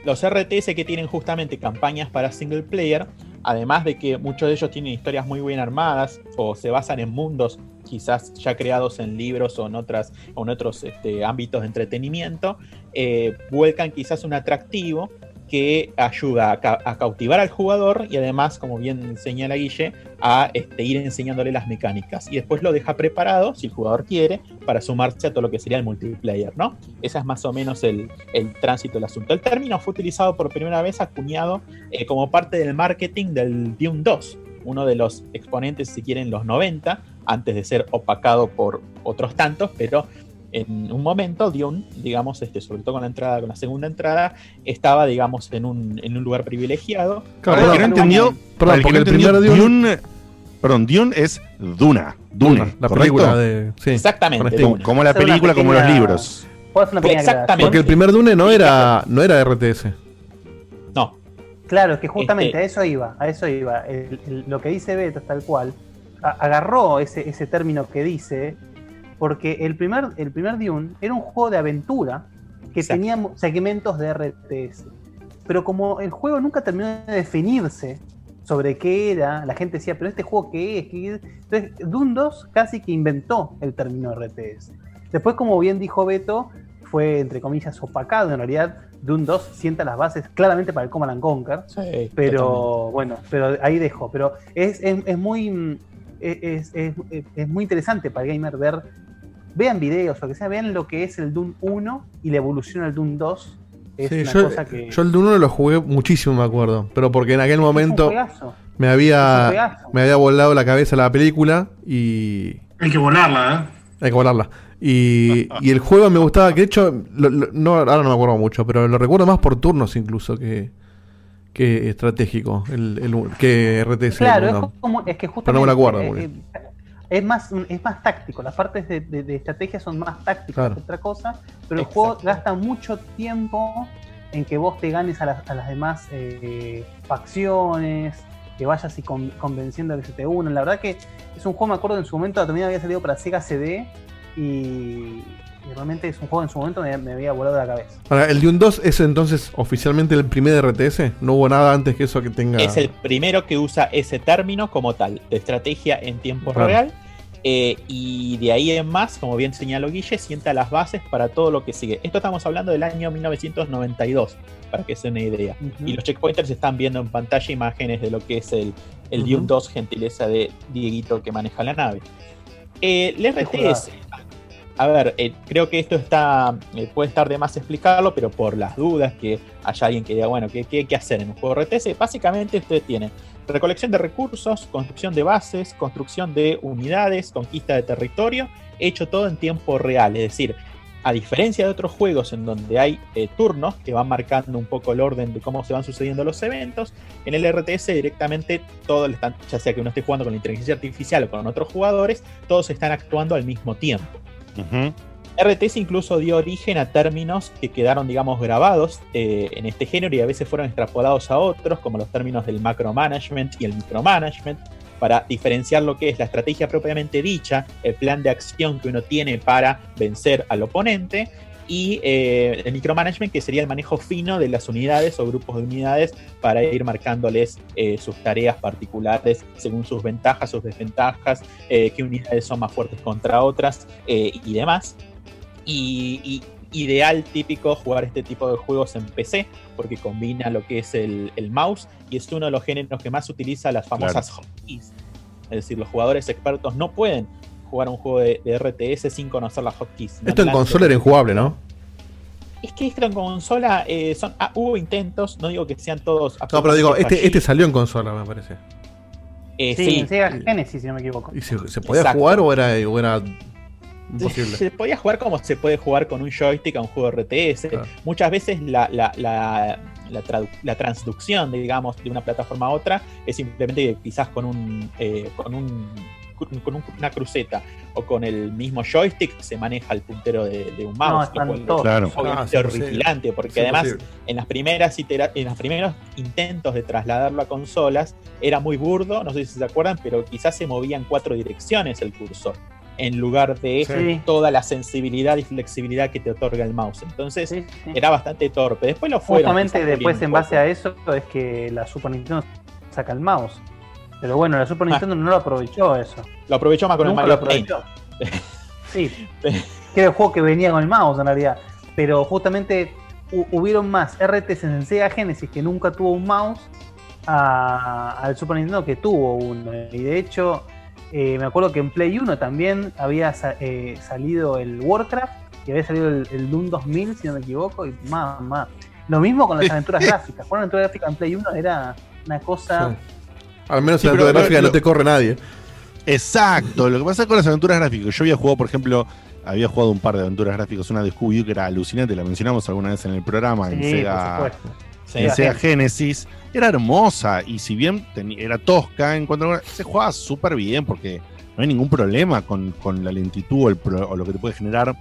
Los RTS que tienen justamente campañas para single player, además de que muchos de ellos tienen historias muy bien armadas o se basan en mundos quizás ya creados en libros o en, otras, o en otros este, ámbitos de entretenimiento, eh, vuelcan quizás un atractivo que ayuda a, ca- a cautivar al jugador y además, como bien señala Guille, a este, ir enseñándole las mecánicas. Y después lo deja preparado, si el jugador quiere, para sumarse a todo lo que sería el multiplayer, ¿no? Ese es más o menos el, el tránsito del asunto. El término fue utilizado por primera vez, acuñado eh, como parte del marketing del Dune 2, uno de los exponentes, si quieren, los 90, antes de ser opacado por otros tantos, pero en un momento Dune, digamos, este, sobre todo con la entrada, con la segunda entrada, estaba, digamos, en un, en un lugar privilegiado. Para el que no entendió, para el que no entendió, Dune, perdón, Dune es Duna, Dune, Duna, la ¿correcto? película de- sí, Exactamente, Como, la película, como los libros. ¿Puedo hacer una pequeña Exactamente. Porque el primer Dune no era, no era RTS. No. Claro, es que justamente Este- a eso iba, a eso iba. El- el- lo que dice Beto es tal cual. A- agarró ese, ese término que dice, porque el primer, el primer Dune era un juego de aventura que tenía mo- segmentos de RTS. Pero como el juego nunca terminó de definirse sobre qué era, la gente decía, pero este juego qué es, ¿Qué es? Entonces, Dune 2 casi que inventó el término RTS. Después, como bien dijo Beto, fue entre comillas opacado. En realidad, Dune 2 sienta las bases claramente para el Command and Conquer. pero bueno, pero ahí dejo. Pero es, es- es muy mm, es, es- es- muy interesante para el gamer ver. Vean videos o lo que sea, vean lo que es el Dune 1 y la evolución al Dune 2 Es Sí, una yo, cosa que. yo el de uno lo jugué muchísimo, me acuerdo. Pero porque en aquel momento me había, me había volado la cabeza la película y. Hay que volarla, ¿eh? Hay que volarla. Y, y el juego me gustaba, que de hecho, lo- lo- no, ahora no me acuerdo mucho, pero lo recuerdo más por turnos incluso que, que estratégico, el, el- que RTS. Claro, no. es, como, es que justamente. no me acuerdo eh, eh, es más, es más táctico, las partes de, de- de estrategia son más tácticas Claro. que otra cosa, pero el juego gasta mucho tiempo en que vos te ganes a las, a las demás eh, facciones, que vayas y con- convenciendo a que se te unan. La verdad que es un juego, me acuerdo en su momento también había salido para Sega CD y, y realmente es un juego en su momento me, me había volado la cabeza. Ahora, el Dune 2 es entonces oficialmente el primer RTS. No hubo nada antes que eso que tenga. Es el primero que usa ese término como tal, de estrategia en tiempo Claro. real. eh, y de ahí en más, como bien señaló Guille, sienta las bases para todo lo que sigue. Esto estamos hablando del año 1992, para que se den una idea. Y los checkpointers están viendo en pantalla imágenes de lo que es el, el Ujú. Dune 2, gentileza de Dieguito que maneja la nave. Eh, el RTS. A ver, eh, creo que esto está eh, puede estar de más explicarlo, pero por las dudas que haya alguien que diga, bueno, ¿qué, qué que hacer en un juego RTS? Básicamente ustedes tienen recolección de recursos, construcción de bases, construcción de unidades, conquista de territorio, hecho todo en tiempo real, es decir, a diferencia de otros juegos en donde hay eh, turnos que van marcando un poco el orden de cómo se van sucediendo los eventos, en el RTS directamente todos ya sea que uno esté jugando con la inteligencia artificial o con otros jugadores, todos están actuando al mismo tiempo. RTS incluso dio origen a términos que quedaron, digamos, grabados eh, en este género y a veces fueron extrapolados a otros, como los términos del macromanagement y el micromanagement, para diferenciar lo que es la estrategia propiamente dicha, el plan de acción que uno tiene para vencer al oponente, y eh, el micromanagement, que sería el manejo fino de las unidades o grupos de unidades para ir marcándoles eh, sus tareas particulares según sus ventajas, sus desventajas, eh, qué unidades son más fuertes contra otras eh, y demás. Y, y ideal típico jugar este tipo de juegos en PC porque combina lo que es el, el mouse y es uno de los géneros que más utiliza las famosas hotkeys. Es decir, los jugadores expertos no pueden jugar un juego de, de RTS sin conocer las hotkeys. No Esto en de- consola era injugable, ¿no? Es que esto en consola eh, son, ah, hubo intentos, no digo que sean todos. No, pero digo, este, este salió en consola, me parece. Eh, sí, sí. en Sega Genesis, si no me equivoco. ¿Y se, se podía Exacto. jugar o era, o era imposible? Se podía jugar como se puede jugar con un joystick a un juego RTS. Muchas veces la, la, la, la, tradu- la transducción, digamos, de una plataforma a otra es simplemente que quizás con un, eh, con un con un- una cruceta o con el mismo joystick se maneja el puntero de, de un No, mouse. lo cual es Claro. obviamente Ah, sí, imposible. horripilante, porque Es además en las primeras itera- en los primeros intentos de trasladarlo a consolas era muy burdo, no sé si se acuerdan, pero quizás se movía en cuatro direcciones el cursor en lugar de Sí. toda la sensibilidad y flexibilidad que te otorga el mouse. Entonces Sí, sí. era bastante torpe. Después lo fueron. Justamente después, en base a eso, es que la Super Nintendo saca el mouse. Pero bueno, la Super Ah. Nintendo no lo aprovechó eso. Lo aprovechó más con Nunca el lo Mario Paint. Sí, que era el juego que venía con el mouse en realidad. Pero justamente hu- hubieron más RTS en el Sega Genesis que nunca tuvo un mouse al Super Nintendo que tuvo uno. Y de hecho, eh, me acuerdo que en Play 1 también había sa- eh, salido el Warcraft y había salido el, el Doom 2000, si no me equivoco. Y más, más. Lo mismo con las aventuras gráficas. Jugar una aventura gráfica en Play 1 era una cosa. Sí. Al menos Sí, en la pero- gráfica no te corre nadie. Exacto, lo que pasa con las aventuras gráficas, yo había jugado, por ejemplo, había jugado un par de aventuras gráficas, una de Scooby-Doo que era alucinante, la mencionamos alguna vez en el programa, en Sega, en. Sega Genesis, era hermosa y si bien era tosca en cuanto a se jugaba súper bien porque no hay ningún problema con, con la lentitud o, el pro- o lo que te puede generar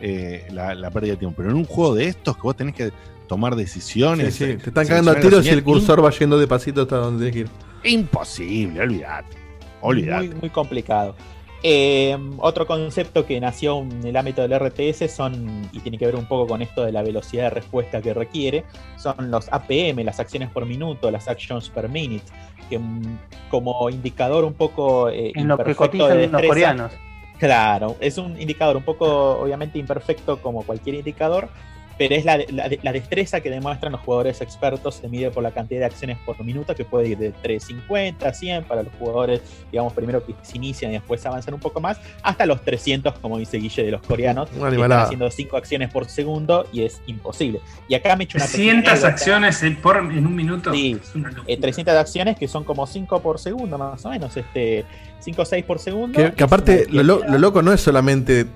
eh, la, la pérdida de tiempo. Pero en un juego de estos que vos tenés que tomar decisiones, sí, Te están cagando a tiros y el cursor va yendo de pasito hasta donde tienes que ir. Imposible, olvidate. Olvidate. Muy, muy complicado. Eh, otro concepto que nació en el ámbito del RTS son, y tiene que ver un poco con esto de la velocidad de respuesta que requiere, son los APM, las acciones por minuto, las actions per minute, que mm, como indicador un poco eh, En lo que de cotizan los coreanos. Claro, es un indicador un poco obviamente imperfecto como cualquier indicador, pero es la, la- la destreza que demuestran los jugadores expertos, se mide por la cantidad de acciones por minuto, que puede ir de 350 a 100 para los jugadores, digamos, primero que se inician y después avanzan un poco más, hasta los 300, como dice Guille, de los coreanos, que están haciendo 5 acciones por segundo y es imposible. Y acá me he hecho una pequeña 300 anécdota. acciones en, por, en un minuto. Sí, eh, 300 acciones que son como 5 por segundo, más o menos, este 5 o 6 por segundo. Que, que aparte, lo- lo loco no es solamente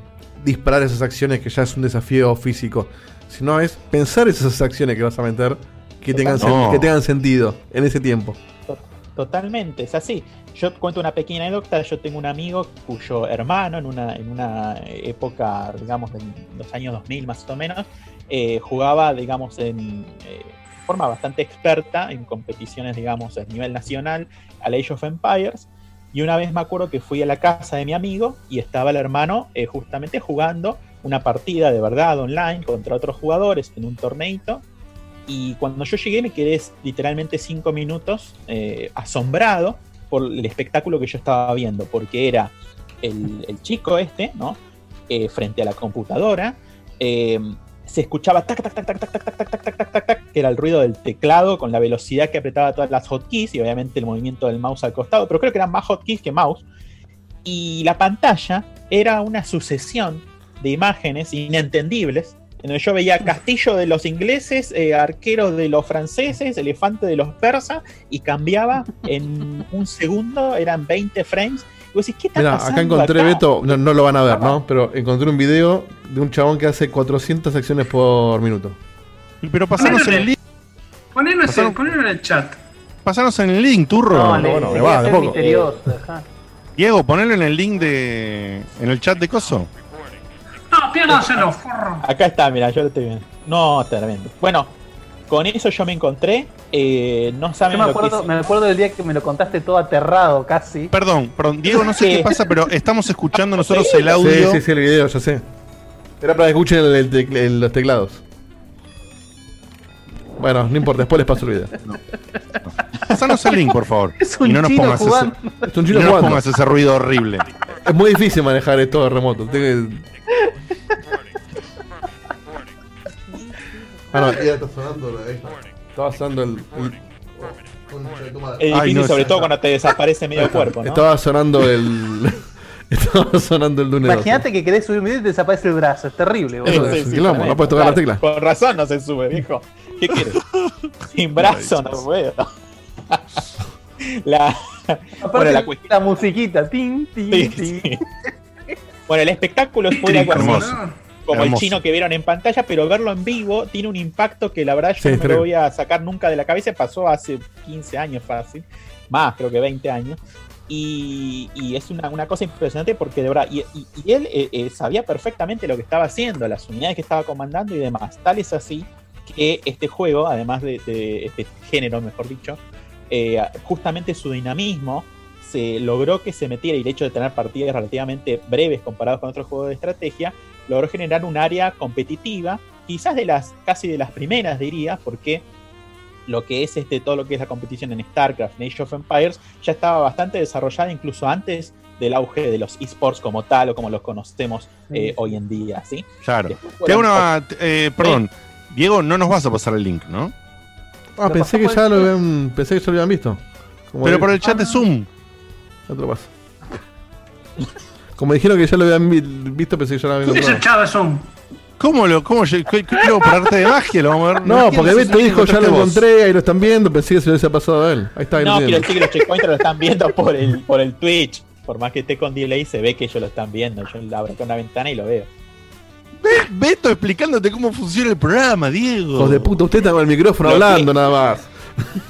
disparar esas acciones, que ya es un desafío físico, sino es pensar esas acciones que vas a meter que tengan, No. que tengan sentido en ese tiempo. Totalmente, es así. Yo cuento una pequeña anécdota. Yo tengo un amigo cuyo hermano, en una, en una época, digamos, de los años 2000 más o menos, eh, jugaba, digamos, en eh, forma bastante experta en competiciones, digamos, a nivel nacional, al Age of Empires. Y una vez me acuerdo que fui a la casa de mi amigo y estaba el hermano eh, justamente jugando una partida de verdad online contra otros jugadores en un torneito. Y cuando yo llegué me quedé literalmente cinco minutos eh, asombrado por el espectáculo que yo estaba viendo, porque era el, chico este, ¿no? Eh, frente a la computadora, eh, se escuchaba tac, tac, tac, tac, tac, tac, tac, tac, tac, tac, tac, tac, que era el ruido del teclado con la velocidad que apretaba todas las hotkeys y obviamente el movimiento del mouse al costado, pero creo que eran más hotkeys que mouse. Y la pantalla era una sucesión de imágenes inentendibles en donde yo veía castillo de los ingleses, eh, arqueros de los franceses, elefante de los persas, y cambiaba en un segundo, eran 20 frames. Y vos decís, ¿qué está Mira, pasando acá encontré, acá? Beto, no, no lo van a ver, ¿no? Pero encontré un video de un chabón que hace 400 acciones por minuto. Pero pasanos en el link. Ponelo, ese- Pasaron- ponelo en el chat. Pasanos en el link, turro. No, le- bueno, le me va, de poco. Diego, ponelo en el link de. en el chat de Coso. No, piérdaselo, forro. Acá está, mira, yo lo estoy viendo. No, tremendo. Bueno, con eso yo me encontré. eh, no Yo saben me lo que acuerdo, me acuerdo del día que me lo contaste todo aterrado casi. Perdón, perdón, Diego, no sé qué pasa, pero estamos escuchando nosotros el audio. Sí, sí, sí, el video, ya sé. Era para que escuchen el- el tec- el- los teclados. Bueno, no importa, después les paso el video. Pasanos el link, por favor. Es un y no nos chino pongas jugando. ese, Es un y chino no nos pongas ese ruido horrible. Es muy difícil manejar esto de remoto. tengo que- Ah, no, ya está sonando. está. Estaba sonando el. el-. Es Ay, no, sobre todo cuando te desaparece medio cuerpo, ¿no? Estaba sonando el. Estaba sonando el Dune Imagínate que querés subir un video y te desaparece el brazo. Es terrible, boludo. es quilombo, no puedes tocar la tecla. Con razón no se sube, viejo. ¿Qué quieres? Sin brazo no puedo. La, Aparte, bueno, la la, musiquita. Tin, tin, Sí, tin. sí. Bueno, el espectáculo fue algo Hermoso. como el chino que vieron en pantalla, pero verlo en vivo tiene un impacto que la verdad yo Sí, no me lo voy a sacar nunca de la cabeza. Pasó hace 15 años fácil, más creo que 20 años. Y, y es una, una cosa impresionante porque de verdad, y, y- y él eh, eh, sabía perfectamente lo que estaba haciendo, las unidades que estaba comandando y demás. Tal es así que este juego, además de, de este género, mejor dicho, eh, justamente su dinamismo se logró que se metiera y el hecho de tener partidas relativamente breves comparados con otros juegos de estrategia, logró generar un área competitiva, quizás de las casi de las primeras diría, porque lo que es este todo lo que es la competición en StarCraft, en Age of Empires, ya estaba bastante desarrollada incluso antes del auge de los esports como tal o como los conocemos eh, hoy en día, ¿sí? Claro. Te una. eh, perdón, Diego, no nos vas a pasar el link, ¿no? Ah, pensé que ya lo habían. Pensé que ya lo habían visto. Como Pero por el chat de Zoom. Ya te lo paso. Como dijeron que ya lo habían vi- visto, pensé que ya lo habían Es el. ¿Cómo lo.? ¿Cómo yo- por arte de magia, lo vamos a ver. No, porque Beto dijo, ya lo encontré, ahí lo están viendo, pensé que se lo hubiese pasado a él. Ahí está, No, quiero decir que los checkpointers lo están viendo por el, por el Twitch. Por más que esté con delay, se ve que ellos lo están viendo. Yo abro con la ventana y lo veo. Be- Beto explicándote cómo funciona el programa, Diego. Hijos de puta, usted está con el micrófono Lo que- hablando nada más.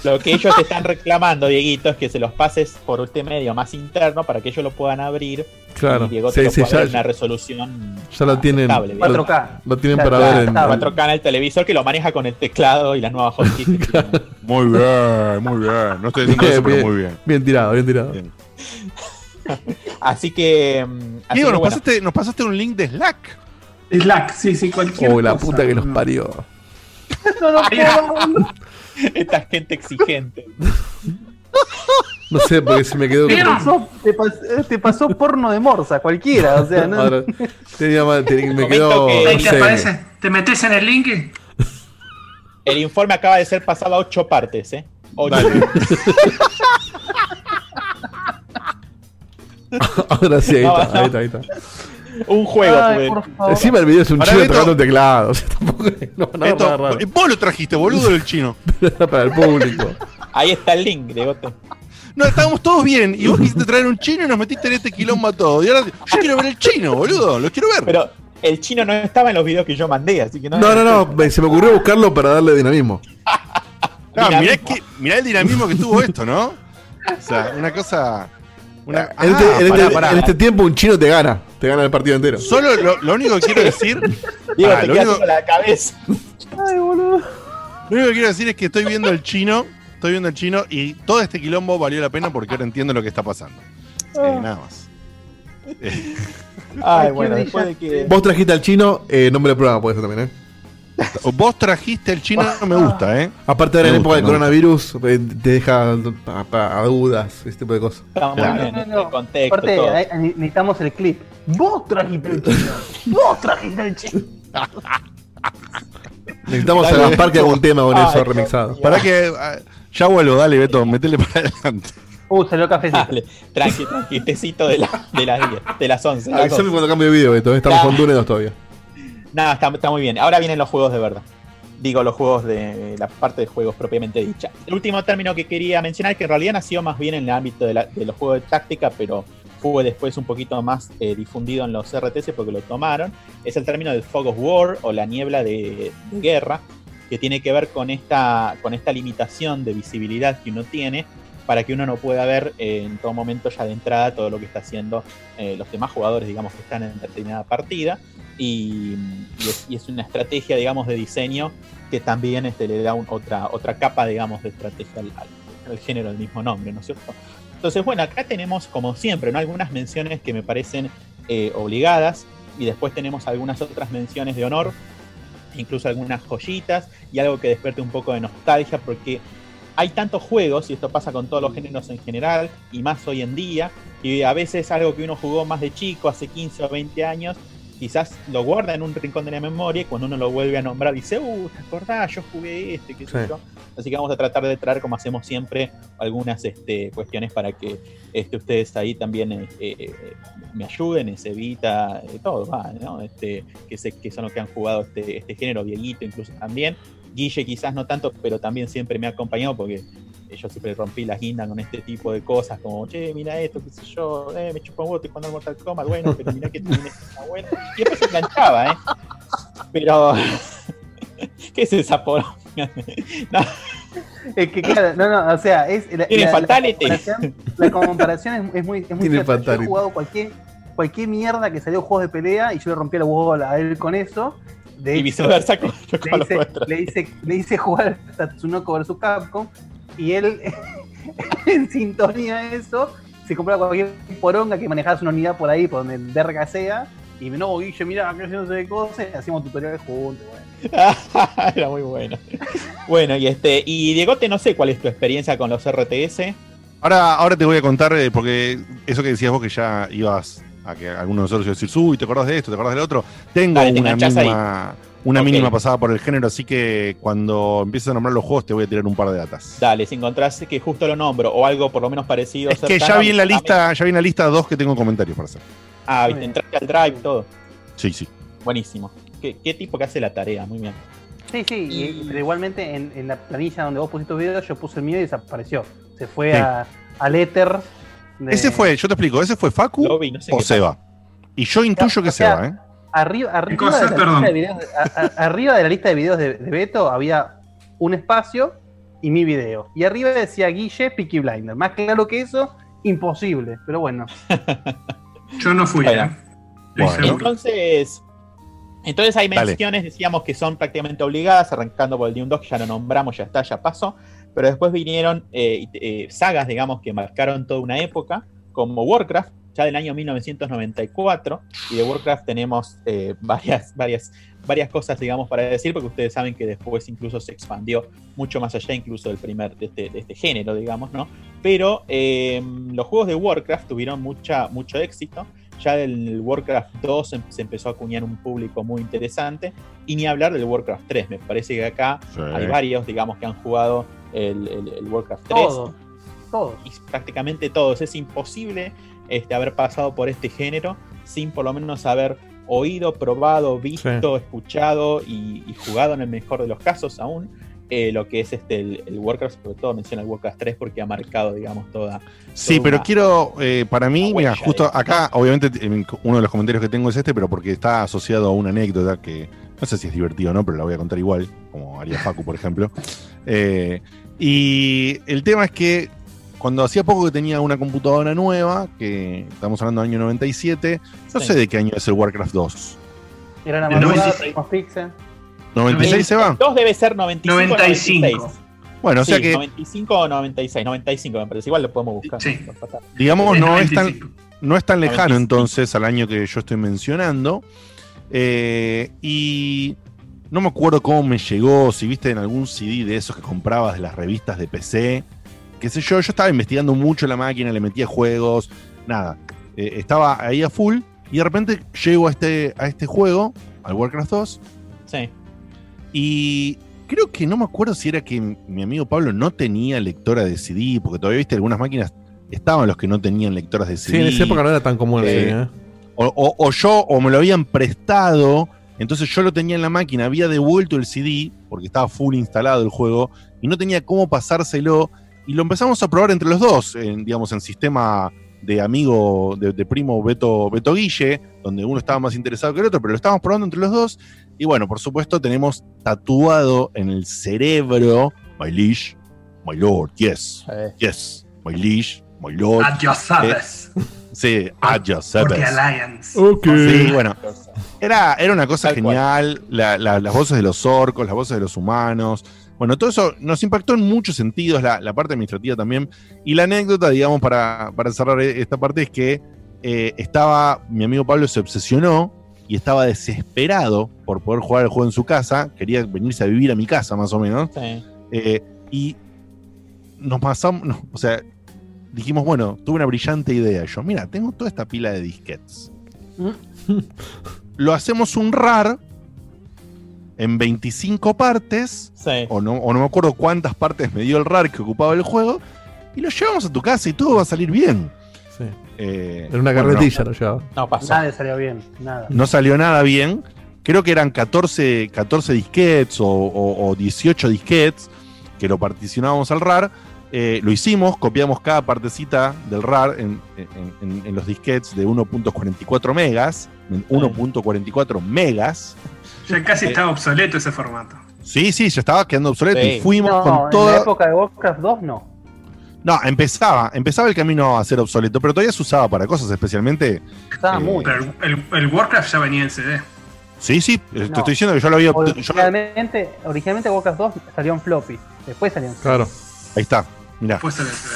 Lo que ellos te están reclamando, Dieguito, es que se los pases por este medio más interno para que ellos lo puedan abrir. Claro. Y Diego Sí, te sí, pueda ya- ver en una resolución Ya lo tienen. aceptable, Lo, digamos. 4K. lo tienen Ya para ver en. está. 4K en el televisor que lo maneja con el teclado y las nuevas hotkeys. Muy bien, muy bien. No estoy diciendo eso, pero muy bien. Bien tirado, bien tirado. Bien. Así que. mm, así Diego, que nos, bueno. pasaste, nos pasaste un link de Slack. Slack, sí, sí, cualquier Oh, la cosa, puta que boludo. parió. No Ahí puedo. Esta gente exigente. No sé, porque se me quedó. Te pasó, te pas- te pasó porno de morsa, cualquiera. O sea, no. Ahora, tenía mal- tenía- me quedó. que- no ¿Te, aparece? ¿Te metes en el link? El informe acaba de ser pasado a ocho partes, ¿eh? Ocho. Ahora sí, ahí está, ahí está, ahí está. Un juego, Ay, tuve. por favor. Encima el video es un chino Beto. tocando un teclado. O sea, tampoco no, no, raro, raro. Vos lo trajiste, boludo, del chino. Para el público. Ahí está el link, Diegote. No, estábamos todos bien. Y vos quisiste traer un chino y nos metiste en este quilombo a todo. Y ahora yo quiero ver el chino, boludo. Lo quiero ver. Pero el chino no estaba en los videos que yo mandé, así que no. No, no, no. me- Se me ocurrió buscarlo para darle dinamismo. Ah, mirá, dinamismo. que, mirá el dinamismo que tuvo esto, ¿no? O sea, una cosa. Una, En este, Ah, pará, este, pará. en este tiempo un chino te gana. Te gana el partido entero. Solo lo, lo único que quiero decir. Diego, Pará, te lo, único, con la cabeza. Ay, boludo. lo único que quiero decir es que estoy viendo el chino. Estoy viendo el chino y todo este quilombo valió la pena porque ahora entiendo lo que está pasando. Eh, nada más. Eh, Ay, bueno, después de que. Vos trajiste al chino, eh, nombre del programa puede ser también, ¿eh? vos trajiste el chino, no me gusta, ¿eh? Aparte en gusta, época del coronavirus, eh, te deja a, a- a dudas, ese tipo de cosas. Está muy Claro. no, el contexto, Aparte, necesitamos el clip. Vos trajiste el chino. Vos trajiste el chino. Necesitamos a Dale, Gaspar que haga un tema con Ay, eso remixado. Para que. ah, ya vuelvo, dale, Beto, metele para adelante. Uh, salió cafecito. Dale, tranqui, tranqui, tecito de, la, de las 10, de las 11. las Avisame 12. cuando cambie de video, Beto. Estamos Ya. con Dune 2 todavía. Nada, está, está muy bien. Ahora vienen los juegos de verdad. Digo, los juegos de la parte de juegos propiamente dicha. El último término que quería mencionar, que en realidad nació más bien en el ámbito de, la- de los juegos de táctica, pero fue después un poquito más eh, difundido en los RTS porque lo tomaron, es el término del fog of war o la niebla de, de guerra, que tiene que ver con esta, con esta limitación de visibilidad que uno tiene para que uno no pueda ver eh, en todo momento ya de entrada todo lo que está haciendo eh, los demás jugadores, digamos, que están en determinada partida. Y, y es, y es una estrategia, digamos, de diseño que también este, le da un- otra, otra capa, digamos, de estrategia al, al- al género del mismo nombre, ¿no es cierto? Entonces, bueno, acá tenemos, como siempre, algunas menciones que me parecen eh, obligadas y después tenemos algunas otras menciones de honor, incluso algunas joyitas y algo que despierte un poco de nostalgia porque hay tantos juegos, y esto pasa con todos los géneros en general, y más hoy en día, y a veces algo que uno jugó más de chico, hace 15 o 20 años, quizás lo guarda en un rincón de la memoria y cuando uno lo vuelve a nombrar dice, uh, ¿te acordás? Yo jugué este, qué sé Sí. yo. Así que vamos a tratar de traer, como hacemos siempre, algunas este, cuestiones para que este, ustedes ahí también eh, eh, me ayuden, es Evita, eh, todo, va, ¿no? Este, que, sé, que son los que han jugado este, este género, Dieguito incluso también. Guille quizás no tanto, pero también siempre me ha acompañado porque yo siempre rompí la guinda con este tipo de cosas, como, che, mira esto, qué sé yo, eh, me chupa un voto cuando el Mortal Kombat, bueno, pero mira que tiene está bueno. Y después se enganchaba, ¿eh? Pero, ¿qué es esa poronga? No, Es que claro, no, no, o sea, es la, Tiene la- la comparación, la comparación es, es muy, es muy Tiene cierta. Yo he jugado cualquier, cualquier mierda que salió juegos de pelea y yo le rompí la bola a él con eso. De y viceversa con, le hice, le, hice, le hice jugar Tatsunoko vs Capcom y él, en sintonía a eso, se compraba cualquier poronga que manejabas una unidad por ahí, por donde verga sea. Y no, Guille, mira, que no sé de cosas, y hacíamos tutoriales juntos. Bueno. Era muy bueno. Bueno, y este, y Diegote, no sé cuál es tu experiencia con los RTS. Ahora, ahora te voy a contar, eh, porque eso que decías vos que ya ibas a que alguno de nosotros iba a decir, uy, ¿te acordás de esto? ¿Te acordás del otro? Tengo Dale, te una enganchás ahí. Una mínima pasada por el género, así que cuando empieces a nombrar los juegos te voy a tirar un par de datas. Dale, si encontrás que justo lo nombro o algo por lo menos parecido. Es que ya vi en la lista, ya vi en la lista dos que tengo comentarios para hacer. Ah, viste, entraste al drive, todo. Sí, sí. Buenísimo. ¿Qué, qué tipo que hace la tarea? Muy bien. Sí, sí, y- pero igualmente en, en la planilla donde vos pusiste tu video, yo puse el mío y desapareció. Se fue Sí. a, al éter. de- Ese fue, yo te explico, ese fue Facu Lo vi, no sé o Seba. Y yo intuyo que o sea, Seba, ¿eh? Arriba, arriba, cosa? de la lista de videos, a- a- arriba de la lista de videos de, de Beto había un espacio y mi video. Y arriba decía Guille Peaky Blinder. Más claro que eso, imposible. Pero bueno. Yo no fui, Bueno. ¿eh? Bueno. Entonces, entonces hay Dale. menciones, decíamos que son prácticamente obligadas, arrancando por el Doom 2, que ya lo nombramos, ya está, ya pasó. Pero después vinieron eh, eh, sagas, digamos, que marcaron toda una época, como Warcraft. Ya del año 1994 y de Warcraft tenemos eh, varias, varias, varias cosas, digamos, para decir, porque ustedes saben que después incluso se expandió mucho más allá incluso del primer, de este, de este género, digamos, ¿no? Pero eh, los juegos de Warcraft tuvieron mucha, mucho éxito. Ya del Warcraft 2 se, empezó a acuñar un público muy interesante. Y ni hablar del Warcraft 3. Me parece que acá Sí. hay varios, digamos, que han jugado el, el- el Warcraft 3 Todos. Todos. y prácticamente todos. Es imposible este, haber pasado por este género sin por lo menos haber oído, probado, visto, escuchado y, y jugado en el mejor de los casos aún. eh, lo que es este el, el Warcraft, sobre todo menciona el Warcraft 3 porque ha marcado, digamos, toda. Sí, toda pero una- quiero, eh, para mí, mira, justo de- acá, obviamente, en- uno de los comentarios que tengo es este, pero porque está asociado a una anécdota que no sé si es divertido o no, pero la voy a contar igual, como haría Facu, por ejemplo. Eh, y el tema es que cuando hacía poco que tenía una computadora nueva, que estamos hablando del año 97, no Sí. sé de qué año es el Warcraft 2. Era la El madrugada, 96. pedimos pizza. ¿96 se va? 2 debe ser 95. 95. 96. Bueno, o sea Sí, que- 95 o 96. 95 me parece. Igual lo podemos buscar. pasar. Digamos, no es, 95. tan, no es tan lejano entonces al año que yo estoy mencionando. Eh, y no me acuerdo cómo me llegó, si viste en algún CD de esos que comprabas de las revistas de PC. Qué sé yo, yo estaba investigando mucho la máquina, le metía juegos, nada. Eh, estaba ahí a full y de repente llego a este, a este juego, al Warcraft 2. Sí. Y creo que no me acuerdo si era que mi amigo Pablo no tenía lectora de CD, porque todavía viste algunas máquinas estaban los que no tenían lectoras de CD. Sí, en esa época no era tan común el Eh, CD, ¿eh? o, o- o yo, o me lo habían prestado, entonces yo lo tenía en la máquina, había devuelto el CD, porque estaba full instalado el juego, y no tenía cómo pasárselo, y lo empezamos a probar entre los dos, en, digamos, en sistema de amigo, de, de primo Beto, Beto Guille, donde uno estaba más interesado que el otro, pero lo estábamos probando entre los dos, y bueno, por supuesto tenemos tatuado en el cerebro, my liege, my lord, yes, yes, my liege, my lord. At your service. Eh, sí, at your service. Alliance. Sí, bueno. Era, era una cosa genial. la- la- las voces de los orcos, las voces de los humanos. Bueno, todo eso nos impactó en muchos sentidos, la, la parte administrativa también. Y la anécdota, digamos, para, para cerrar e- esta parte, es que eh, estaba, mi amigo Pablo se obsesionó y estaba desesperado por poder jugar el juego en su casa. Quería venirse a vivir a mi casa, más o menos. Sí. Eh, y nos pasamos, no, o sea, dijimos, bueno, tuve una brillante idea. Yo, mira, tengo toda esta pila de disquetes. Lo hacemos un RAR en 25 partes, o, no, o no me acuerdo cuántas partes me dio el RAR que ocupaba el juego, y lo llevamos a tu casa y todo va a salir bien. Eh, Era una bueno, carretilla, no. lo llevaba. No pasó. Nada salió bien. Nada. no salió nada bien. Creo que eran 14, 14 disquetes o, o- o 18 disquetes que lo particionábamos al RAR. Eh, lo hicimos, copiamos cada partecita del RAR en, en- en- en los disquetes de 1.44 megas. en 1.44 megas. Ya casi Eh, estaba obsoleto ese formato. Sí, sí, ya estaba quedando obsoleto y fuimos No, con En la toda. época de Warcraft 2 no. No, empezaba, empezaba el camino a ser obsoleto, pero todavía se usaba para cosas, especialmente. Estaba eh, muy. Pero el, el Warcraft ya venía en CD. Sí, sí, te estoy diciendo que yo lo había. yo- Originalmente, originalmente Warcraft 2 salió en floppy. Después salió en CD. Claro. Ahí está, mirá. Después salió en CD.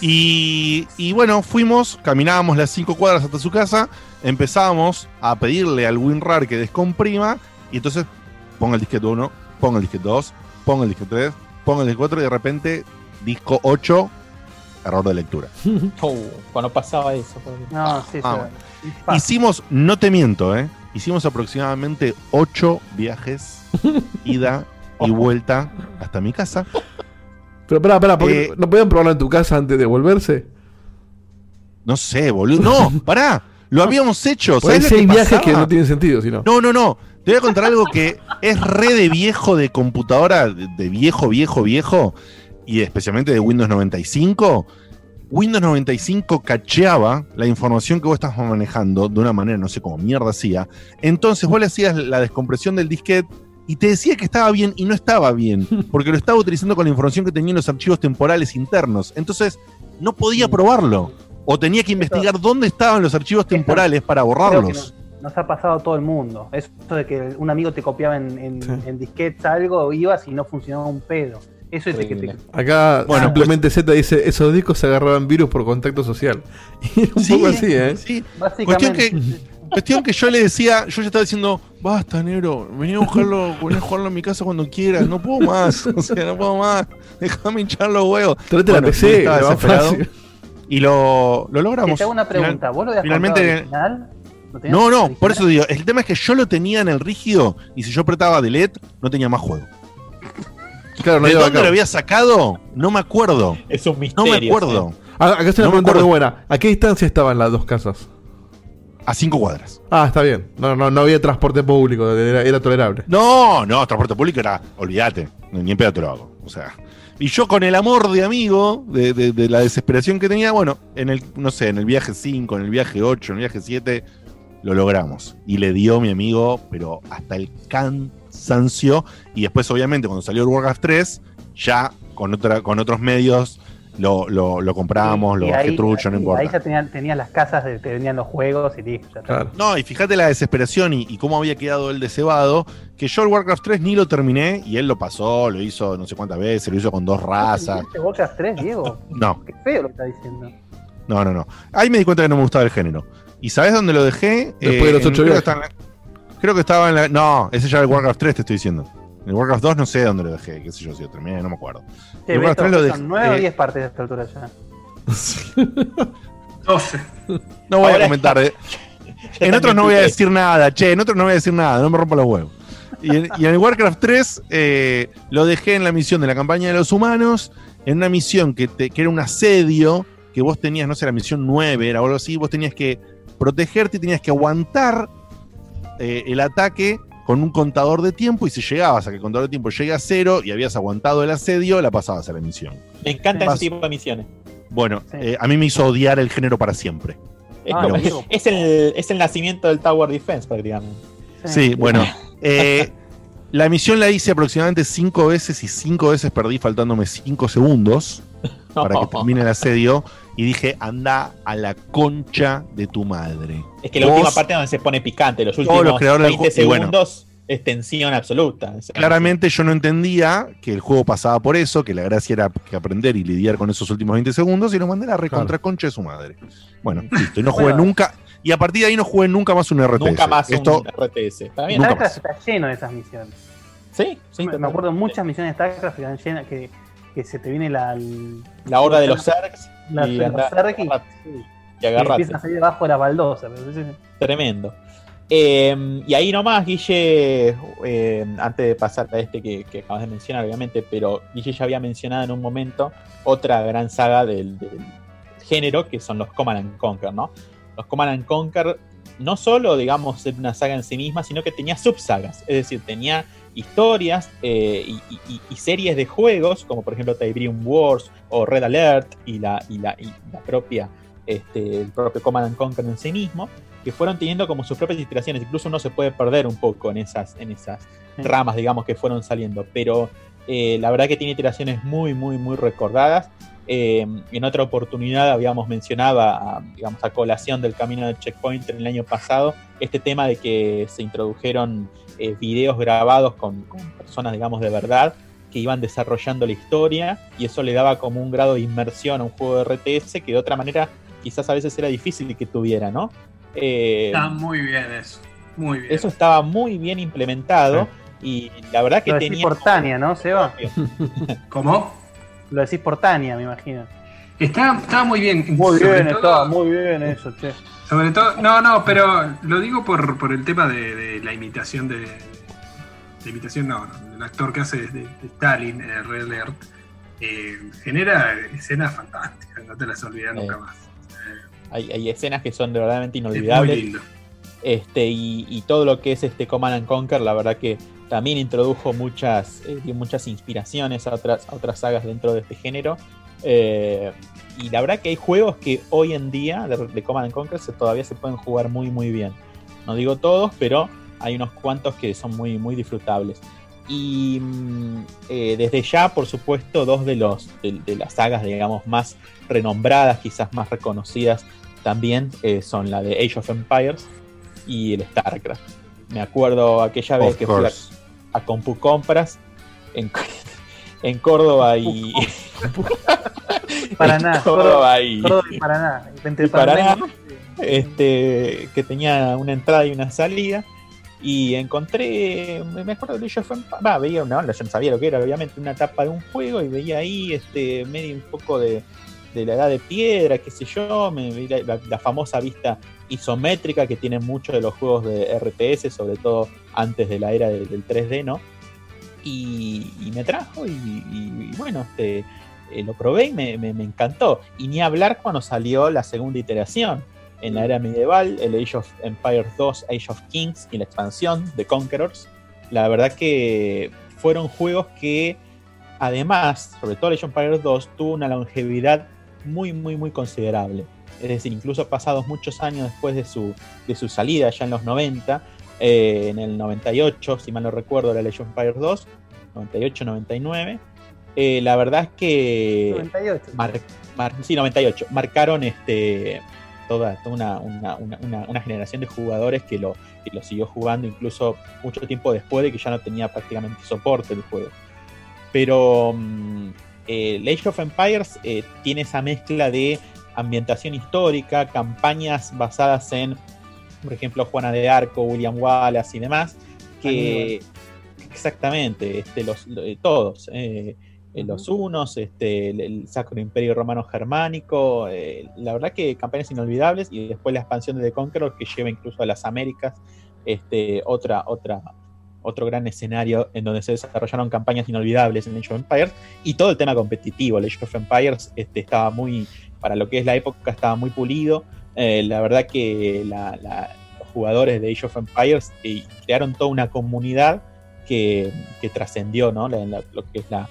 Y, y bueno, fuimos, caminábamos las cinco cuadras hasta su casa, empezábamos a pedirle al WinRAR que descomprima, y entonces ponga el disquete 1, ponga el disquete 2, ponga el disquete 3, ponga el disquete 4, y de repente, disco 8, error de lectura. Oh, cuando pasaba eso. No, sí, Ah, sí. Hicimos, no te miento, ¿eh? Hicimos aproximadamente 8 viajes, ida y vuelta hasta mi casa. Pero pará, pará, ¿por qué Eh, ¿no podían probarlo en tu casa antes de volverse? No sé, boludo. No, pará. Lo habíamos hecho. Porque hay ¿Sabés lo seis que viajes que no tienen sentido, si no. No, no, no. Te voy a contar algo que es re de viejo de computadora, de viejo, viejo, viejo, y especialmente de Windows 95. Windows 95 cacheaba la información que vos estabas manejando de una manera, no sé cómo mierda hacía. Entonces vos le hacías la descompresión del disquete y te decía que estaba bien y no estaba bien, porque lo estaba utilizando con la información que tenía en los archivos temporales internos. Entonces no podía probarlo. O tenía que investigar dónde estaban los archivos temporales para borrarlos. Nos, ha pasado a todo el mundo. Eso de que un amigo te copiaba en, en, en disquetes algo, ibas y no funcionaba un pedo. Eso es que te- Increíble. Acá Bueno, simplemente Z dice, esos discos se agarraban virus por contacto social. Y era un Sí, poco así, ¿eh? sí. Cuestión que, cuestión que yo le decía, yo ya estaba diciendo, basta, negro, vení a buscarlo, vení a jugarlo en mi casa cuando quieras, no puedo más, o sea, no puedo más, déjame hinchar los huevos. Tráete la PC, y estaba desesperado. fácil. Y lo, lo logramos. te hago una pregunta. Final- ¿Vos lo habías finalmente? ¿Lo no, no, original? por eso digo, el tema es que yo lo tenía en el rígido y si yo apretaba delete, no tenía más juego. Claro, no ¿De dónde acá. lo había sacado? No me acuerdo. Es un No misterio. me acuerdo. Ah, acá está No una me pregunta muy buena. ¿A qué distancia estaban las dos casas? A cinco cuadras. Ah, está bien. No, no, no había transporte público, era, era tolerable. No, no, transporte público era, olvídate, ni en pedo te lo hago. O sea, y yo con el amor de amigo, de, de- de la desesperación que tenía, bueno, en el, no sé, en el viaje 5, en el viaje 8, en el viaje 7, lo logramos. Y le dio mi amigo, pero hasta el cansancio. Y después, obviamente, cuando salió el Warcraft 3, ya con, otra, con otros medios lo, lo, lo compramos, lo Y bajé ahí- trucho, no y importa. Ahí ya tenías tenía las casas, de, te vendían los juegos y listo. ya. No, y fíjate la desesperación y, y cómo había quedado él de cebado, que yo el Warcraft 3 ni lo terminé y él lo pasó, lo hizo no sé cuántas veces, lo hizo con dos razas. ¿Viste Warcraft 3, Diego? No, Qué feo lo que está diciendo. no, no, no. Ahí me di cuenta que no me gustaba el género. ¿Y sabes dónde lo dejé? Después de los en- ocho creo, que viajes. estaba en la- creo que estaba en la. No, ese ya era el Warcraft 3, te estoy diciendo. El Warcraft 2 no sé dónde lo dejé, qué sé yo, si lo terminé, no me acuerdo. El Warcraft Beto, 3 lo son dejé. 9 o eh, 10 partes de esta altura ya. 12. No voy Ahora a comentar. eh. En otros no voy a decir nada, che, en otros no voy a decir nada, no me rompa los huevos. Y en, y en el Warcraft 3 eh, lo dejé en la misión de la campaña de los humanos, en una misión que, te- que era un asedio, que vos tenías, no sé, la misión 9 era o algo así, vos tenías que protegerte y tenías que aguantar eh, el ataque con un contador de tiempo y si llegabas a que el contador de tiempo llegue a cero y habías aguantado el asedio, la pasabas a la misión. Me encantan Pas- ese tipo de misiones. Bueno, eh, a mí me hizo odiar el género para siempre. Es, Ah, como- es el, es el nacimiento del Tower Defense, prácticamente. Sí, bueno. eh, la misión la hice aproximadamente cinco veces y cinco veces perdí faltándome cinco segundos para que termine el asedio. Y dije, anda a la concha de tu madre. Es que la Vos, última parte es donde se pone picante, los últimos los creadores del 20 juego- y bueno. segundos es tensión absoluta. Claramente yo no entendía que el juego pasaba por eso, que la gracia era que aprender y lidiar con esos últimos 20 segundos y lo mandé a la recontra concha de su madre. Bueno, listo, y no jugué Bueno. nunca. Y a partir de ahí no jugué nunca más un RTS. Nunca más Esto, un RTS. Está bien. StarCraft está lleno de esas misiones. Sí, sí. Me, me acuerdo de muchas misiones de StarCraft que están llenas, que, que se te viene la. el- La horda de los Zergs La, y Zerg y, y agarrate. empiezan a salir debajo de la baldosa. pero sí, sí. Tremendo. Eh, y ahí nomás, Guille, eh, antes de pasar a este que, que acabas de mencionar, obviamente, pero Guille ya había mencionado en un momento otra gran saga del, del género, que son los Command and Conquer, ¿no? Los Command and Conquer no solo, digamos, es una saga en sí misma, sino que tenía subsagas, es decir, tenía historias eh, y, y- y series de juegos, como por ejemplo Tiberium Wars o Red Alert y la, y la, y la propia, este, el propio Command and Conquer en sí mismo, que fueron teniendo como sus propias iteraciones. Incluso uno se puede perder un poco en esas, en esas ramas, digamos, que fueron saliendo. Pero eh, la verdad que tiene iteraciones muy, muy, muy recordadas. Eh, en otra oportunidad habíamos mencionado, a, digamos, a colación del camino del checkpoint en el año pasado, este tema de que se introdujeron eh, videos grabados con, con personas, digamos, de verdad, que iban desarrollando la historia y eso le daba como un grado de inmersión a un juego de RTS que de otra manera quizás a veces era difícil que tuviera, ¿no? Eh, Está muy bien eso. Muy bien. eso estaba muy bien implementado y la verdad que Lo decís tenía... por Tania, ¿no, Seba? ¿Cómo? Lo decís por Tania, me imagino. Está, está muy bien. Muy bien, todo- estaba muy bien eso, che. Sobre todo, no, no, pero lo digo por, por el tema de, de la imitación de. La imitación, no, no, el actor que hace de, de Stalin, eh, Red Alert, eh, genera escenas fantásticas, no te las olvidas nunca más. Hay, hay escenas que son de verdaderamente Es muy inolvidables. lindo. Este, y, y todo lo que es este Command and Conquer, la verdad que también introdujo muchas, eh, muchas inspiraciones a otras, a otras sagas dentro de este género. Eh, y la verdad que hay juegos que hoy en día de, de Command and Conquer se, todavía se pueden jugar muy muy bien. No digo todos, pero hay unos cuantos que son muy, muy disfrutables. Y mm, eh, desde ya, por supuesto, dos de, los, de, de las sagas, digamos, más renombradas, quizás más reconocidas también, eh, son la de Age of Empires y el StarCraft. Me acuerdo aquella vez Of que fui a, course. a Compu Compras en- en Córdoba y. Paraná, en Córdoba y. Córdoba y Paraná. Entre Paraná, Paraná este, que tenía una entrada y una salida. Y encontré, me acuerdo Age of Empires, va, veía una onda, yo no sabía lo que era, obviamente, una tapa de un juego y veía ahí este, medio un poco de, de la edad de piedra, qué sé yo, me vi la famosa vista isométrica que tienen muchos de los juegos de RTS, sobre todo antes de la era del, del 3D, ¿no? Y, y me trajo y, y- y bueno, este, eh, lo probé y me, me- me encantó. Y ni hablar cuando salió la segunda iteración. En la era medieval, el Age of Empires 2, Age of Kings y la expansión de Conquerors. La verdad que fueron juegos que, además, sobre todo Age of Empires 2, tuvo una longevidad muy, muy, muy considerable. Es decir, incluso pasados muchos años después de su, de su salida, ya en los 90, eh, en el 98, si mal no recuerdo, Age of Empires 2, 98, 99. eh, la verdad es que 98. mar- mar- sí, 98. Marcaron este, toda, toda una, una- una- una- una generación de jugadores que lo, que lo siguió jugando incluso mucho tiempo después de que ya no tenía prácticamente soporte el juego. Pero mm, eh, Age of Empires eh, tiene esa mezcla de ambientación histórica, campañas basadas en, por ejemplo, Juana de Arco, William Wallace y demás, que exactamente, este, los, lo- eh, todos, eh, eh, los unos, este, el, el Sacro Imperio Romano Germánico, eh, la verdad que campañas inolvidables y después la expansión de The Conqueror que lleva incluso a las Américas, este, otra, otra, otro gran escenario en donde se desarrollaron campañas inolvidables en Age of Empires y todo el tema competitivo. El Age of Empires este, estaba muy, para lo que es la época, estaba muy pulido. Eh, la verdad que la- la- los jugadores de Age of Empires eh, crearon toda una comunidad que, que trascendió ¿no? La- la- lo que es la,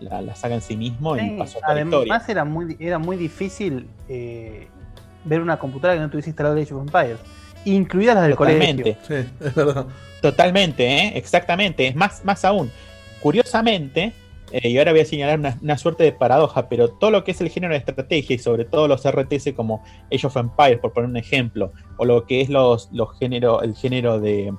la- la saga en sí mismo y pasó a la historia. además era muy, era muy difícil eh, ver una computadora que no tuviese instalado Age of Empires, incluidas las del Totalmente. colegio. Sí, es verdad. Totalmente, ¿eh? exactamente. Es más, más aún. Curiosamente, eh, y ahora voy a señalar una, una suerte de paradoja, pero todo lo que es el género de estrategia y sobre todo los RTS como Age of Empires, por poner un ejemplo, o lo que es los, los género, el género de,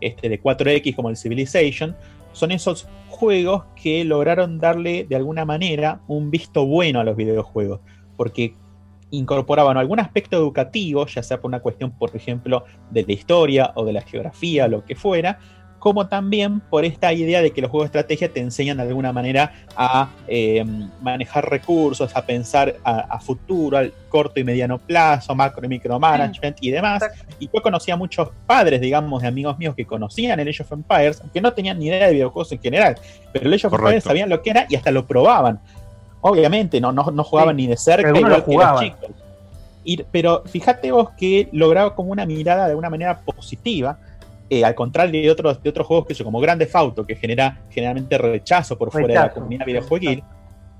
este, de 4X como el Civilization, son esos juegos que lograron darle de alguna manera un visto bueno a los videojuegos, porque incorporaban algún aspecto educativo, ya sea por una cuestión, por ejemplo, de la historia o de la geografía, lo que fuera, como también por esta idea de que los juegos de estrategia te enseñan de alguna manera a eh, manejar recursos, a pensar a, a futuro, al corto y mediano plazo, macro y micromanagement y demás. Y yo conocía a muchos padres, digamos, de amigos míos que conocían el Age of Empires, que no tenían ni idea de videojuegos en general, pero el Age of Correcto. Empires sabían lo que era y hasta lo probaban. Obviamente, no, no, no jugaban Sí, ni de cerca, igual lo que los jugaban. chicos. Y- pero fíjate vos que lograba como una mirada de una manera positiva, eh, al contrario de otros, de otros juegos que son como Grande Auto, que genera generalmente rechazo por fuera de la comunidad videojueguil.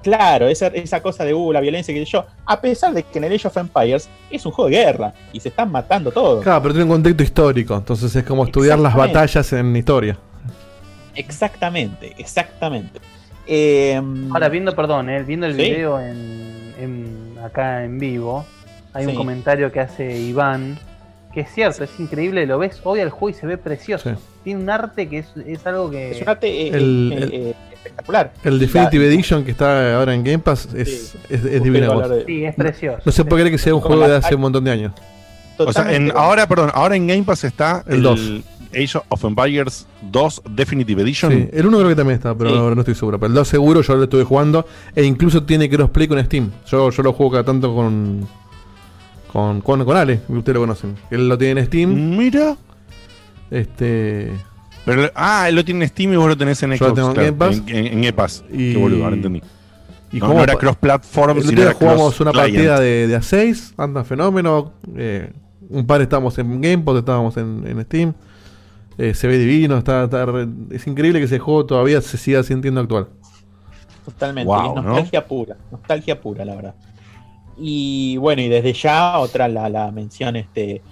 Claro, esa, esa cosa de uh, la violencia que sé yo, a pesar de que en el Age of Empires es un juego de guerra y se están matando todos. Claro, pero tiene un contexto histórico, entonces es como estudiar las batallas en historia. Exactamente, exactamente. Eh, Ahora, viendo, perdón, eh, viendo el Sí. video en, en- acá en vivo, hay un comentario que hace Iván, que es cierto, es increíble, lo ves hoy al juego y se ve precioso. Sí. Tiene un arte que es, es algo que... es un arte eh, El- eh, el- eh, espectacular. El Definitive La- Edition que está ahora en Game Pass es, Sí. es, es de- Sí, es precioso. No sé por qué que sea un juego de hace un montón de años. O sea, en- ahora, perdón, ahora en Game Pass está El el, 2. Age of Empires 2 Definitive Edition. Sí, el 1 creo que también está, pero Sí. ahora no estoy seguro. Pero el 2 seguro yo lo estuve jugando. E incluso tiene crossplay con Steam. Yo, yo lo juego cada tanto con. Con, con, con Ale, ustedes lo conocen. Él lo tiene en Steam. Mira. Este. Pero, ah, él lo tiene en Steam y vos lo tenés en Yo Xbox. lo tengo en Pass. En, en- en Game Pass. Y- Qué boludo, ahora entendí. Y no, era cross-platform, El sino era jugamos una cross-client. partida de, de A6, anda fenómeno. eh, un par estábamos en Gamepod, estábamos en, en Steam. Eh, se ve divino, está, está re- es increíble que ese juego todavía se siga sintiendo actual. Totalmente, Wow, nostalgia pura, nostalgia pura, la verdad. Y bueno, y desde ya otra la, la mención este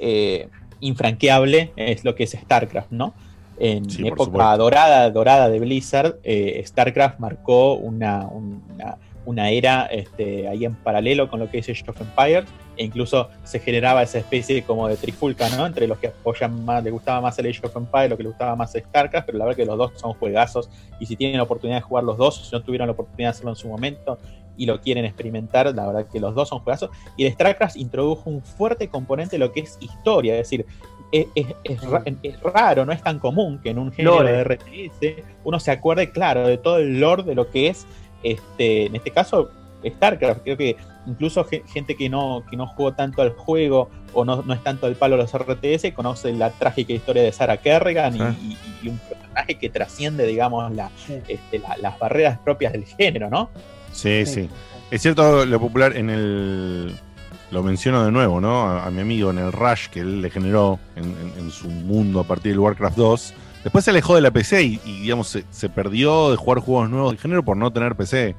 eh, infranqueable es lo que es StarCraft, ¿no? En Sí, época dorada, dorada de Blizzard, eh, StarCraft marcó una, una, una era este, ahí en paralelo con lo que es Age of Empires, e incluso se generaba esa especie como de trifulca, ¿no? Entre los que apoyan más, les gustaba más el Age of Empires, los que les gustaba más StarCraft, pero la verdad que los dos son juegazos y si tienen la oportunidad de jugar los dos, o si no tuvieron la oportunidad de hacerlo en su momento y lo quieren experimentar, la verdad que los dos son juegazos. Y el StarCraft introdujo un fuerte componente de lo que es historia, es decir, es, es- es ra- es raro, no es tan común que en un género Lore. de RTS uno se acuerde, claro, de todo el lore de lo que es, este, en este caso, StarCraft. Creo que incluso ge- gente que no, que no jugó tanto al juego o no, no es tanto el palo de los RTS, conoce la trágica historia de Sarah Kerrigan y- Sí. y, y un personaje que trasciende, digamos, la, este, la- las barreras propias del género, ¿no? Sí, sí. Es cierto lo popular en el. Lo menciono de nuevo, ¿no? A, a mi amigo en el Rush que él le generó en, en- en su mundo a partir del Warcraft 2. Después se alejó de la PC y, y, digamos, se, se perdió de jugar juegos nuevos del género por no tener PC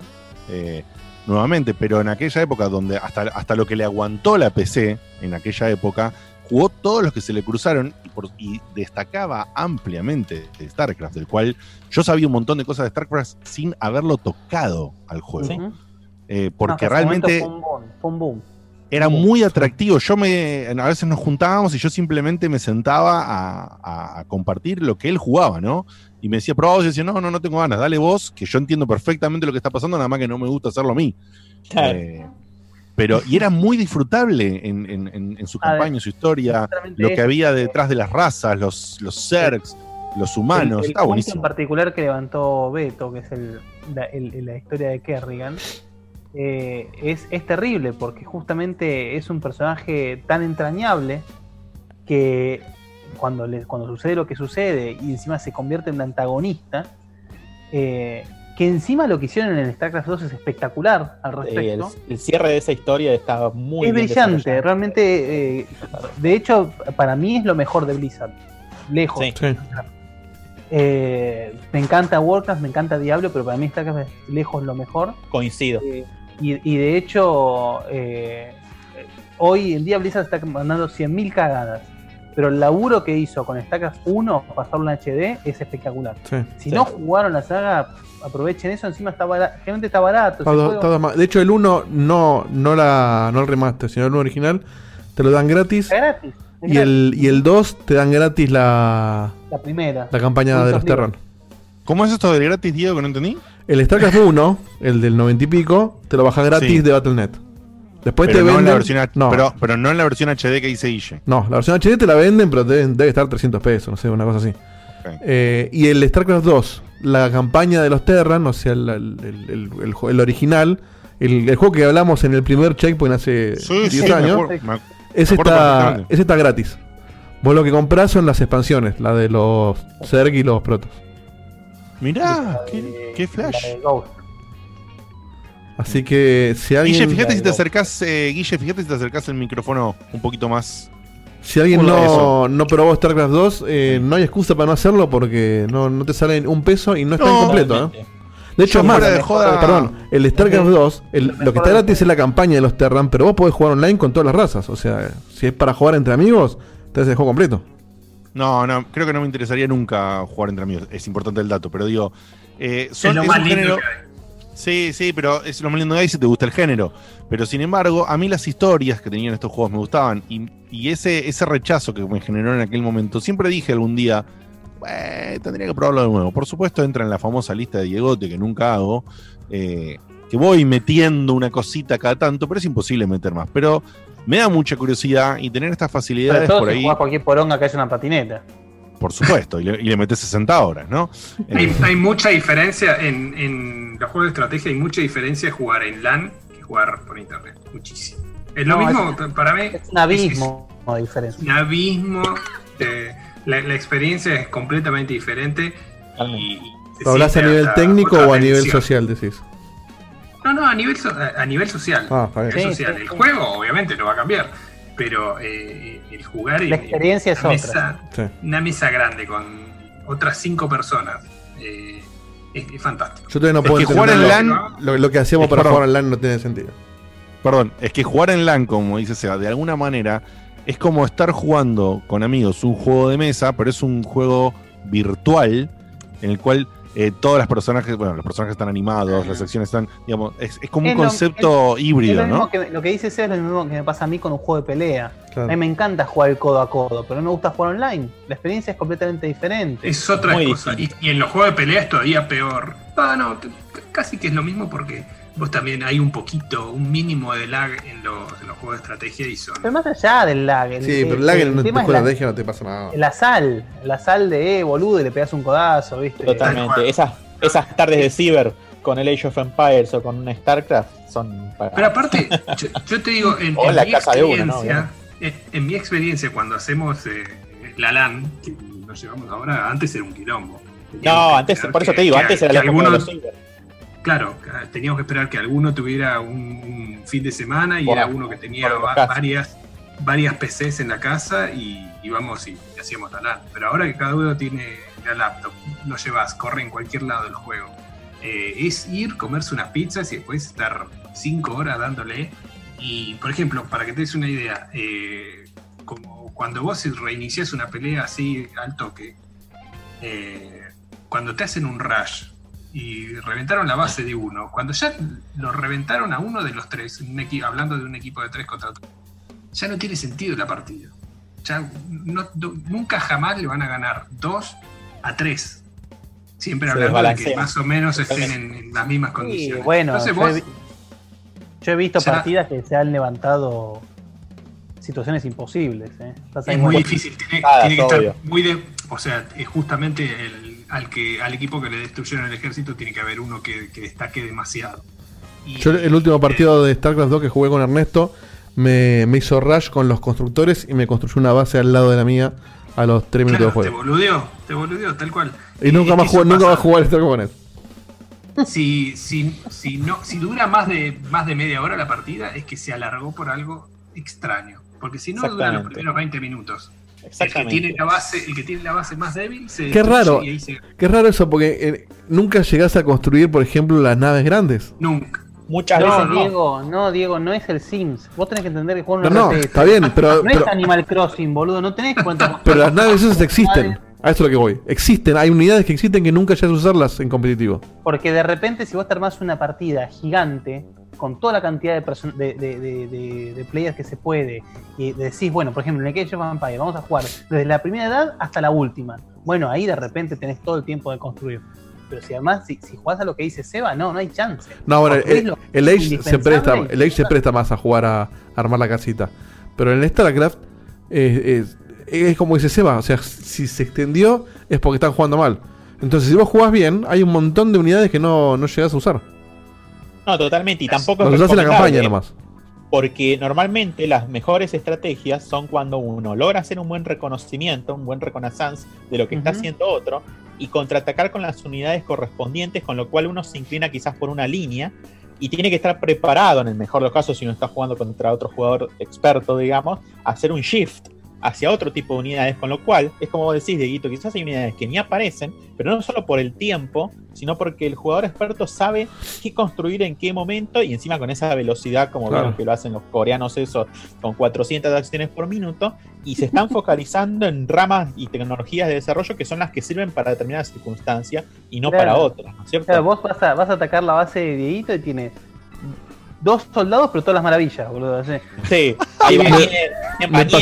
eh, nuevamente. Pero en aquella época, donde hasta, hasta lo que le aguantó la PC, en aquella época, jugó todos los que se le cruzaron por- y destacaba ampliamente de StarCraft, del cual yo sabía un montón de cosas de StarCraft sin haberlo tocado al juego. Eh, porque No, realmente Fue un boom. fue un boom. era muy atractivo. Yo me, a veces nos juntábamos y yo simplemente me sentaba a, a- a compartir lo que él jugaba, ¿no? Y me decía, probá vos", y yo decía, no, no, no tengo ganas, dale vos, que yo entiendo perfectamente lo que está pasando, nada más que no me gusta hacerlo a mí. Claro. Eh, pero, y era muy disfrutable en, en- en- en su campaña, en su historia, lo que había detrás de las razas, los, los Zergs, los humanos, El, el está buenísimo. en particular que levantó Beto, que es el, la, la historia de Kerrigan, eh, es, es terrible porque justamente es un personaje tan entrañable que cuando, le, cuando sucede lo que sucede y encima se convierte en un antagonista, eh, que encima lo que hicieron en el StarCraft 2 es espectacular al el, respecto. el cierre de esa historia estaba muy es bien brillante, realmente. eh, de hecho, para mí es lo mejor de Blizzard. Lejos. Sí. Eh, me encanta Warcraft, me encanta Diablo, pero para mí StarCraft es lejos lo mejor. Coincido. Eh, y, y de hecho, eh, hoy en día Blizzard está mandando 100.000 cagadas. Pero el laburo que hizo con StarCraft 1, pasarlo en HD, es espectacular. Sí. Si Sí. no jugaron la saga, aprovechen eso. Encima está barato, generalmente está barato. Todo- juego. todo de hecho, el 1 no, no, la, no el remaster, sino el 1 original. Te lo dan gratis. Es gratis. es Y el, y el 2 te dan gratis la, La primera. la campaña de los Terran. ¿Cómo es esto de gratis, Diego, que no entendí? El StarCraft 1, el del 90 y pico, te lo bajas gratis Sí. de Battle.net. Después pero, te no en venden. la versión, no, pero, pero no en la versión HD que dice Guille. no, la versión HD te la venden, pero debe, debe estar 300 pesos, no sé, una cosa así. Eh, y el StarCraft 2, la campaña de los Terran, o sea, el, el- el- el- el ju- el original, el, el juego que hablamos en el primer checkpoint hace Sí, 10 sí, me años, acuerdo- me ac- ese, me está, ese está gratis. Vos lo que comprás son las expansiones, la de los Zerg y los Protoss. Mirá, qué, qué flash. Así que si alguien. Guille, fíjate si te acercás, eh, Guille, fíjate si te acercás el micrófono un poquito más. Si alguien no, no probó StarCraft 2, eh, no hay excusa para no hacerlo porque no, no te sale un peso y no está No. incompleto. ¿eh? De hecho, es más, de joda- perdón, el StarCraft 2, el- lo que está gratis es la campaña de los Terran, pero vos podés jugar online con todas las razas. O sea, si es para jugar entre amigos, te haces el juego completo. No, no, creo que no me interesaría nunca jugar entre amigos. Es importante el dato, pero digo. eh, son, Es lo es más un lindo género- que hay. Sí, sí, pero es lo más lindo que hay si te gusta el género. Pero sin embargo, a mí las historias que tenían estos juegos me gustaban. Y, y ese, ese rechazo que me generó en aquel momento, siempre dije algún día, "Eh, tendría que probarlo de nuevo. Por supuesto, entra en la famosa lista de Diegote que nunca hago. eh, que voy metiendo una cosita cada tanto, pero es imposible meter más. Pero me da mucha curiosidad y tener estas Sobre facilidades todo por si ahí, jugás cualquier poronga que haya una patineta. Por supuesto, y le, y le metes 60 horas, ¿no? Hay, Eh, hay mucha diferencia en, en los juegos de estrategia, hay mucha diferencia jugar en LAN que jugar por internet. Muchísimo. Es lo No, mismo para mí. Es un abismo de diferencia. un abismo. eh, la, la experiencia es completamente diferente. Y, ¿Lo hablas a nivel técnico o a nivel social, decís? No, no, a nivel, so- a, nivel social. Ah. Es Sí, social. sí, el juego, obviamente, no va a cambiar. Pero eh, el jugar y La experiencia es una otra. mesa- Sí. Una mesa grande con otras cinco personas. eh, es, es fantástico. Yo todavía no Es puedo que jugar en LAN- Lo, lo que hacíamos Es para perdón. jugar en LAN no tiene sentido. Perdón, es que jugar en LAN, como dice Seba, de alguna manera es como estar jugando con amigos un juego de mesa, pero es un juego virtual en el cual eh, todos los personajes, bueno, los personajes están animados, las secciones están, digamos, es, es como un lo- concepto es- híbrido, es lo mismo ¿no? que- lo que dice Seba es lo mismo que me pasa a mí con un juego de pelea. Claro. A mí me encanta jugar codo a codo, pero no me gusta jugar online. La experiencia es completamente diferente. Es otra cosa. Y, y en los juegos de pelea es todavía peor. Ah, no, casi que es lo mismo porque vos también hay un poquito, un mínimo de lag en los, en los juegos de estrategia y son. Pero más allá del lag. el- Sí, pero el- el lag el en un tema juego de estrategia no te pasa nada. La sal, la sal de eh, boludo y le pegas un codazo, ¿viste? Totalmente. Esas, esas tardes de Ciber con el Age of Empires o con un StarCraft son para. Pero aparte, yo, yo te digo, en, en la mi casa de uno, ¿no? experiencia, en, en mi experiencia cuando hacemos eh, la LAN, que nos llevamos ahora, antes era un quilombo. No, antes, por eso te digo, antes era la época de los Ciber. Claro, teníamos que esperar que alguno tuviera un, un fin de semana y Por- era uno que tenía va- varias, varias PCs en la casa y íbamos y, y hacíamos la LAN. Pero ahora que cada uno tiene la laptop, lo llevas, corre en cualquier lado del juego. Eh, es ir, comerse unas pizzas y después estar cinco horas dándole. Y, por ejemplo, para que te des una idea, eh, como cuando vos reinicias una pelea así al toque, eh, cuando te hacen un rush y reventaron la base de uno, cuando ya lo reventaron a uno de los tres, un hablando de un equipo de tres contra otro, ya no tiene sentido la partida. Ya no- no- nunca jamás le van a ganar dos a tres. Siempre hablando de que más o menos estén en, en las mismas Sí, condiciones. bueno, Entonces yo, vos- he, yo he visto partidas que se han levantado situaciones imposibles. ¿eh? Es muy difícil, tiene, Ah, tiene que es estar muy de. O sea, es justamente el, al que al equipo que le destruyeron el ejército tiene que haber uno que, que destaque demasiado. Y- Yo el último partido de StarCraft 2 que jugué con Ernesto me, me hizo rush con los constructores y me construyó una base al lado de la mía a los 3 minutos claro, de te juego. boludeó, te boludeó, tal cual. Y nunca más eso nunca más jugué al StarCraft con eso. Si, si, si, no, si dura más de, más de media hora la partida, es que se alargó por algo extraño. Porque si no dura los primeros 20 minutos. El que Exactamente. tiene la base, el que tiene la base más débil se Qué raro, y ahí se- qué raro eso porque eh, nunca llegás a construir, por ejemplo, las naves grandes. Nunca. Muchas no, veces no. Diego, no, Diego, no es el Sims. Vos tenés que entender que jugar No, no, RTS. está bien, pero- No es Animal Crossing, boludo. No tenés que a Pero las naves esas Naves, existen. A esto es lo que voy. Existen, hay unidades que existen que nunca llegas a usarlas en competitivo. Porque de repente, si vos te armás una partida gigante, con toda la cantidad de, de, de- de- de- de players que se puede, y decís, bueno, por ejemplo, en el Age of Empires, vamos a jugar desde la primera edad hasta la última. Bueno, ahí de repente tenés todo el tiempo de construir. Pero si además, si, si jugás a lo que dice Seba, no, no hay chance. No, bueno, el, el Age se presta, el Age se presta más a jugar a, a armar la casita. Pero en el StarCraft eh, es, es como dice Seba, o sea, si se extendió es porque están jugando mal. Entonces, si vos jugás bien, hay un montón de unidades que no, no llegás a usar. No, totalmente. Y tampoco es en la campaña nomás. Porque normalmente las mejores estrategias son cuando uno logra hacer un buen reconocimiento, un buen reconnaissance de lo que está haciendo otro y contraatacar con las unidades correspondientes, con lo cual uno se inclina quizás por una línea y tiene que estar preparado, en el mejor de los casos, si uno está jugando contra otro jugador experto, digamos, a hacer un shift hacia otro tipo de unidades, con lo cual, es como vos decís, Dieguito, quizás hay unidades que ni aparecen, pero no solo por el tiempo, sino porque el jugador experto sabe qué construir en qué momento y encima con esa velocidad, como Claro. vieron que lo hacen los coreanos eso, con 400 acciones por minuto, y se están focalizando en ramas y tecnologías de desarrollo que son las que sirven para determinadas circunstancias y no Claro. para otras, ¿no es cierto? Claro, vos vas a, vas a atacar la base de Dieguito y tiene dos soldados, pero todas las maravillas, boludo. así. Sí, hay Me- bañera, me pasó-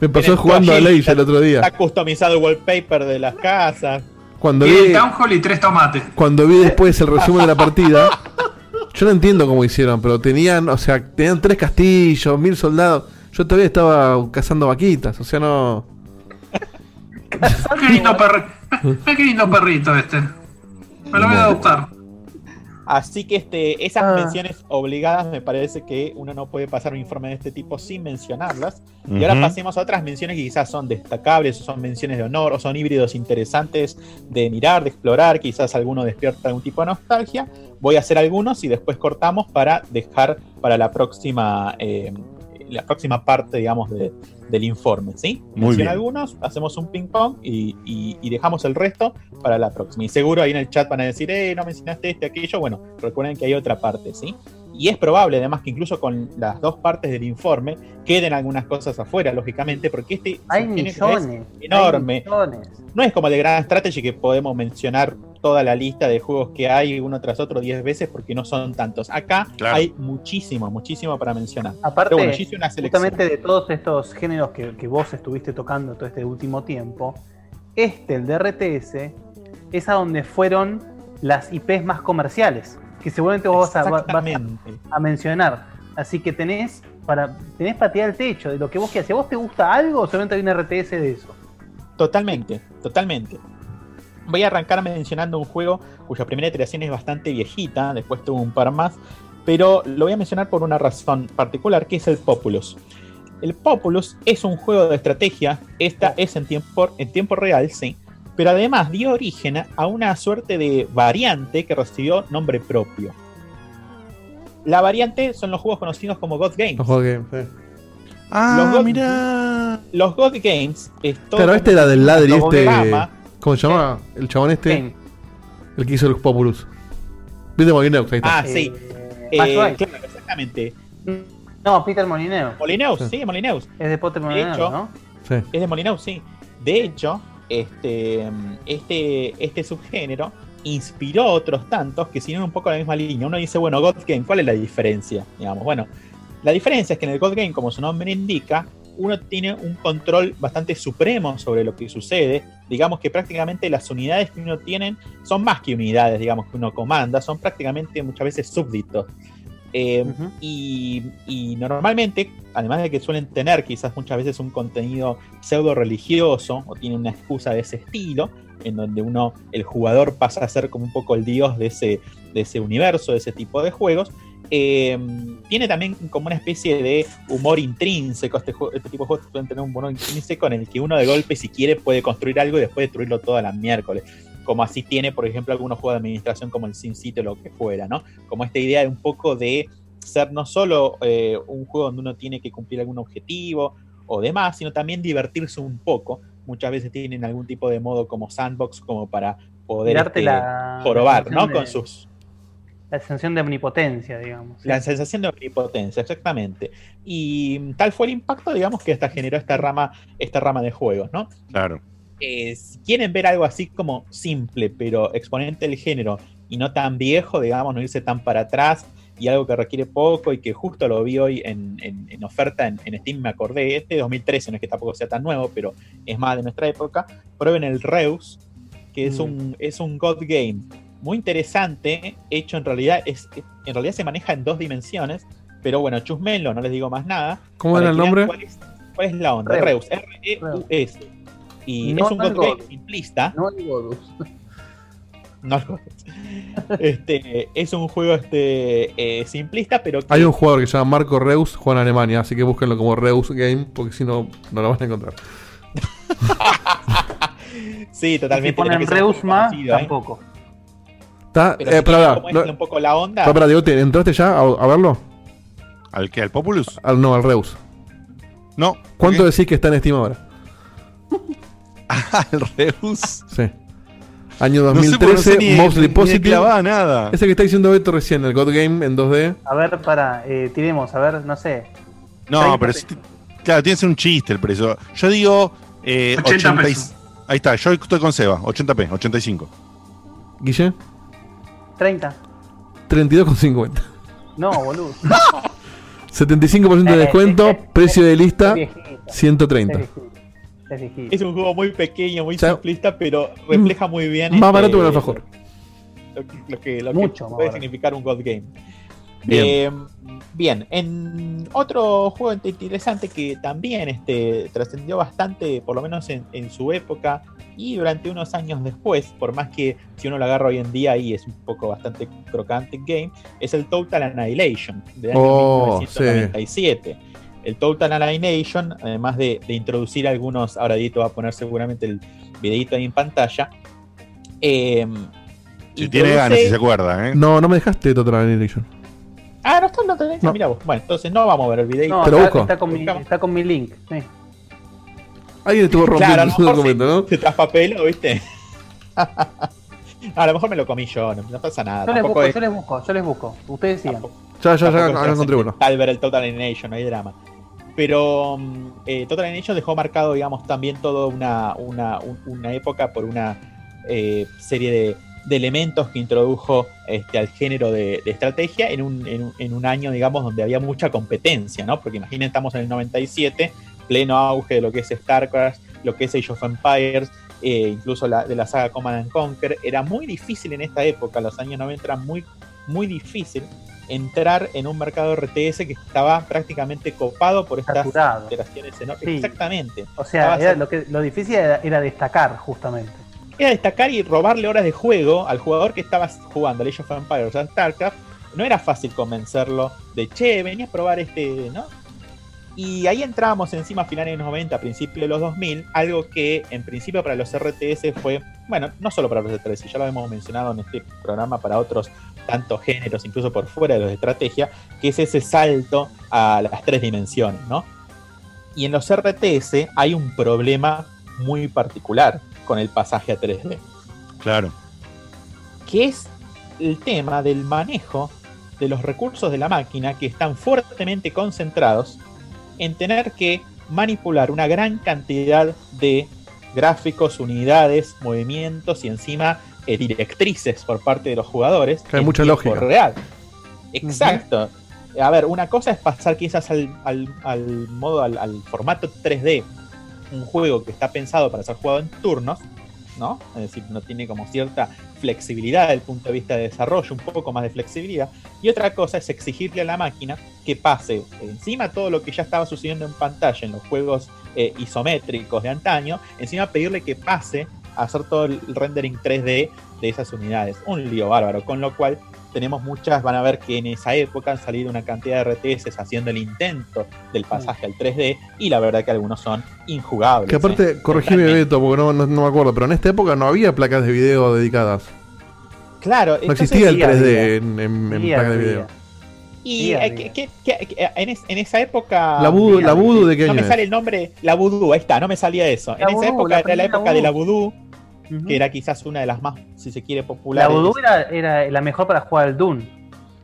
me pasó jugando a Age el otro día. Está customizado el wallpaper de las casas. Cuando Tiene vi, Town Hall y tres tomates. cuando vi después el resumen de la partida, yo no entiendo cómo hicieron, pero tenían, o sea, tenían tres castillos, mil soldados. Yo todavía estaba cazando vaquitas, o sea, no. Qué lindo, perri- qué lindo perrito este. Me lo voy a adoptar. Así que este, esas Ah. menciones obligadas me parece que uno no puede pasar un informe de este tipo sin mencionarlas. Y ahora pasemos a otras menciones que quizás son destacables, o son menciones de honor, o son híbridos interesantes de mirar, de explorar, quizás alguno despierta algún tipo de nostalgia. Voy a hacer algunos y después cortamos para dejar para la próxima, eh, la próxima parte, digamos, de- del informe, ¿sí? Muy bien. algunos, hacemos un ping pong y, y- y dejamos el resto para la próxima. Y seguro ahí en el chat van a decir, eh, no mencionaste este, aquello. Bueno, recuerden que hay otra parte, ¿sí? Y es probable, además, que incluso con las dos partes del informe queden algunas cosas afuera, lógicamente, porque este Hay es millones. enorme. hay millones. No es como el de Grand Strategy que podemos mencionar toda la lista de juegos que hay uno tras otro 10 veces porque no son tantos. Acá Claro. hay muchísimo, muchísimo para mencionar. Aparte, bueno, una justamente de todos estos géneros que, que vos estuviste tocando todo este último tiempo, este, el de RTS, es a donde fueron las IPs más comerciales, que seguramente vos vas a, vas a- mencionar. Así que tenés para, tenés para tirar el techo de lo que vos quieras. Si a vos te gusta algo, seguramente hay un RTS de eso. Totalmente, totalmente. Voy a arrancar mencionando un juego cuya primera iteración es bastante viejita, después tuvo un par más, pero lo voy a mencionar por una razón particular, que es el Populus. El Populus es un juego de estrategia, esta es en tiempo, en tiempo real, sí, pero además dio origen a una suerte de variante que recibió nombre propio. La variante son los juegos conocidos como God Games. Los juegos que- sí. Ah, Los God- mira. Los God Games es todo Claro, este era del ladri, este. programa ¿Cómo se llama? El chabón este. El que hizo el Populus. Viste Molineux, ahí está. Ah, sí. Eh, Eh, claro, exactamente. No, Peter Molineux. Molineus, Sí. sí, Molineus. Es de Potter De Molineux, hecho, ¿no? Sí. Es de Molineus, sí. De hecho, este, este, este subgénero inspiró otros tantos que siguieron un poco la misma línea. Uno dice, bueno, God Game, ¿cuál es la diferencia? Digamos, bueno, la diferencia es que en el God Game, como su nombre indica, uno tiene un control bastante supremo sobre lo que sucede. Digamos que prácticamente las unidades que uno tiene son más que unidades, digamos, que uno comanda, son prácticamente muchas veces súbditos. Eh, y, y normalmente, además de que suelen tener quizás muchas veces un contenido pseudo religioso o tiene una excusa de ese estilo, en donde uno, el jugador pasa a ser como un poco el dios de ese, de ese universo, de ese tipo de juegos, eh, tiene también como una especie de humor intrínseco. Este, juego- este tipo de juegos pueden tener un humor intrínseco en el que uno de golpe, si quiere, puede construir algo y después destruirlo todo a la miércoles. Como así tiene, por ejemplo, algunos juegos de administración como el SimCity o lo que fuera, ¿no? Como esta idea de un poco de ser no solo eh, un juego donde uno tiene que cumplir algún objetivo o demás, sino también divertirse un poco. Muchas veces tienen algún tipo de modo como sandbox como para poder este, la- jorobar, la ¿no? Con sus La sensación de omnipotencia, digamos. la sensación de omnipotencia, exactamente. Y tal fue el impacto, digamos, que esta generó esta rama, esta rama de juegos, ¿no? Claro. Eh, si quieren ver algo así como simple, pero exponente del género y no tan viejo, digamos, no irse tan para atrás y algo que requiere poco y que justo lo vi hoy en, en- en oferta en, en Steam, me acordé, este 2013, no es que tampoco sea tan nuevo, pero es más de nuestra época, prueben el Reus, que es, Mm. un, es un God Game muy interesante, hecho en realidad, es, en realidad se maneja en dos dimensiones, pero bueno, chusmenlo, no les digo más nada. ¿Cómo era el nombre? ¿Cuál es, cuál es la onda? Reus. Reus, R-E-U-S. Y No es un el God Game God. simplista. No el Godus. No el God. este, es un juego este, eh, simplista, pero que Hay un jugador que se llama Marco Reus, juega en Alemania, así que búsquenlo como Reus Game, porque si no, no lo van a encontrar. sí, Si totalmente. ponen un Reusma, poco conocido, ¿eh? tampoco. Está, Pero eh, si es no- un poco la onda. pará, pará, Diego, ¿te- ¿entraste ya a, a verlo? ¿Al qué? ¿Al Populus? Al, no, al Reus. No. ¿Cuánto decís que está en Steam ahora? ¿Al Reus? Sí. Año No sé, no 2013, sé ni- Mostly Positive. nada. Ese que está diciendo Beto recién, el God Game en 2D. A ver, para, eh, tiremos, a ver, no sé. No, 30 pero si- claro, tiene que ser un chiste el precio. Yo digo eh, 80 80 y- pesos. Ahí está, yo estoy con Seba, 80p, 85. Guille, 30. 32,50. No, boludo. 75% de Eh, descuento, eh, eh, precio de lista, Es viejito. 130. Es un juego muy pequeño, muy sea, simplista, pero refleja muy bien. Más este, barato que el alfajor. Lo que, lo que, lo que Mucho más puede significar un God Game. Bien. Eh, bien, en otro juego interesante que también este, trascendió bastante, por lo menos en, en su época y durante unos años después, por más que si uno lo agarra hoy en día y es un poco bastante crocante game, es el Total Annihilation del año Oh, 1997. El Total Annihilation, además de, de introducir algunos, ahora Dito va a poner seguramente el videito ahí en pantalla. eh, Si tiene ganas, si se acuerda, ¿eh? No, no me dejaste Total Annihilation. Ah, no está en la tendencia, No. mira vos. Bueno, entonces no vamos a ver el video. No, Te lo está, busco. está con mi, está con mi link. sí. Alguien estuvo rompiendo Claro, mejor documento, ¿no? Se traspapeló, ¿viste? a lo mejor me lo comí yo, no, no pasa nada. Yo les, busco, es- yo les busco, yo les busco. Ustedes sigan. Ya, ya, ya, acá encontré uno. trascendental ver el Total Annihilation, no hay drama. Pero mm, eh, Total Annihilation dejó marcado, digamos, también toda una, una, un- una época por una eh, serie de, de elementos que introdujo este, al género de, de estrategia en un, en un- en un año, digamos, donde había mucha competencia, ¿no? Porque imaginen, estamos en el 97, pleno auge de lo que es StarCraft, lo que es Age of Empires, eh, incluso la, de la saga Command and Conquer. Era muy difícil en esta época, los años 90 era muy, muy difícil entrar en un mercado RTS que estaba prácticamente copado por estas Saturado. Sí. Exactamente. O sea, era lo, que, lo difícil era, era destacar, justamente. era destacar y robarle horas de juego al jugador que estaba jugando a Age of Empires o a StarCraft. No era fácil convencerlo de, che, vení a probar este, ¿no? Y ahí entrábamos encima a finales de los 90, a principios de los 2000, algo que en principio para los RTS fue, bueno, no solo para los RTS, ya lo hemos mencionado en este programa para otros tantos géneros, incluso por fuera de los de estrategia, que es ese salto a las tres dimensiones, ¿no? Y en los RTS hay un problema muy particular con el pasaje a 3D, Claro. que es el tema del manejo de los recursos de la máquina que están fuertemente concentrados en tener que manipular una gran cantidad de gráficos, unidades, movimientos y encima eh, directrices por parte de los jugadores. Hay mucha lógica. Real. Exacto. A ver, una cosa es pasar quizás al, al- al modo, al, al formato 3D, un juego que está pensado para ser jugado en turnos, ¿no? Es decir, no tiene como cierta flexibilidad desde el punto de vista de desarrollo, un poco más de flexibilidad. Y otra cosa es exigirle a la máquina que pase encima todo lo que ya estaba sucediendo en pantalla en los juegos eh, isométricos de antaño, encima pedirle que pase a hacer todo el rendering 3D de esas unidades. Un lío bárbaro, con lo cual tenemos muchas, van a ver que en esa época han salido una cantidad de RTS haciendo el intento del pasaje al 3D y la verdad que algunos son injugables. Que aparte, ¿eh? corregime Beto, porque no, no- no me acuerdo, pero en esta época no había placas de video dedicadas. Claro, No existía el Día a 3D día. en, en, Día placas de día. video. Y Día eh, que- que- que- que- en, es- en esa época. La Voodoo- la Voodoo, ¿de qué No año me es? sale el nombre. La Voodoo, ahí está, no me salía eso. La en esa Voodoo, época la era la época de la Voodoo. Que era quizás una de las más, si se quiere, La populares. Voodoo era, era la mejor para jugar al Doom.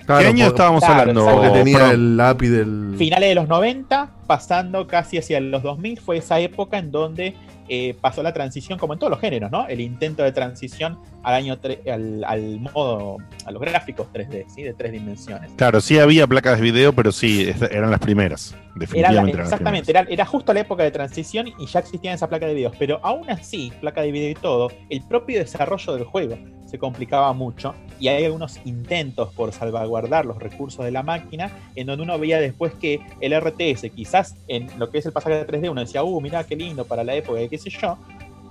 Claro, ¿Qué año estábamos Claro, hablando? Porque tenía el API del. Finales de los 90, pasando casi hacia los 2000, fue esa época en donde eh, pasó la transición, como en todos los géneros, ¿no? El intento de transición al año al, al modo, a los gráficos 3D, ¿sí? De tres dimensiones. Claro, sí había placas de video, pero sí, eran las primeras. Era la- Definitivamente eran las exactamente, era, era justo la época de transición y ya existían esa placa de videos. Pero aún así, placa de video y todo, el propio desarrollo del juego se complicaba mucho y hay algunos intentos por salvaguardar los recursos de la máquina en donde uno veía después que el RTS, quizás en lo que es el pasaje de 3D, uno decía, uh, mirá qué lindo para la época, qué sé yo,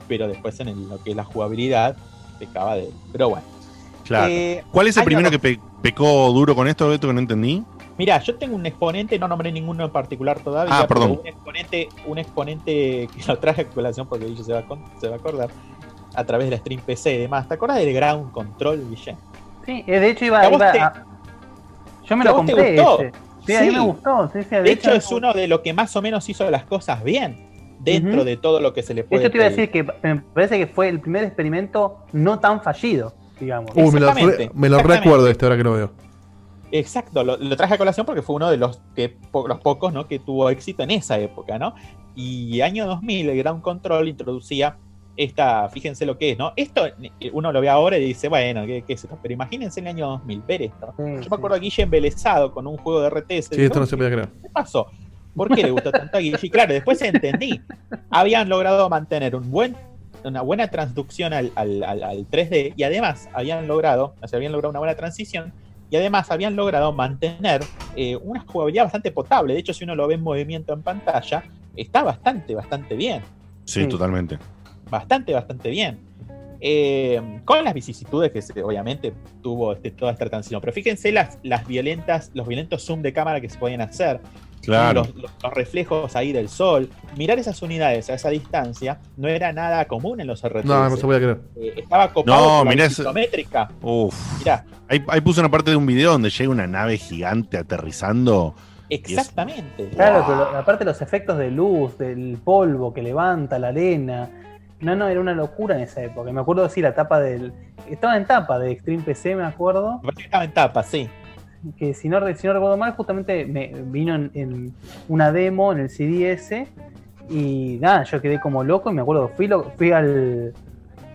pero después en el- lo que es la jugabilidad, pecaba de... Pero bueno. Claro. Eh, ¿Cuál es el primero que pe- pecó duro con esto, Beto, que no entendí? Mira, yo tengo un exponente, no nombré ninguno en particular todavía, Ah, pero perdón. un exponente, un exponente que lo traje a colación porque Guille se va, con- se va a acordar a través de la stream PC y demás. ¿Te acuerdas del Ground Control, Guille? Sí, eh, de hecho iba, ¿A vos iba te- a- Yo me ¿Que a lo te compré gustó? ese. Sí, a mí Sí. me gustó. sí, sí, De hecho, es uno de lo que más o menos hizo las cosas bien dentro de todo lo que se le De puede hecho, te iba a decir que me parece que fue el primer experimento no tan fallido, digamos. Uy, me lo, me lo recuerdo este ahora que lo veo. Exacto, lo, lo traje a colación porque fue uno de los que po- los pocos ¿no? que tuvo éxito en esa época, ¿no? Y año 2000 el Ground Control introducía esta, fíjense lo que es, ¿no? Esto eh, uno lo ve ahora y dice, bueno, ¿qué, qué es esto? Pero imagínense en el año 2000 ver esto. Yo me acuerdo a Guille embelesado con un juego de RTS. Sí, esto no se podía creer. ¿Qué pasó? ¿Por qué le gustó tanto a Guille? Y claro, después entendí. Habían logrado mantener un buen, una buena transducción al, al- al- al 3D y además habían logrado, o sea, habían logrado una buena transición y además habían logrado mantener eh, una jugabilidad bastante potable. De hecho, si uno lo ve en movimiento en pantalla, está bastante, bastante bien. Sí, totalmente. Bastante, bastante bien. Eh, con las vicisitudes que se- obviamente tuvo este- toda esta transición. Pero fíjense las, las violentas, los violentos zoom de cámara que se podían hacer. Claro. Los, los- los reflejos ahí del sol. Mirar esas unidades a esa distancia no era nada común en los RTS. No, no se podía creer. Eh, estaba copado No, por la isométrica. Uf. Mirá. Ahí, ahí puse una parte de un video donde llega una nave gigante aterrizando. es- Exactamente. Claro, pero lo- aparte los efectos de luz, del polvo que levanta, la arena. No, no, era una locura en esa época. Me acuerdo sí, la tapa del. Estaba en tapa de Extreme PC, me acuerdo. Estaba en tapa, sí. Que si no, re- si no recuerdo mal, justamente me vino en, en una demo en el CDS. Y nada, yo quedé como loco y me acuerdo, fui, lo- fui al,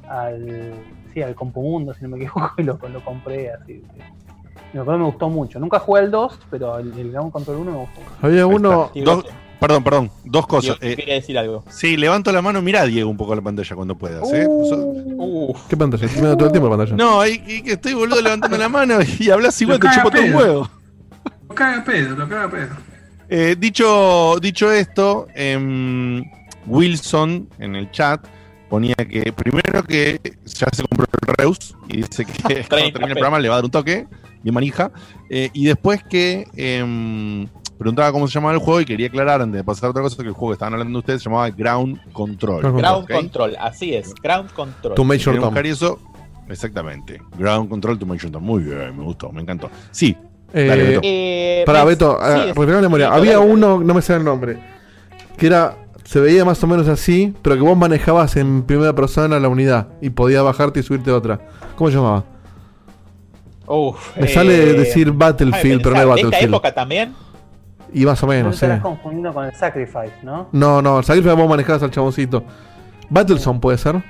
al sí, al Compumundo, si no me equivoco, y lo, lo compré así. Me acuerdo, me gustó mucho. Nunca jugué el 2, pero el, el Ground Control 1 me gustó. Había uno. Dos- perdón, perdón, dos cosas. Diego, Eh, quería decir algo. sí, levanto la mano, mirá Diego un poco la pantalla cuando puedas. ¿eh? So- ¿Qué pantalla? Estoy mirando todo el tiempo la pantalla. no, y que estoy boludo levantando la mano y hablas igual, Lo te chupo todo un huevo. Lo caga pedo, lo caga pedo. Eh, dicho, dicho esto, em, Wilson en el chat ponía que primero que ya se compró el Reus y dice que cuando termine el programa le va a dar un toque, bien manija. Eh, y después que em, preguntaba cómo se llamaba el juego y quería aclarar antes de pasar a otra cosa que el juego que estaban hablando ustedes se llamaba Ground Control. Ground. Control, así es, Ground Control. To quieren Tom. buscar eso, exactamente. Ground Control to sure Tom. Muy bien, me gustó, me encantó. Sí. Eh, Dale, Beto. Eh, Para ves- Beto, sí, ah, es- refrescame la memoria. sí, Había dale. uno, no me sé el nombre, que era. Se veía más o menos así, pero que vos manejabas en primera persona la unidad y podías bajarte y subirte a otra. ¿Cómo se llamaba? Uf, Me eh, sale decir Battlefield, pero no es pensar, ¿De esta Battlefield. época también? Y más o No menos, te sí. estás confundiendo con el Sacrifice, ¿no? No, no, el Sacrifice vos manejabas al chaboncito. Battlezone puede ser.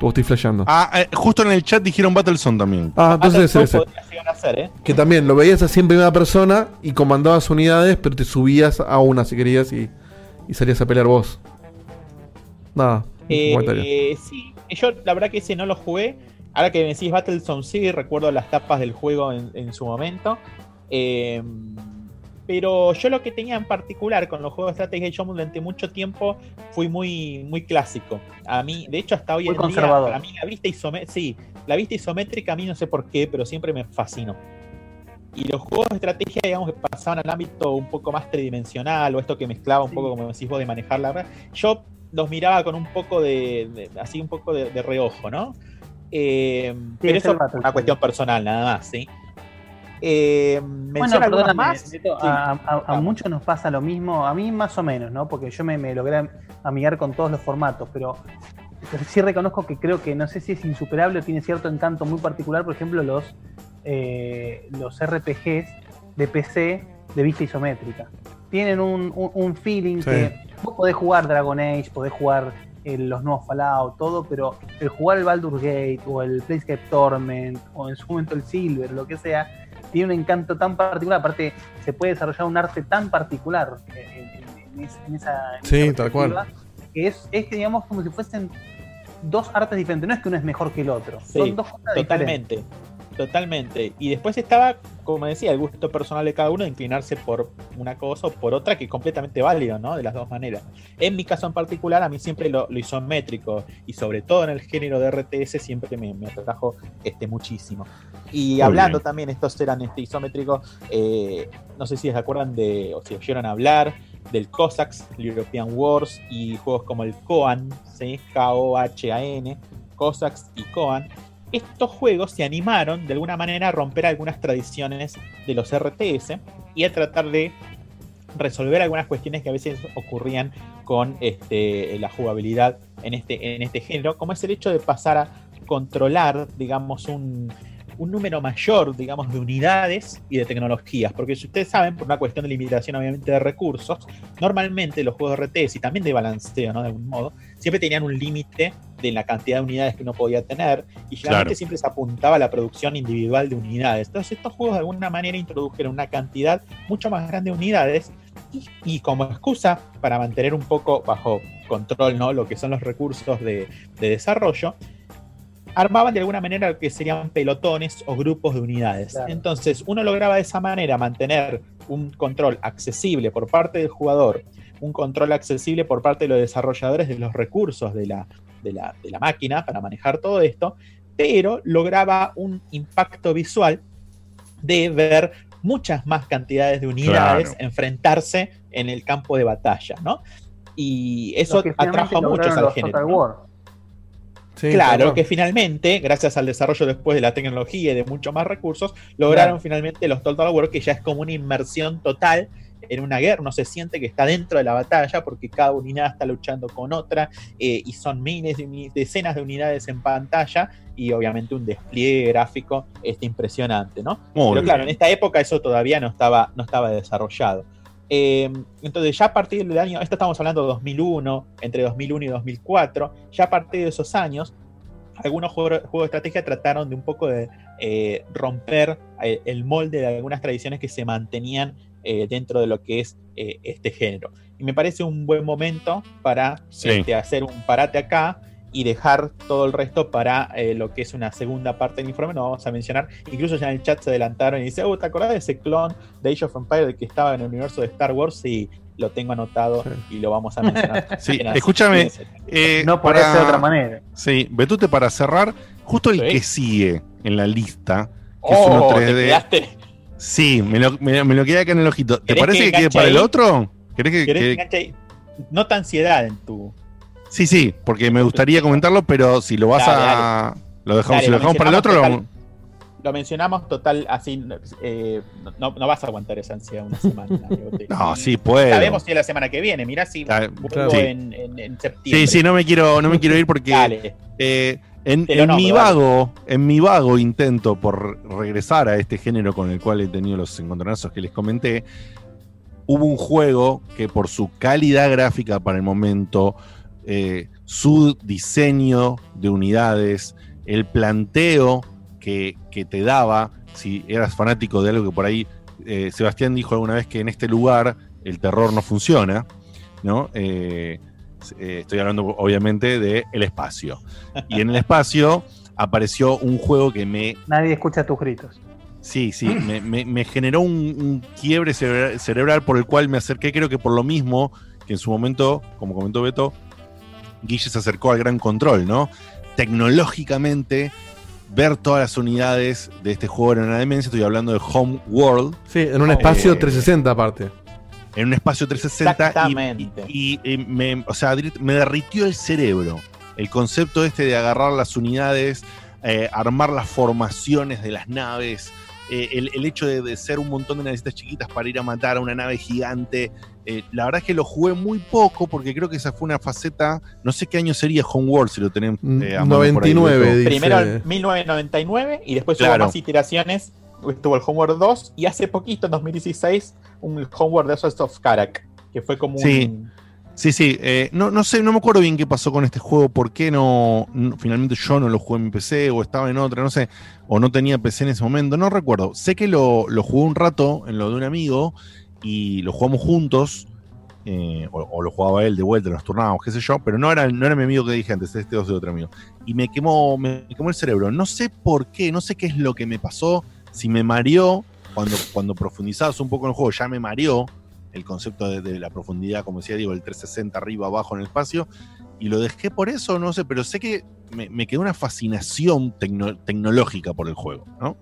O estoy flasheando. Ah, eh, justo en el chat dijeron Battlezone también. Ah, entonces ese, ese. A ser, ¿eh? Que también lo veías así en primera persona y comandabas unidades, pero te subías a una si querías y, y salías a pelear vos. Nada. Eh, eh, sí, yo la verdad que ese no lo jugué. Ahora que me decís Battlezone sí, recuerdo las tapas del juego en, en su momento. Eh, pero yo lo que tenía en particular con los juegos de estrategia, yo durante mucho tiempo fui muy, muy clásico. A mí, de hecho, hasta hoy Muy en conservador. día, para mí la vista isométrica, sí, la vista isométrica a mí no sé por qué, pero siempre me fascinó. Y los juegos de estrategia, digamos, que pasaban al ámbito un poco más tridimensional, o esto que mezclaba un poco, como decís vos, de manejar la verdad, yo los miraba con un poco de, de- así un poco de, de reojo, ¿no? Eh, pero es eso es una cuestión personal, nada más, ¿sí? Eh, Bueno, ¿menciona alguna perdóname, más? Sí. a, a- a muchos nos pasa lo mismo, a mí más o menos, ¿no? Porque yo me, me logré amigar con todos los formatos, pero sí reconozco que creo que no sé si es insuperable o tiene cierto encanto muy particular, por ejemplo, los, eh, los RPGs de PC de vista isométrica. Tienen un, un- un feeling Sí. que vos podés jugar Dragon Age, podés jugar eh, los nuevos Fallout, todo, pero el jugar el Baldur's Gate o el Planescape Torment o en su momento el Silver, lo que sea, tiene un encanto tan particular. Aparte, se puede desarrollar un arte tan particular eh, en, en- en esa, en esa Sí, tal cual. Que es, es que digamos como si fuesen dos artes diferentes. No es que uno es mejor que el otro. Sí, Son dos cosas diferentes. Totalmente. Y después estaba, como decía, el gusto personal de cada uno de inclinarse por una cosa o por otra, que es completamente válido, ¿no? De las dos maneras. En mi caso en particular, a mí siempre lo, lo isométrico y sobre todo en el género de RTS siempre me, me atrajo este, muchísimo. Y Muy hablando bien. también, estos eran este, isométricos, eh, no sé si se acuerdan de, o si oyeron hablar del Cossacks, el European Wars y juegos como el Koan, ¿sí? K-O-H-A-N, Cossacks y Koan. Estos juegos se animaron de alguna manera a romper algunas tradiciones de los RTS y a tratar de resolver algunas cuestiones que a veces ocurrían con este, la jugabilidad en este, en este género, como es el hecho de pasar a controlar, digamos, un, un número mayor, digamos, de unidades y de tecnologías. Porque si ustedes saben, por una cuestión de limitación, obviamente, de recursos, normalmente los juegos RTS y también de balanceo, ¿no? De algún modo, siempre tenían un límite de la cantidad de unidades que uno podía tener y generalmente Claro. siempre se apuntaba a la producción individual de unidades. Entonces, estos juegos de alguna manera introdujeron una cantidad mucho más grande de unidades y, y como excusa para mantener un poco bajo control ¿no? lo que son los recursos de, de desarrollo, armaban de alguna manera lo que serían pelotones o grupos de unidades. Claro. Entonces, uno lograba de esa manera mantener un control accesible por parte del jugador, un control accesible por parte de los desarrolladores de los recursos de la, de la, de la máquina para manejar todo esto, pero lograba un impacto visual de ver muchas más cantidades de unidades Claro. enfrentarse en el campo de batalla, ¿no? Y eso atrajo a muchos al los género. Claro, que finalmente, gracias al desarrollo después de la tecnología y de mucho más recursos, lograron Claro. finalmente los Total War, que ya es como una inmersión total en una guerra, uno se siente que está dentro de la batalla porque cada unidad está luchando con otra eh, y son miles uni- decenas de unidades en pantalla y obviamente un despliegue gráfico este, impresionante, ¿no? Muy Pero claro, en esta época eso todavía no estaba, no estaba desarrollado. Eh, entonces ya a partir del año, esto estamos hablando de 2001, entre 2001 y 2004, ya a partir de esos años, algunos juegos, juegos de estrategia trataron de un poco de eh, romper el molde de algunas tradiciones que se mantenían eh, dentro de lo que es eh, este género. Y me parece un buen momento para Sí. este, hacer un parate acá y dejar todo el resto para eh, lo que es una segunda parte del informe. No vamos a mencionar, incluso ya en el chat se adelantaron y dice, oh, ¿te acordás de ese clon de Age of Empires que estaba en el universo de Star Wars? Sí, lo tengo anotado y lo vamos a mencionar. Sí, escúchame. eh, No podría ser de otra manera. Sí, Betute, para cerrar, justo el Sí. que sigue en la lista, que es Oh, uno te 3D. quedaste. Sí, me lo, me, me lo quedé acá en el ojito. ¿Te ¿Querés parece que que quede para el otro? ¿Querés que, ¿Querés que- que enganche ahí? Nota ansiedad en tu. Sí, sí, porque me gustaría comentarlo, pero si lo vas Dale, a. Lo dejamos, Dale, si lo lo dejamos para el otro, lo mencionamos vamos- Lo mencionamos total, así. eh, no, no vas a aguantar esa ansiedad una semana. No, sí puedo. Sabemos si es la semana que viene. Mirá si en, en- en septiembre. Sí, sí, no me quiero, no me quiero ir porque Dale. eh, en, mi vago, en mi vago intento por regresar a este género con el cual he tenido los encontronazos que les comenté, hubo un juego que por su calidad gráfica para el momento, eh, su diseño de unidades, el planteo que, que te daba, si eras fanático de algo que por ahí eh, Sebastián dijo alguna vez que en este lugar el terror no funciona, ¿no? Eh, eh, estoy hablando obviamente de el espacio. Y en el espacio apareció un juego que me Nadie escucha tus gritos. Sí, sí, me, me- me generó un, un quiebre cerebral, cerebral por el cual me acerqué, creo que por lo mismo que en su momento, como comentó Beto, Guille se acercó al gran control, ¿no? Tecnológicamente, ver todas las unidades de este juego era una demencia, estoy hablando de Home World. Sí, en un espacio Eh, 360 aparte. En un espacio 360 y- Exactamente. y, y me, o sea, me derritió el cerebro. El concepto este de agarrar las unidades, eh, armar las formaciones de las naves, eh, el, el hecho de, de ser un montón de navecitas chiquitas para ir a matar a una nave gigante. eh, la verdad es que lo jugué muy poco porque creo que esa fue una faceta. No sé qué año sería Homeworld si lo tenemos. eh, a mano por ahí, 99, dice. Primero en 1999 y después Claro. hubo más iteraciones. Estuvo el Homeworld 2 y hace poquito, en 2016, un Homeworld de esos of Karak, que fue como Sí. un. Sí, sí, eh, no, no sé, no me acuerdo bien qué pasó con este juego, por qué no, no- finalmente yo no lo jugué en mi PC o estaba en otra, no sé, o no tenía PC en ese momento, no recuerdo. Sé que lo, lo jugué un rato en lo de un amigo y lo jugamos juntos, eh, o, o lo jugaba él de vuelta, nos turnábamos, qué sé yo, pero no era, no era mi amigo que dije antes, este es de otro amigo. Y me quemó, me quemó el cerebro, no sé por qué, no sé qué es lo que me pasó, si me mareó, cuando, cuando profundizabas un poco en el juego ya me mareó, el concepto de, la profundidad, como decía Diego, el 360 arriba, abajo en el espacio, y lo dejé por eso, no sé, pero sé que me, quedó una fascinación tecno- tecnológica por el juego, ¿no?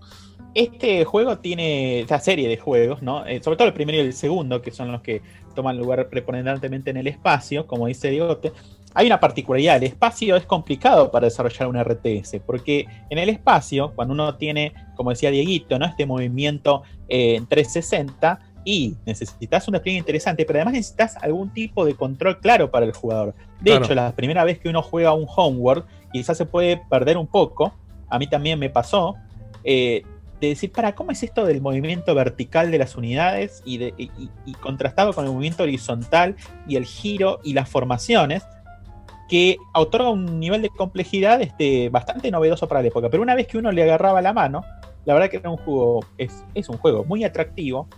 Este juego tiene esta serie de juegos, ¿no? Eh, sobre todo el primero y el segundo, que son los que toman lugar preponderantemente en el espacio, como dice Diegote. Hay una particularidad, el espacio es complicado para desarrollar un RTS, porque en el espacio, cuando uno tiene, como decía Dieguito, ¿no? este movimiento eh, en 360, y necesitas un despliegue interesante, pero además necesitas algún tipo de control claro para el jugador. De Claro. hecho, la primera vez que uno juega un homeworld, quizás se puede perder un poco, a mí también me pasó, eh, de decir, para, ¿cómo es esto del movimiento vertical de las unidades y, de- y- y- y contrastado con el movimiento horizontal y el giro y las formaciones? Que otorga un nivel de complejidad este, bastante novedoso para la época. Pero una vez que uno le agarraba la mano, la verdad que era un juego, es, un juego muy atractivo,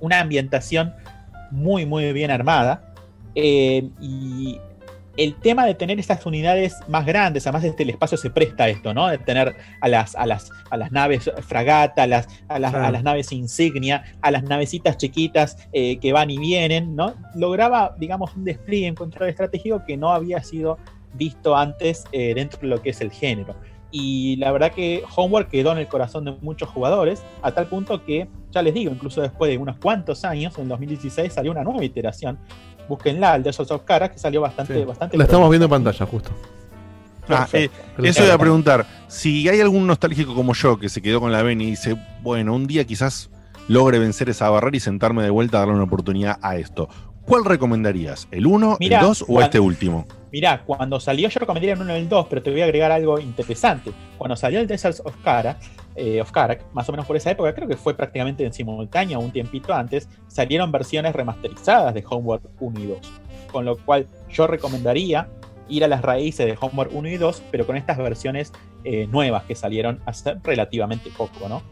una ambientación muy, muy bien armada. eh, y el tema de tener estas unidades más grandes, además este, el espacio se presta a esto, ¿no? De tener a las, a las, a las naves fragata, a las, a las, a las naves insignia, a las navecitas chiquitas eh, que van y vienen, ¿no? Lograba, digamos, un despliegue en control estratégico que no había sido visto antes eh, dentro de lo que es el género. Y la verdad que Homeworld quedó en el corazón de muchos jugadores, a tal punto que, ya les digo, incluso después de unos cuantos años, en 2016 salió una nueva iteración. Búsquenla, el de of Kara, que salió bastante, Sí. bastante La estamos viendo en pantalla, justo. Ah, eh, eso iba a preguntar. Si hay algún nostálgico como yo que se quedó con la vena y dice, bueno, un día quizás logre vencer esa barrera y sentarme de vuelta a darle una oportunidad a esto. ¿Cuál recomendarías? ¿El 1, Mirá, el 2 o este último? Mirá, cuando salió, yo recomendaría el 1 y el 2, pero te voy a agregar algo interesante. Cuando salió el Deserts of Karak, eh, of Karak, más o menos por esa época, creo que fue prácticamente en simultáneo, un tiempito antes, salieron versiones remasterizadas de Homeworld 1 y 2. Con lo cual yo recomendaría ir a las raíces de Homeworld 1 y 2, pero con estas versiones eh, nuevas que salieron hace relativamente poco, ¿no?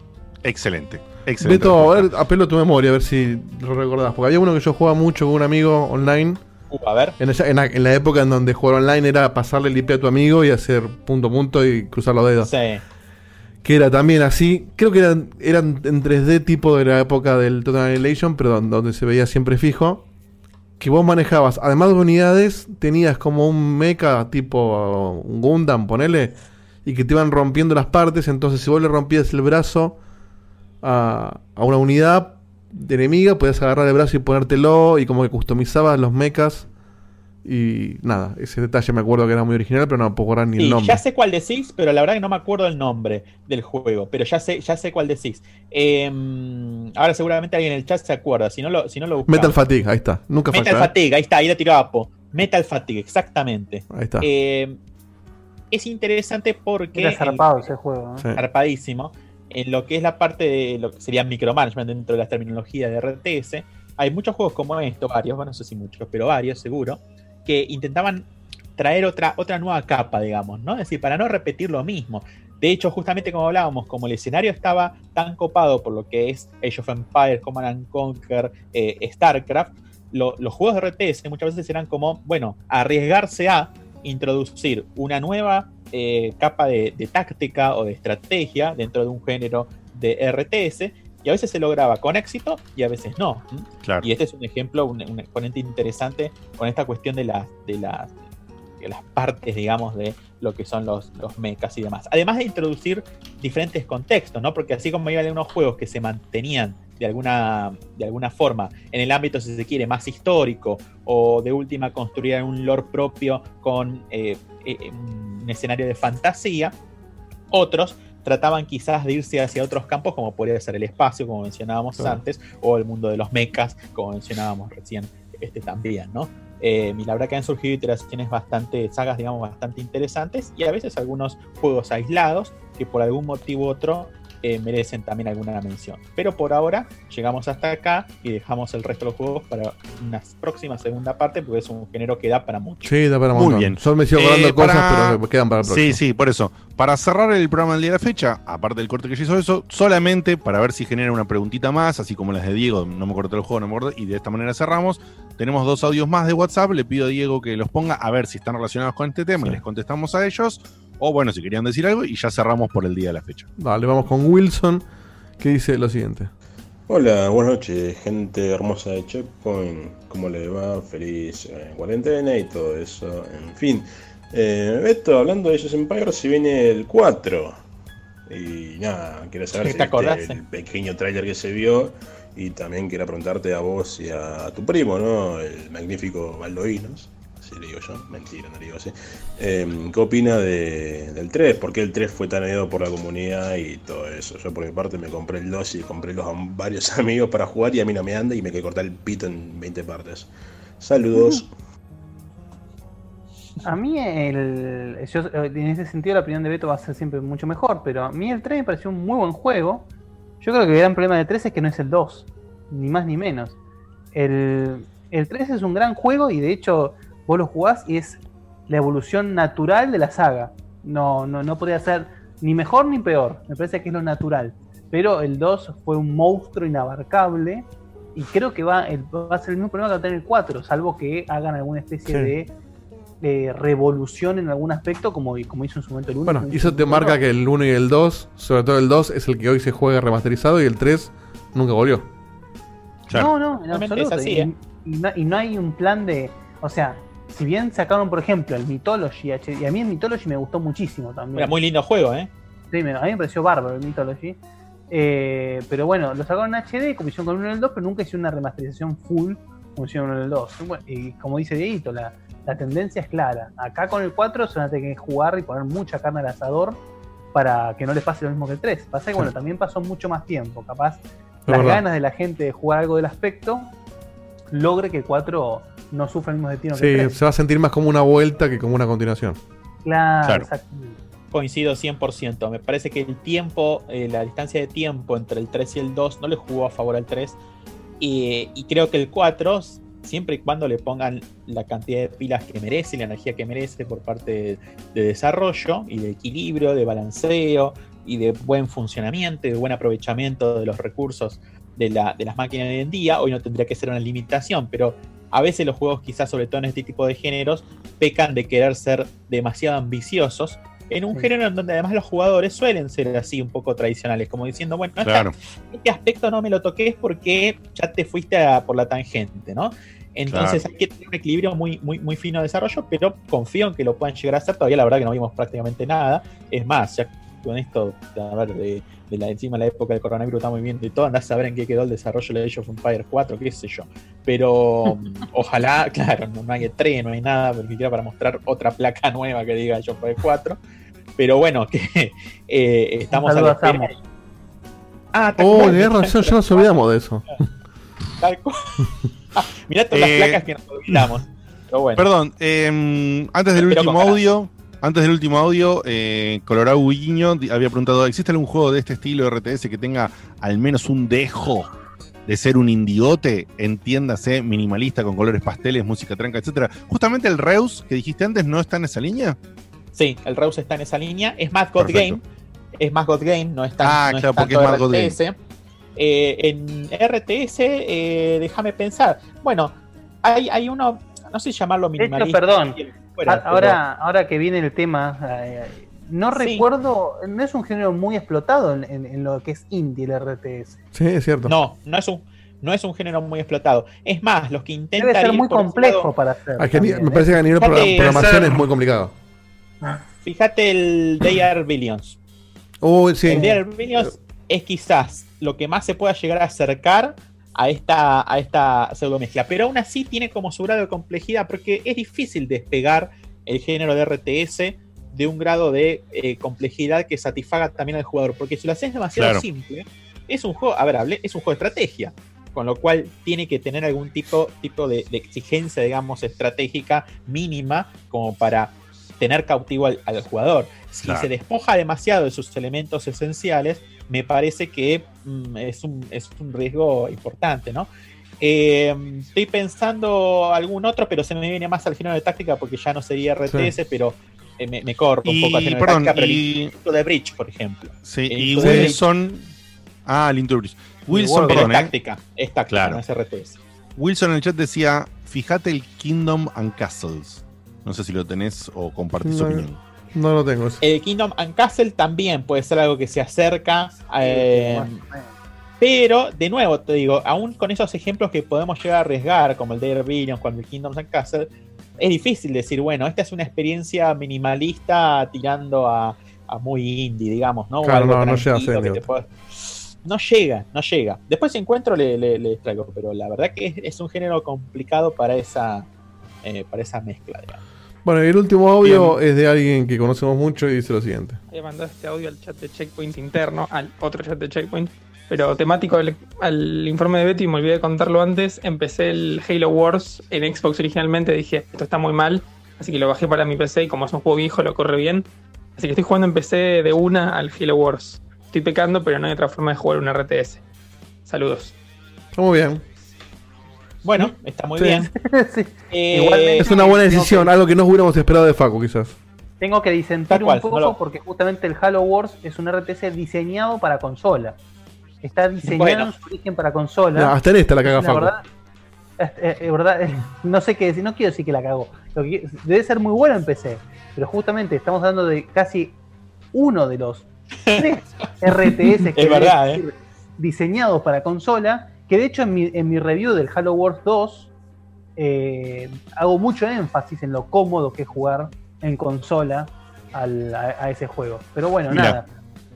Excelente. Excelente. Beto, a ver, apelo a tu memoria, a ver si lo recordás. Porque había uno que yo jugaba mucho con un amigo online. Uh, a ver. En, esa- en la, en la época en donde jugar online era pasarle el IP a tu amigo y hacer punto punto y cruzar los dedos. Sí. Que era también así. Creo que eran, eran en 3D tipo de la época del Total Annihilation, pero don- donde se veía siempre fijo. Que vos manejabas, además de unidades, tenías como un mecha tipo un Gundam, ponele, y que te iban rompiendo las partes. Entonces, si vos le rompías el brazo a, a una unidad de enemiga, podías agarrar el brazo y ponértelo, y como que customizabas los mechas. Y nada, ese detalle me acuerdo que era muy original, pero no puedo acordar ni el nombre. ya sé cuál decís, pero la verdad que no me acuerdo el nombre del juego. Pero ya sé, ya sé cuál decís. Em, ahora seguramente alguien en el chat se acuerda. Si no lo, si no lo buscamos. Metal Fatigue, ahí está. Nunca Metal. ¿eh? Fatigue, ahí está, ahí la tiró Apo. Metal Fatigue, exactamente. Ahí está. Eh, es interesante porque. Era zarpado ese juego. ¿no? Sí. zarpadísimo. En lo que es la parte de lo que sería micromanagement dentro de la terminología de RTS, hay muchos juegos como esto, varios, bueno, no sé si muchos, pero varios seguro, que intentaban traer otra, otra nueva capa, digamos, ¿no? Es decir, para no repetir lo mismo. De hecho, justamente como hablábamos, como el escenario estaba tan copado por lo que es Age of Empires, Command and Conquer, eh, StarCraft, lo- los juegos de RTS muchas veces eran como, bueno, arriesgarse a introducir una nueva eh, capa de táctica o de estrategia dentro de un género de RTS, y a veces se lograba con éxito y a veces no. Claro. Y este es un ejemplo, un, un exponente interesante con esta cuestión de las, de las, de las partes, digamos, de lo que son los, los mechas y demás. Además de introducir diferentes contextos, ¿no? Porque así como hay unos juegos que se mantenían de alguna, de alguna forma en el ámbito, si se quiere, más histórico, o de última construir un lore propio con eh, eh, un escenario de fantasía, otros trataban quizás de irse hacia otros campos, como podría ser el espacio, como mencionábamos Claro. antes, o el mundo de los mechas, como mencionábamos recién este también, ¿no? Eh, y la verdad que han surgido iteraciones bastante, sagas, digamos, bastante interesantes, y a veces algunos juegos aislados que por algún motivo u otro eh, merecen también alguna mención. Pero por ahora llegamos hasta acá y dejamos el resto de los juegos para una próxima segunda parte, porque es un género que da para mucho. Sí, da para un Muy montón. bien. Solo me sigo Eh, acordando cosas, para- pero que quedan para el próximo. Sí, sí, por eso. Para cerrar el programa del día de la fecha, aparte del corte que hizo eso, solamente para ver si genera una preguntita más, así como las de Diego, no me corté el juego, no me acuerdo, y de esta manera cerramos. Tenemos dos audios más de WhatsApp, le pido a Diego que los ponga a ver si están relacionados con este tema y les contestamos a ellos. O bueno, si querían decir algo, y ya cerramos por el día de la fecha. Vale, vamos con Wilson, que dice lo siguiente. Hola, buenas noches, gente hermosa de Checkpoint. ¿Cómo le va? Feliz eh, cuarentena y todo eso. En fin, eh, Beto, hablando de esos Empire, se viene el 4. Y nada, quiero saber ¿Te si viste el pequeño tráiler que se vio. Y también quiero preguntarte a vos y a tu primo, ¿no? El magnífico Baldovinos. Así le digo yo, mentira, no le digo así. Eh, ¿Qué opina de- del 3? ¿Por qué el 3 fue tan odiado por la comunidad y todo eso? Yo por mi parte me compré el 2 y compré los a varios amigos para jugar y a mí no me anda y me quedé cortar el pito en 20 partes. Saludos. A mí, el, en ese sentido, la opinión de Beto va a ser siempre mucho mejor, pero a mí el 3 me pareció un muy buen juego. Yo creo que el gran problema del 3 es que no es el 2, ni más ni menos. El, el 3 es un gran juego y de hecho vos lo jugás y es la evolución natural de la saga. No, no, no podría ser ni mejor ni peor, me parece que es lo natural. Pero el 2 fue un monstruo inabarcable y creo que va, el- va a ser el mismo problema que va a tener el 4, salvo que hagan alguna especie Sí. de de revolución en algún aspecto, como, como hizo en su momento el 1. Bueno, y eso te marca que el 1 y el 2, sobre todo el 2, es el que hoy se juega remasterizado y el 3 nunca volvió. No, no, en absoluto. es así, y, ¿eh? y no, y no hay un plan de. O sea, si bien sacaron, por ejemplo, el Mythology, y a mí el Mythology me gustó muchísimo también. Era muy lindo juego, ¿eh? Sí, a mí me pareció bárbaro el Mythology. Eh, pero bueno, lo sacaron en HD, como hicieron con el 1 y el 2, pero nunca hicieron una remasterización full como hicieron con el 2. Bueno, Y como dice Dieguito, la, la tendencia es clara. Acá con el 4 se van a tener que jugar y poner mucha carne al asador para que no les pase lo mismo que el 3. Pasa que, bueno, también pasó mucho más tiempo. Capaz las ganas de la gente de jugar algo del aspecto logre que el 4 no sufra el mismo destino que el Sí, 3. se va a sentir más como una vuelta que como una continuación. Claro, Claro. exacto. Coincido 100%. Me parece que el tiempo, eh, la distancia de tiempo entre el 3 y el 2 no le jugó a favor al 3. Y, y creo que el 4 siempre y cuando le pongan la cantidad de pilas que merece, la energía que merece por parte de, de desarrollo y de equilibrio, de balanceo y de buen funcionamiento y de buen aprovechamiento de los recursos de, la- de las máquinas de hoy en día. Hoy no tendría que ser una limitación, pero a veces los juegos, quizás sobre todo en este tipo de géneros, pecan de querer ser demasiado ambiciosos. En un género en donde además los jugadores suelen ser así un poco tradicionales, como diciendo, bueno, Claro. este aspecto no me lo toques porque ya te fuiste a- por la tangente, ¿no? Entonces Claro. hay que tener un equilibrio muy, muy, muy fino de desarrollo, pero confío en que lo puedan llegar a hacer. Todavía la verdad que no vimos prácticamente nada. Es más, ya con esto, a ver, de, de la, encima de la época del coronavirus estamos viendo y todo, andás a saber en qué quedó el desarrollo de Age of Empires 4, qué sé yo. Pero ojalá, claro, no, no hay E3, no hay nada, porque siquiera para mostrar otra placa nueva que diga Age of Empires 4. Pero bueno, que eh, estamos a la espera. Ah, ¿te Oh, tenés razón, ya nos olvidamos de eso. Tal cual. Mirá todas Eh, las placas que nos olvidamos. Pero bueno. Perdón, eh, antes del Pero último audio, antes del último audio, eh, Colorado Guiño había preguntado: ¿existe algún juego de este estilo RTS que tenga al menos un dejo de ser un indiote? Entiéndase, minimalista, con colores pasteles, música tranca, etcétera. Justamente el Reus que dijiste antes no está en esa línea. Sí, el Reus está en esa línea. Es Mad God Perfecto. Game. Es Mad God Game, no es tan, Ah, no claro, porque es God Game. RTS. Eh, en RTS, eh, déjame pensar. Bueno, hay, hay uno, no sé llamarlo hecho, minimalista. perdón, fuera, a- pero- ahora, ahora que viene el tema, eh, no Sí. recuerdo, no es un género muy explotado en, en- en lo que es indie el RTS. Sí, es cierto. No, no es un, no es un género muy explotado. Es más, los que intentan. Debe ser ir muy complejo lado- para hacer. Ah, también, me ¿eh? parece que a nivel progra- programación ser- es muy complicado. Fíjate el They Are Billions. Uy, sí. El They Are Billions es quizás lo que más se pueda llegar a acercar a esta, a esta pseudo mezcla. Pero aún así tiene como su grado de complejidad porque es difícil despegar el género de RTS de un grado de eh, complejidad que satisfaga también al jugador. Porque si lo haces demasiado Claro. simple, es un juego, a ver, es un juego de estrategia. Con lo cual tiene que tener algún tipo, tipo de, de exigencia, digamos, estratégica mínima como para tener cautivo al, al jugador. Si Claro. se despoja demasiado de sus elementos esenciales, me parece que mm, es, un, es un riesgo importante, ¿no? Eh, estoy pensando algún otro, pero se me viene más al género de táctica porque ya no sería RTS, pero eh, me, me corro un Y, poco al género perdón, de táctica. Pero y- el Instituto de Bridge, por ejemplo. Sí, El y Wilson. Ah, el Into the Bridge. Wilson, Pero perdón, es ¿eh? táctica, es táctica, Claro. no es RTS. Wilson en el chat decía: Fíjate el Kingdom and Castles. No sé si lo tenés o compartís No. opinión. No lo tengo. eso. El Kingdom and Castle también puede ser algo que se acerca. eh, pero, de nuevo, te digo, aún con esos ejemplos que podemos llegar a arriesgar, como el Dare Billions, con el Kingdoms and Castle, es difícil decir, bueno, esta es una experiencia minimalista tirando a, a muy indie, digamos, ¿no? Claro, algo no, no llega a No llega, no llega. Después si encuentro le, le, le traigo, pero la verdad que es, es un género complicado para esa, eh, para esa mezcla, digamos. Bueno, y el último audio es de alguien que conocemos mucho y dice lo siguiente. He mandado este audio al chat de Checkpoint interno, al otro chat de Checkpoint, pero temático al, al informe de Betty, me olvidé de contarlo antes. Empecé el Halo Wars en Xbox originalmente, dije, esto está muy mal, así que lo bajé para mi PC y como es un juego viejo lo corre bien. Así que estoy jugando en PC de una al Halo Wars. Estoy pecando, pero no hay otra forma de jugar un RTS. Saludos. Está muy bien. Bueno, está muy Sí. bien. Eh, Igualmente- Es una buena decisión, algo que no hubiéramos esperado de Facu, quizás. Tengo que disentir cual, un poco no lo- porque justamente el Halo Wars es un RTS diseñado para consola. Está diseñado Bueno. en su origen para consola. No, hasta en esta la caga La Facu. verdad, es, es- es verdad, no sé qué decir, no quiero decir que la cagó. Lo que- debe ser muy bueno en PC, pero justamente estamos hablando de casi uno de los tres RTS que Es verdad, diseñados para consola. Que de hecho en mi, en mi review del Halo Wars 2 eh, hago mucho énfasis en lo cómodo que es jugar en consola al- a, a ese juego. Pero bueno, nada.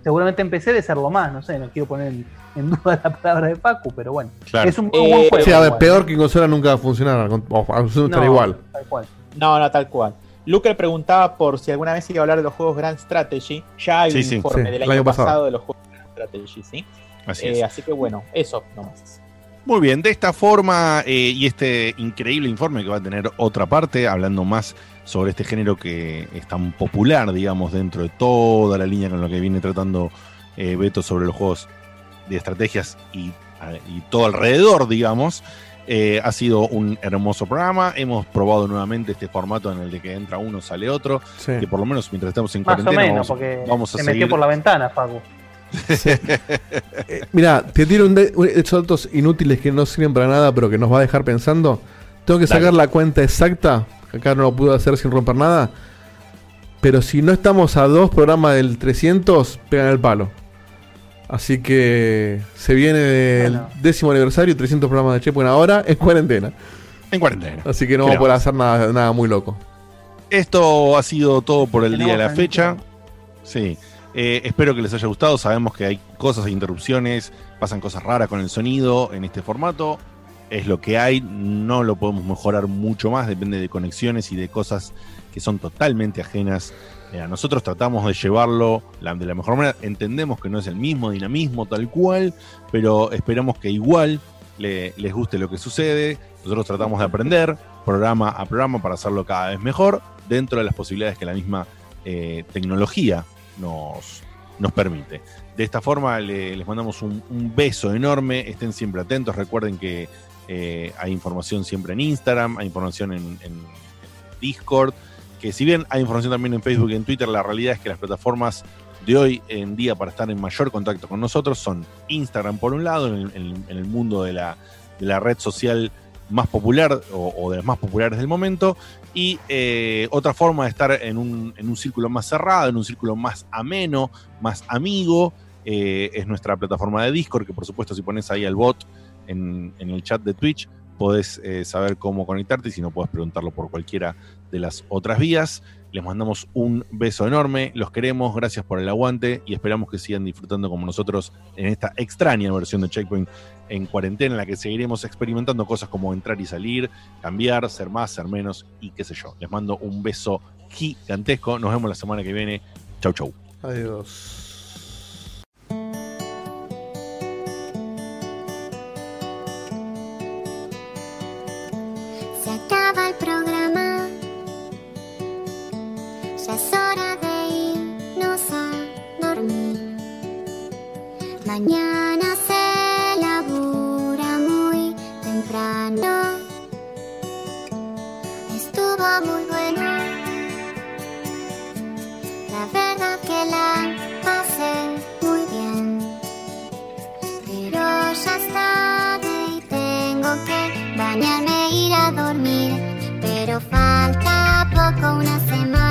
Seguramente empecé de ser lo más, no sé, no quiero poner en, en duda la palabra de Pacu, pero bueno. Claro. Es un muy Eh, buen juego. Sí, a ver, igual. peor que en consola nunca va a funcionar. O, No, igual. Tal cual. No, no, tal cual. Luker preguntaba por si alguna vez iba a hablar de los juegos Grand Strategy. Ya hay Sí, un sí, informe sí, del el año año pasado. pasado. de los juegos Grand Strategy, ¿sí? Así Eh, es. así que bueno, eso nomás. Muy bien, de esta forma eh, y este increíble informe que va a tener otra parte, hablando más sobre este género que es tan popular, digamos, dentro de toda la línea con lo que viene tratando eh, Beto sobre los juegos de estrategias y, y todo alrededor, digamos. Eh, ha sido un hermoso programa. Hemos probado nuevamente este formato en el de que entra uno, sale otro. Sí. Que por lo menos mientras estamos en Más o cuarentena menos, vamos, porque vamos a se seguir. metió por la ventana, Facu. Mira, te tiro un de- un- esos datos inútiles que no sirven para nada, pero que nos va a dejar pensando. Tengo que Dale. sacar la cuenta exacta. que Acá no lo pude hacer sin romper nada. Pero si no estamos a dos programas del 300, pegan el palo. Así que se viene el Bueno. décimo aniversario, 300 programas de Checkpoint ahora en cuarentena. En cuarentena. Así que no ¿Qué vamos a poder hacer nada, nada muy loco. Esto ha sido todo por el día de la fecha. Sí. Eh, espero que les haya gustado. Sabemos que hay cosas e interrupciones, pasan cosas raras con el sonido en este formato. Es lo que hay, no lo podemos mejorar mucho más, depende de conexiones y de cosas que son totalmente ajenas. A nosotros tratamos de llevarlo de la mejor manera. Entendemos que no es el mismo dinamismo tal cual, pero esperamos que igual le- les guste lo que sucede. Nosotros tratamos de aprender programa a programa para hacerlo cada vez mejor dentro de las posibilidades que la misma eh, tecnología nos, nos permite. De esta forma le- les mandamos un, beso enorme, estén siempre atentos, recuerden que eh, hay información siempre en Instagram, hay información en, Discord, que si bien hay información también en Facebook y en Twitter, la realidad es que las plataformas de hoy en día para estar en mayor contacto con nosotros son Instagram por un lado, en el, en- el mundo de la, de la red social más popular o de las más populares del momento, y eh, otra forma de estar en un, en un círculo más cerrado, en un círculo más ameno, más amigo, eh, es nuestra plataforma de Discord, que por supuesto si pones ahí al bot en, en el chat de Twitch, podés eh, saber cómo conectarte y si no podés preguntarlo por cualquiera de las otras vías. Les mandamos un beso enorme, los queremos, gracias por el aguante y esperamos que sigan disfrutando como nosotros en esta extraña versión de Checkpoint en cuarentena, en la que seguiremos experimentando cosas como entrar y salir, cambiar, ser más, ser menos y qué sé yo. Les mando un beso gigantesco, nos vemos la semana que viene. Chau, chau. Adiós. Se acaba el programa. Ya es hora de irnos a dormir. Mañana se Estuvo muy bueno. La verdad que la pasé muy bien. Pero ya es tarde y tengo que bañarme e ir a dormir. Pero falta poco, una semana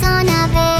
Incluso navego en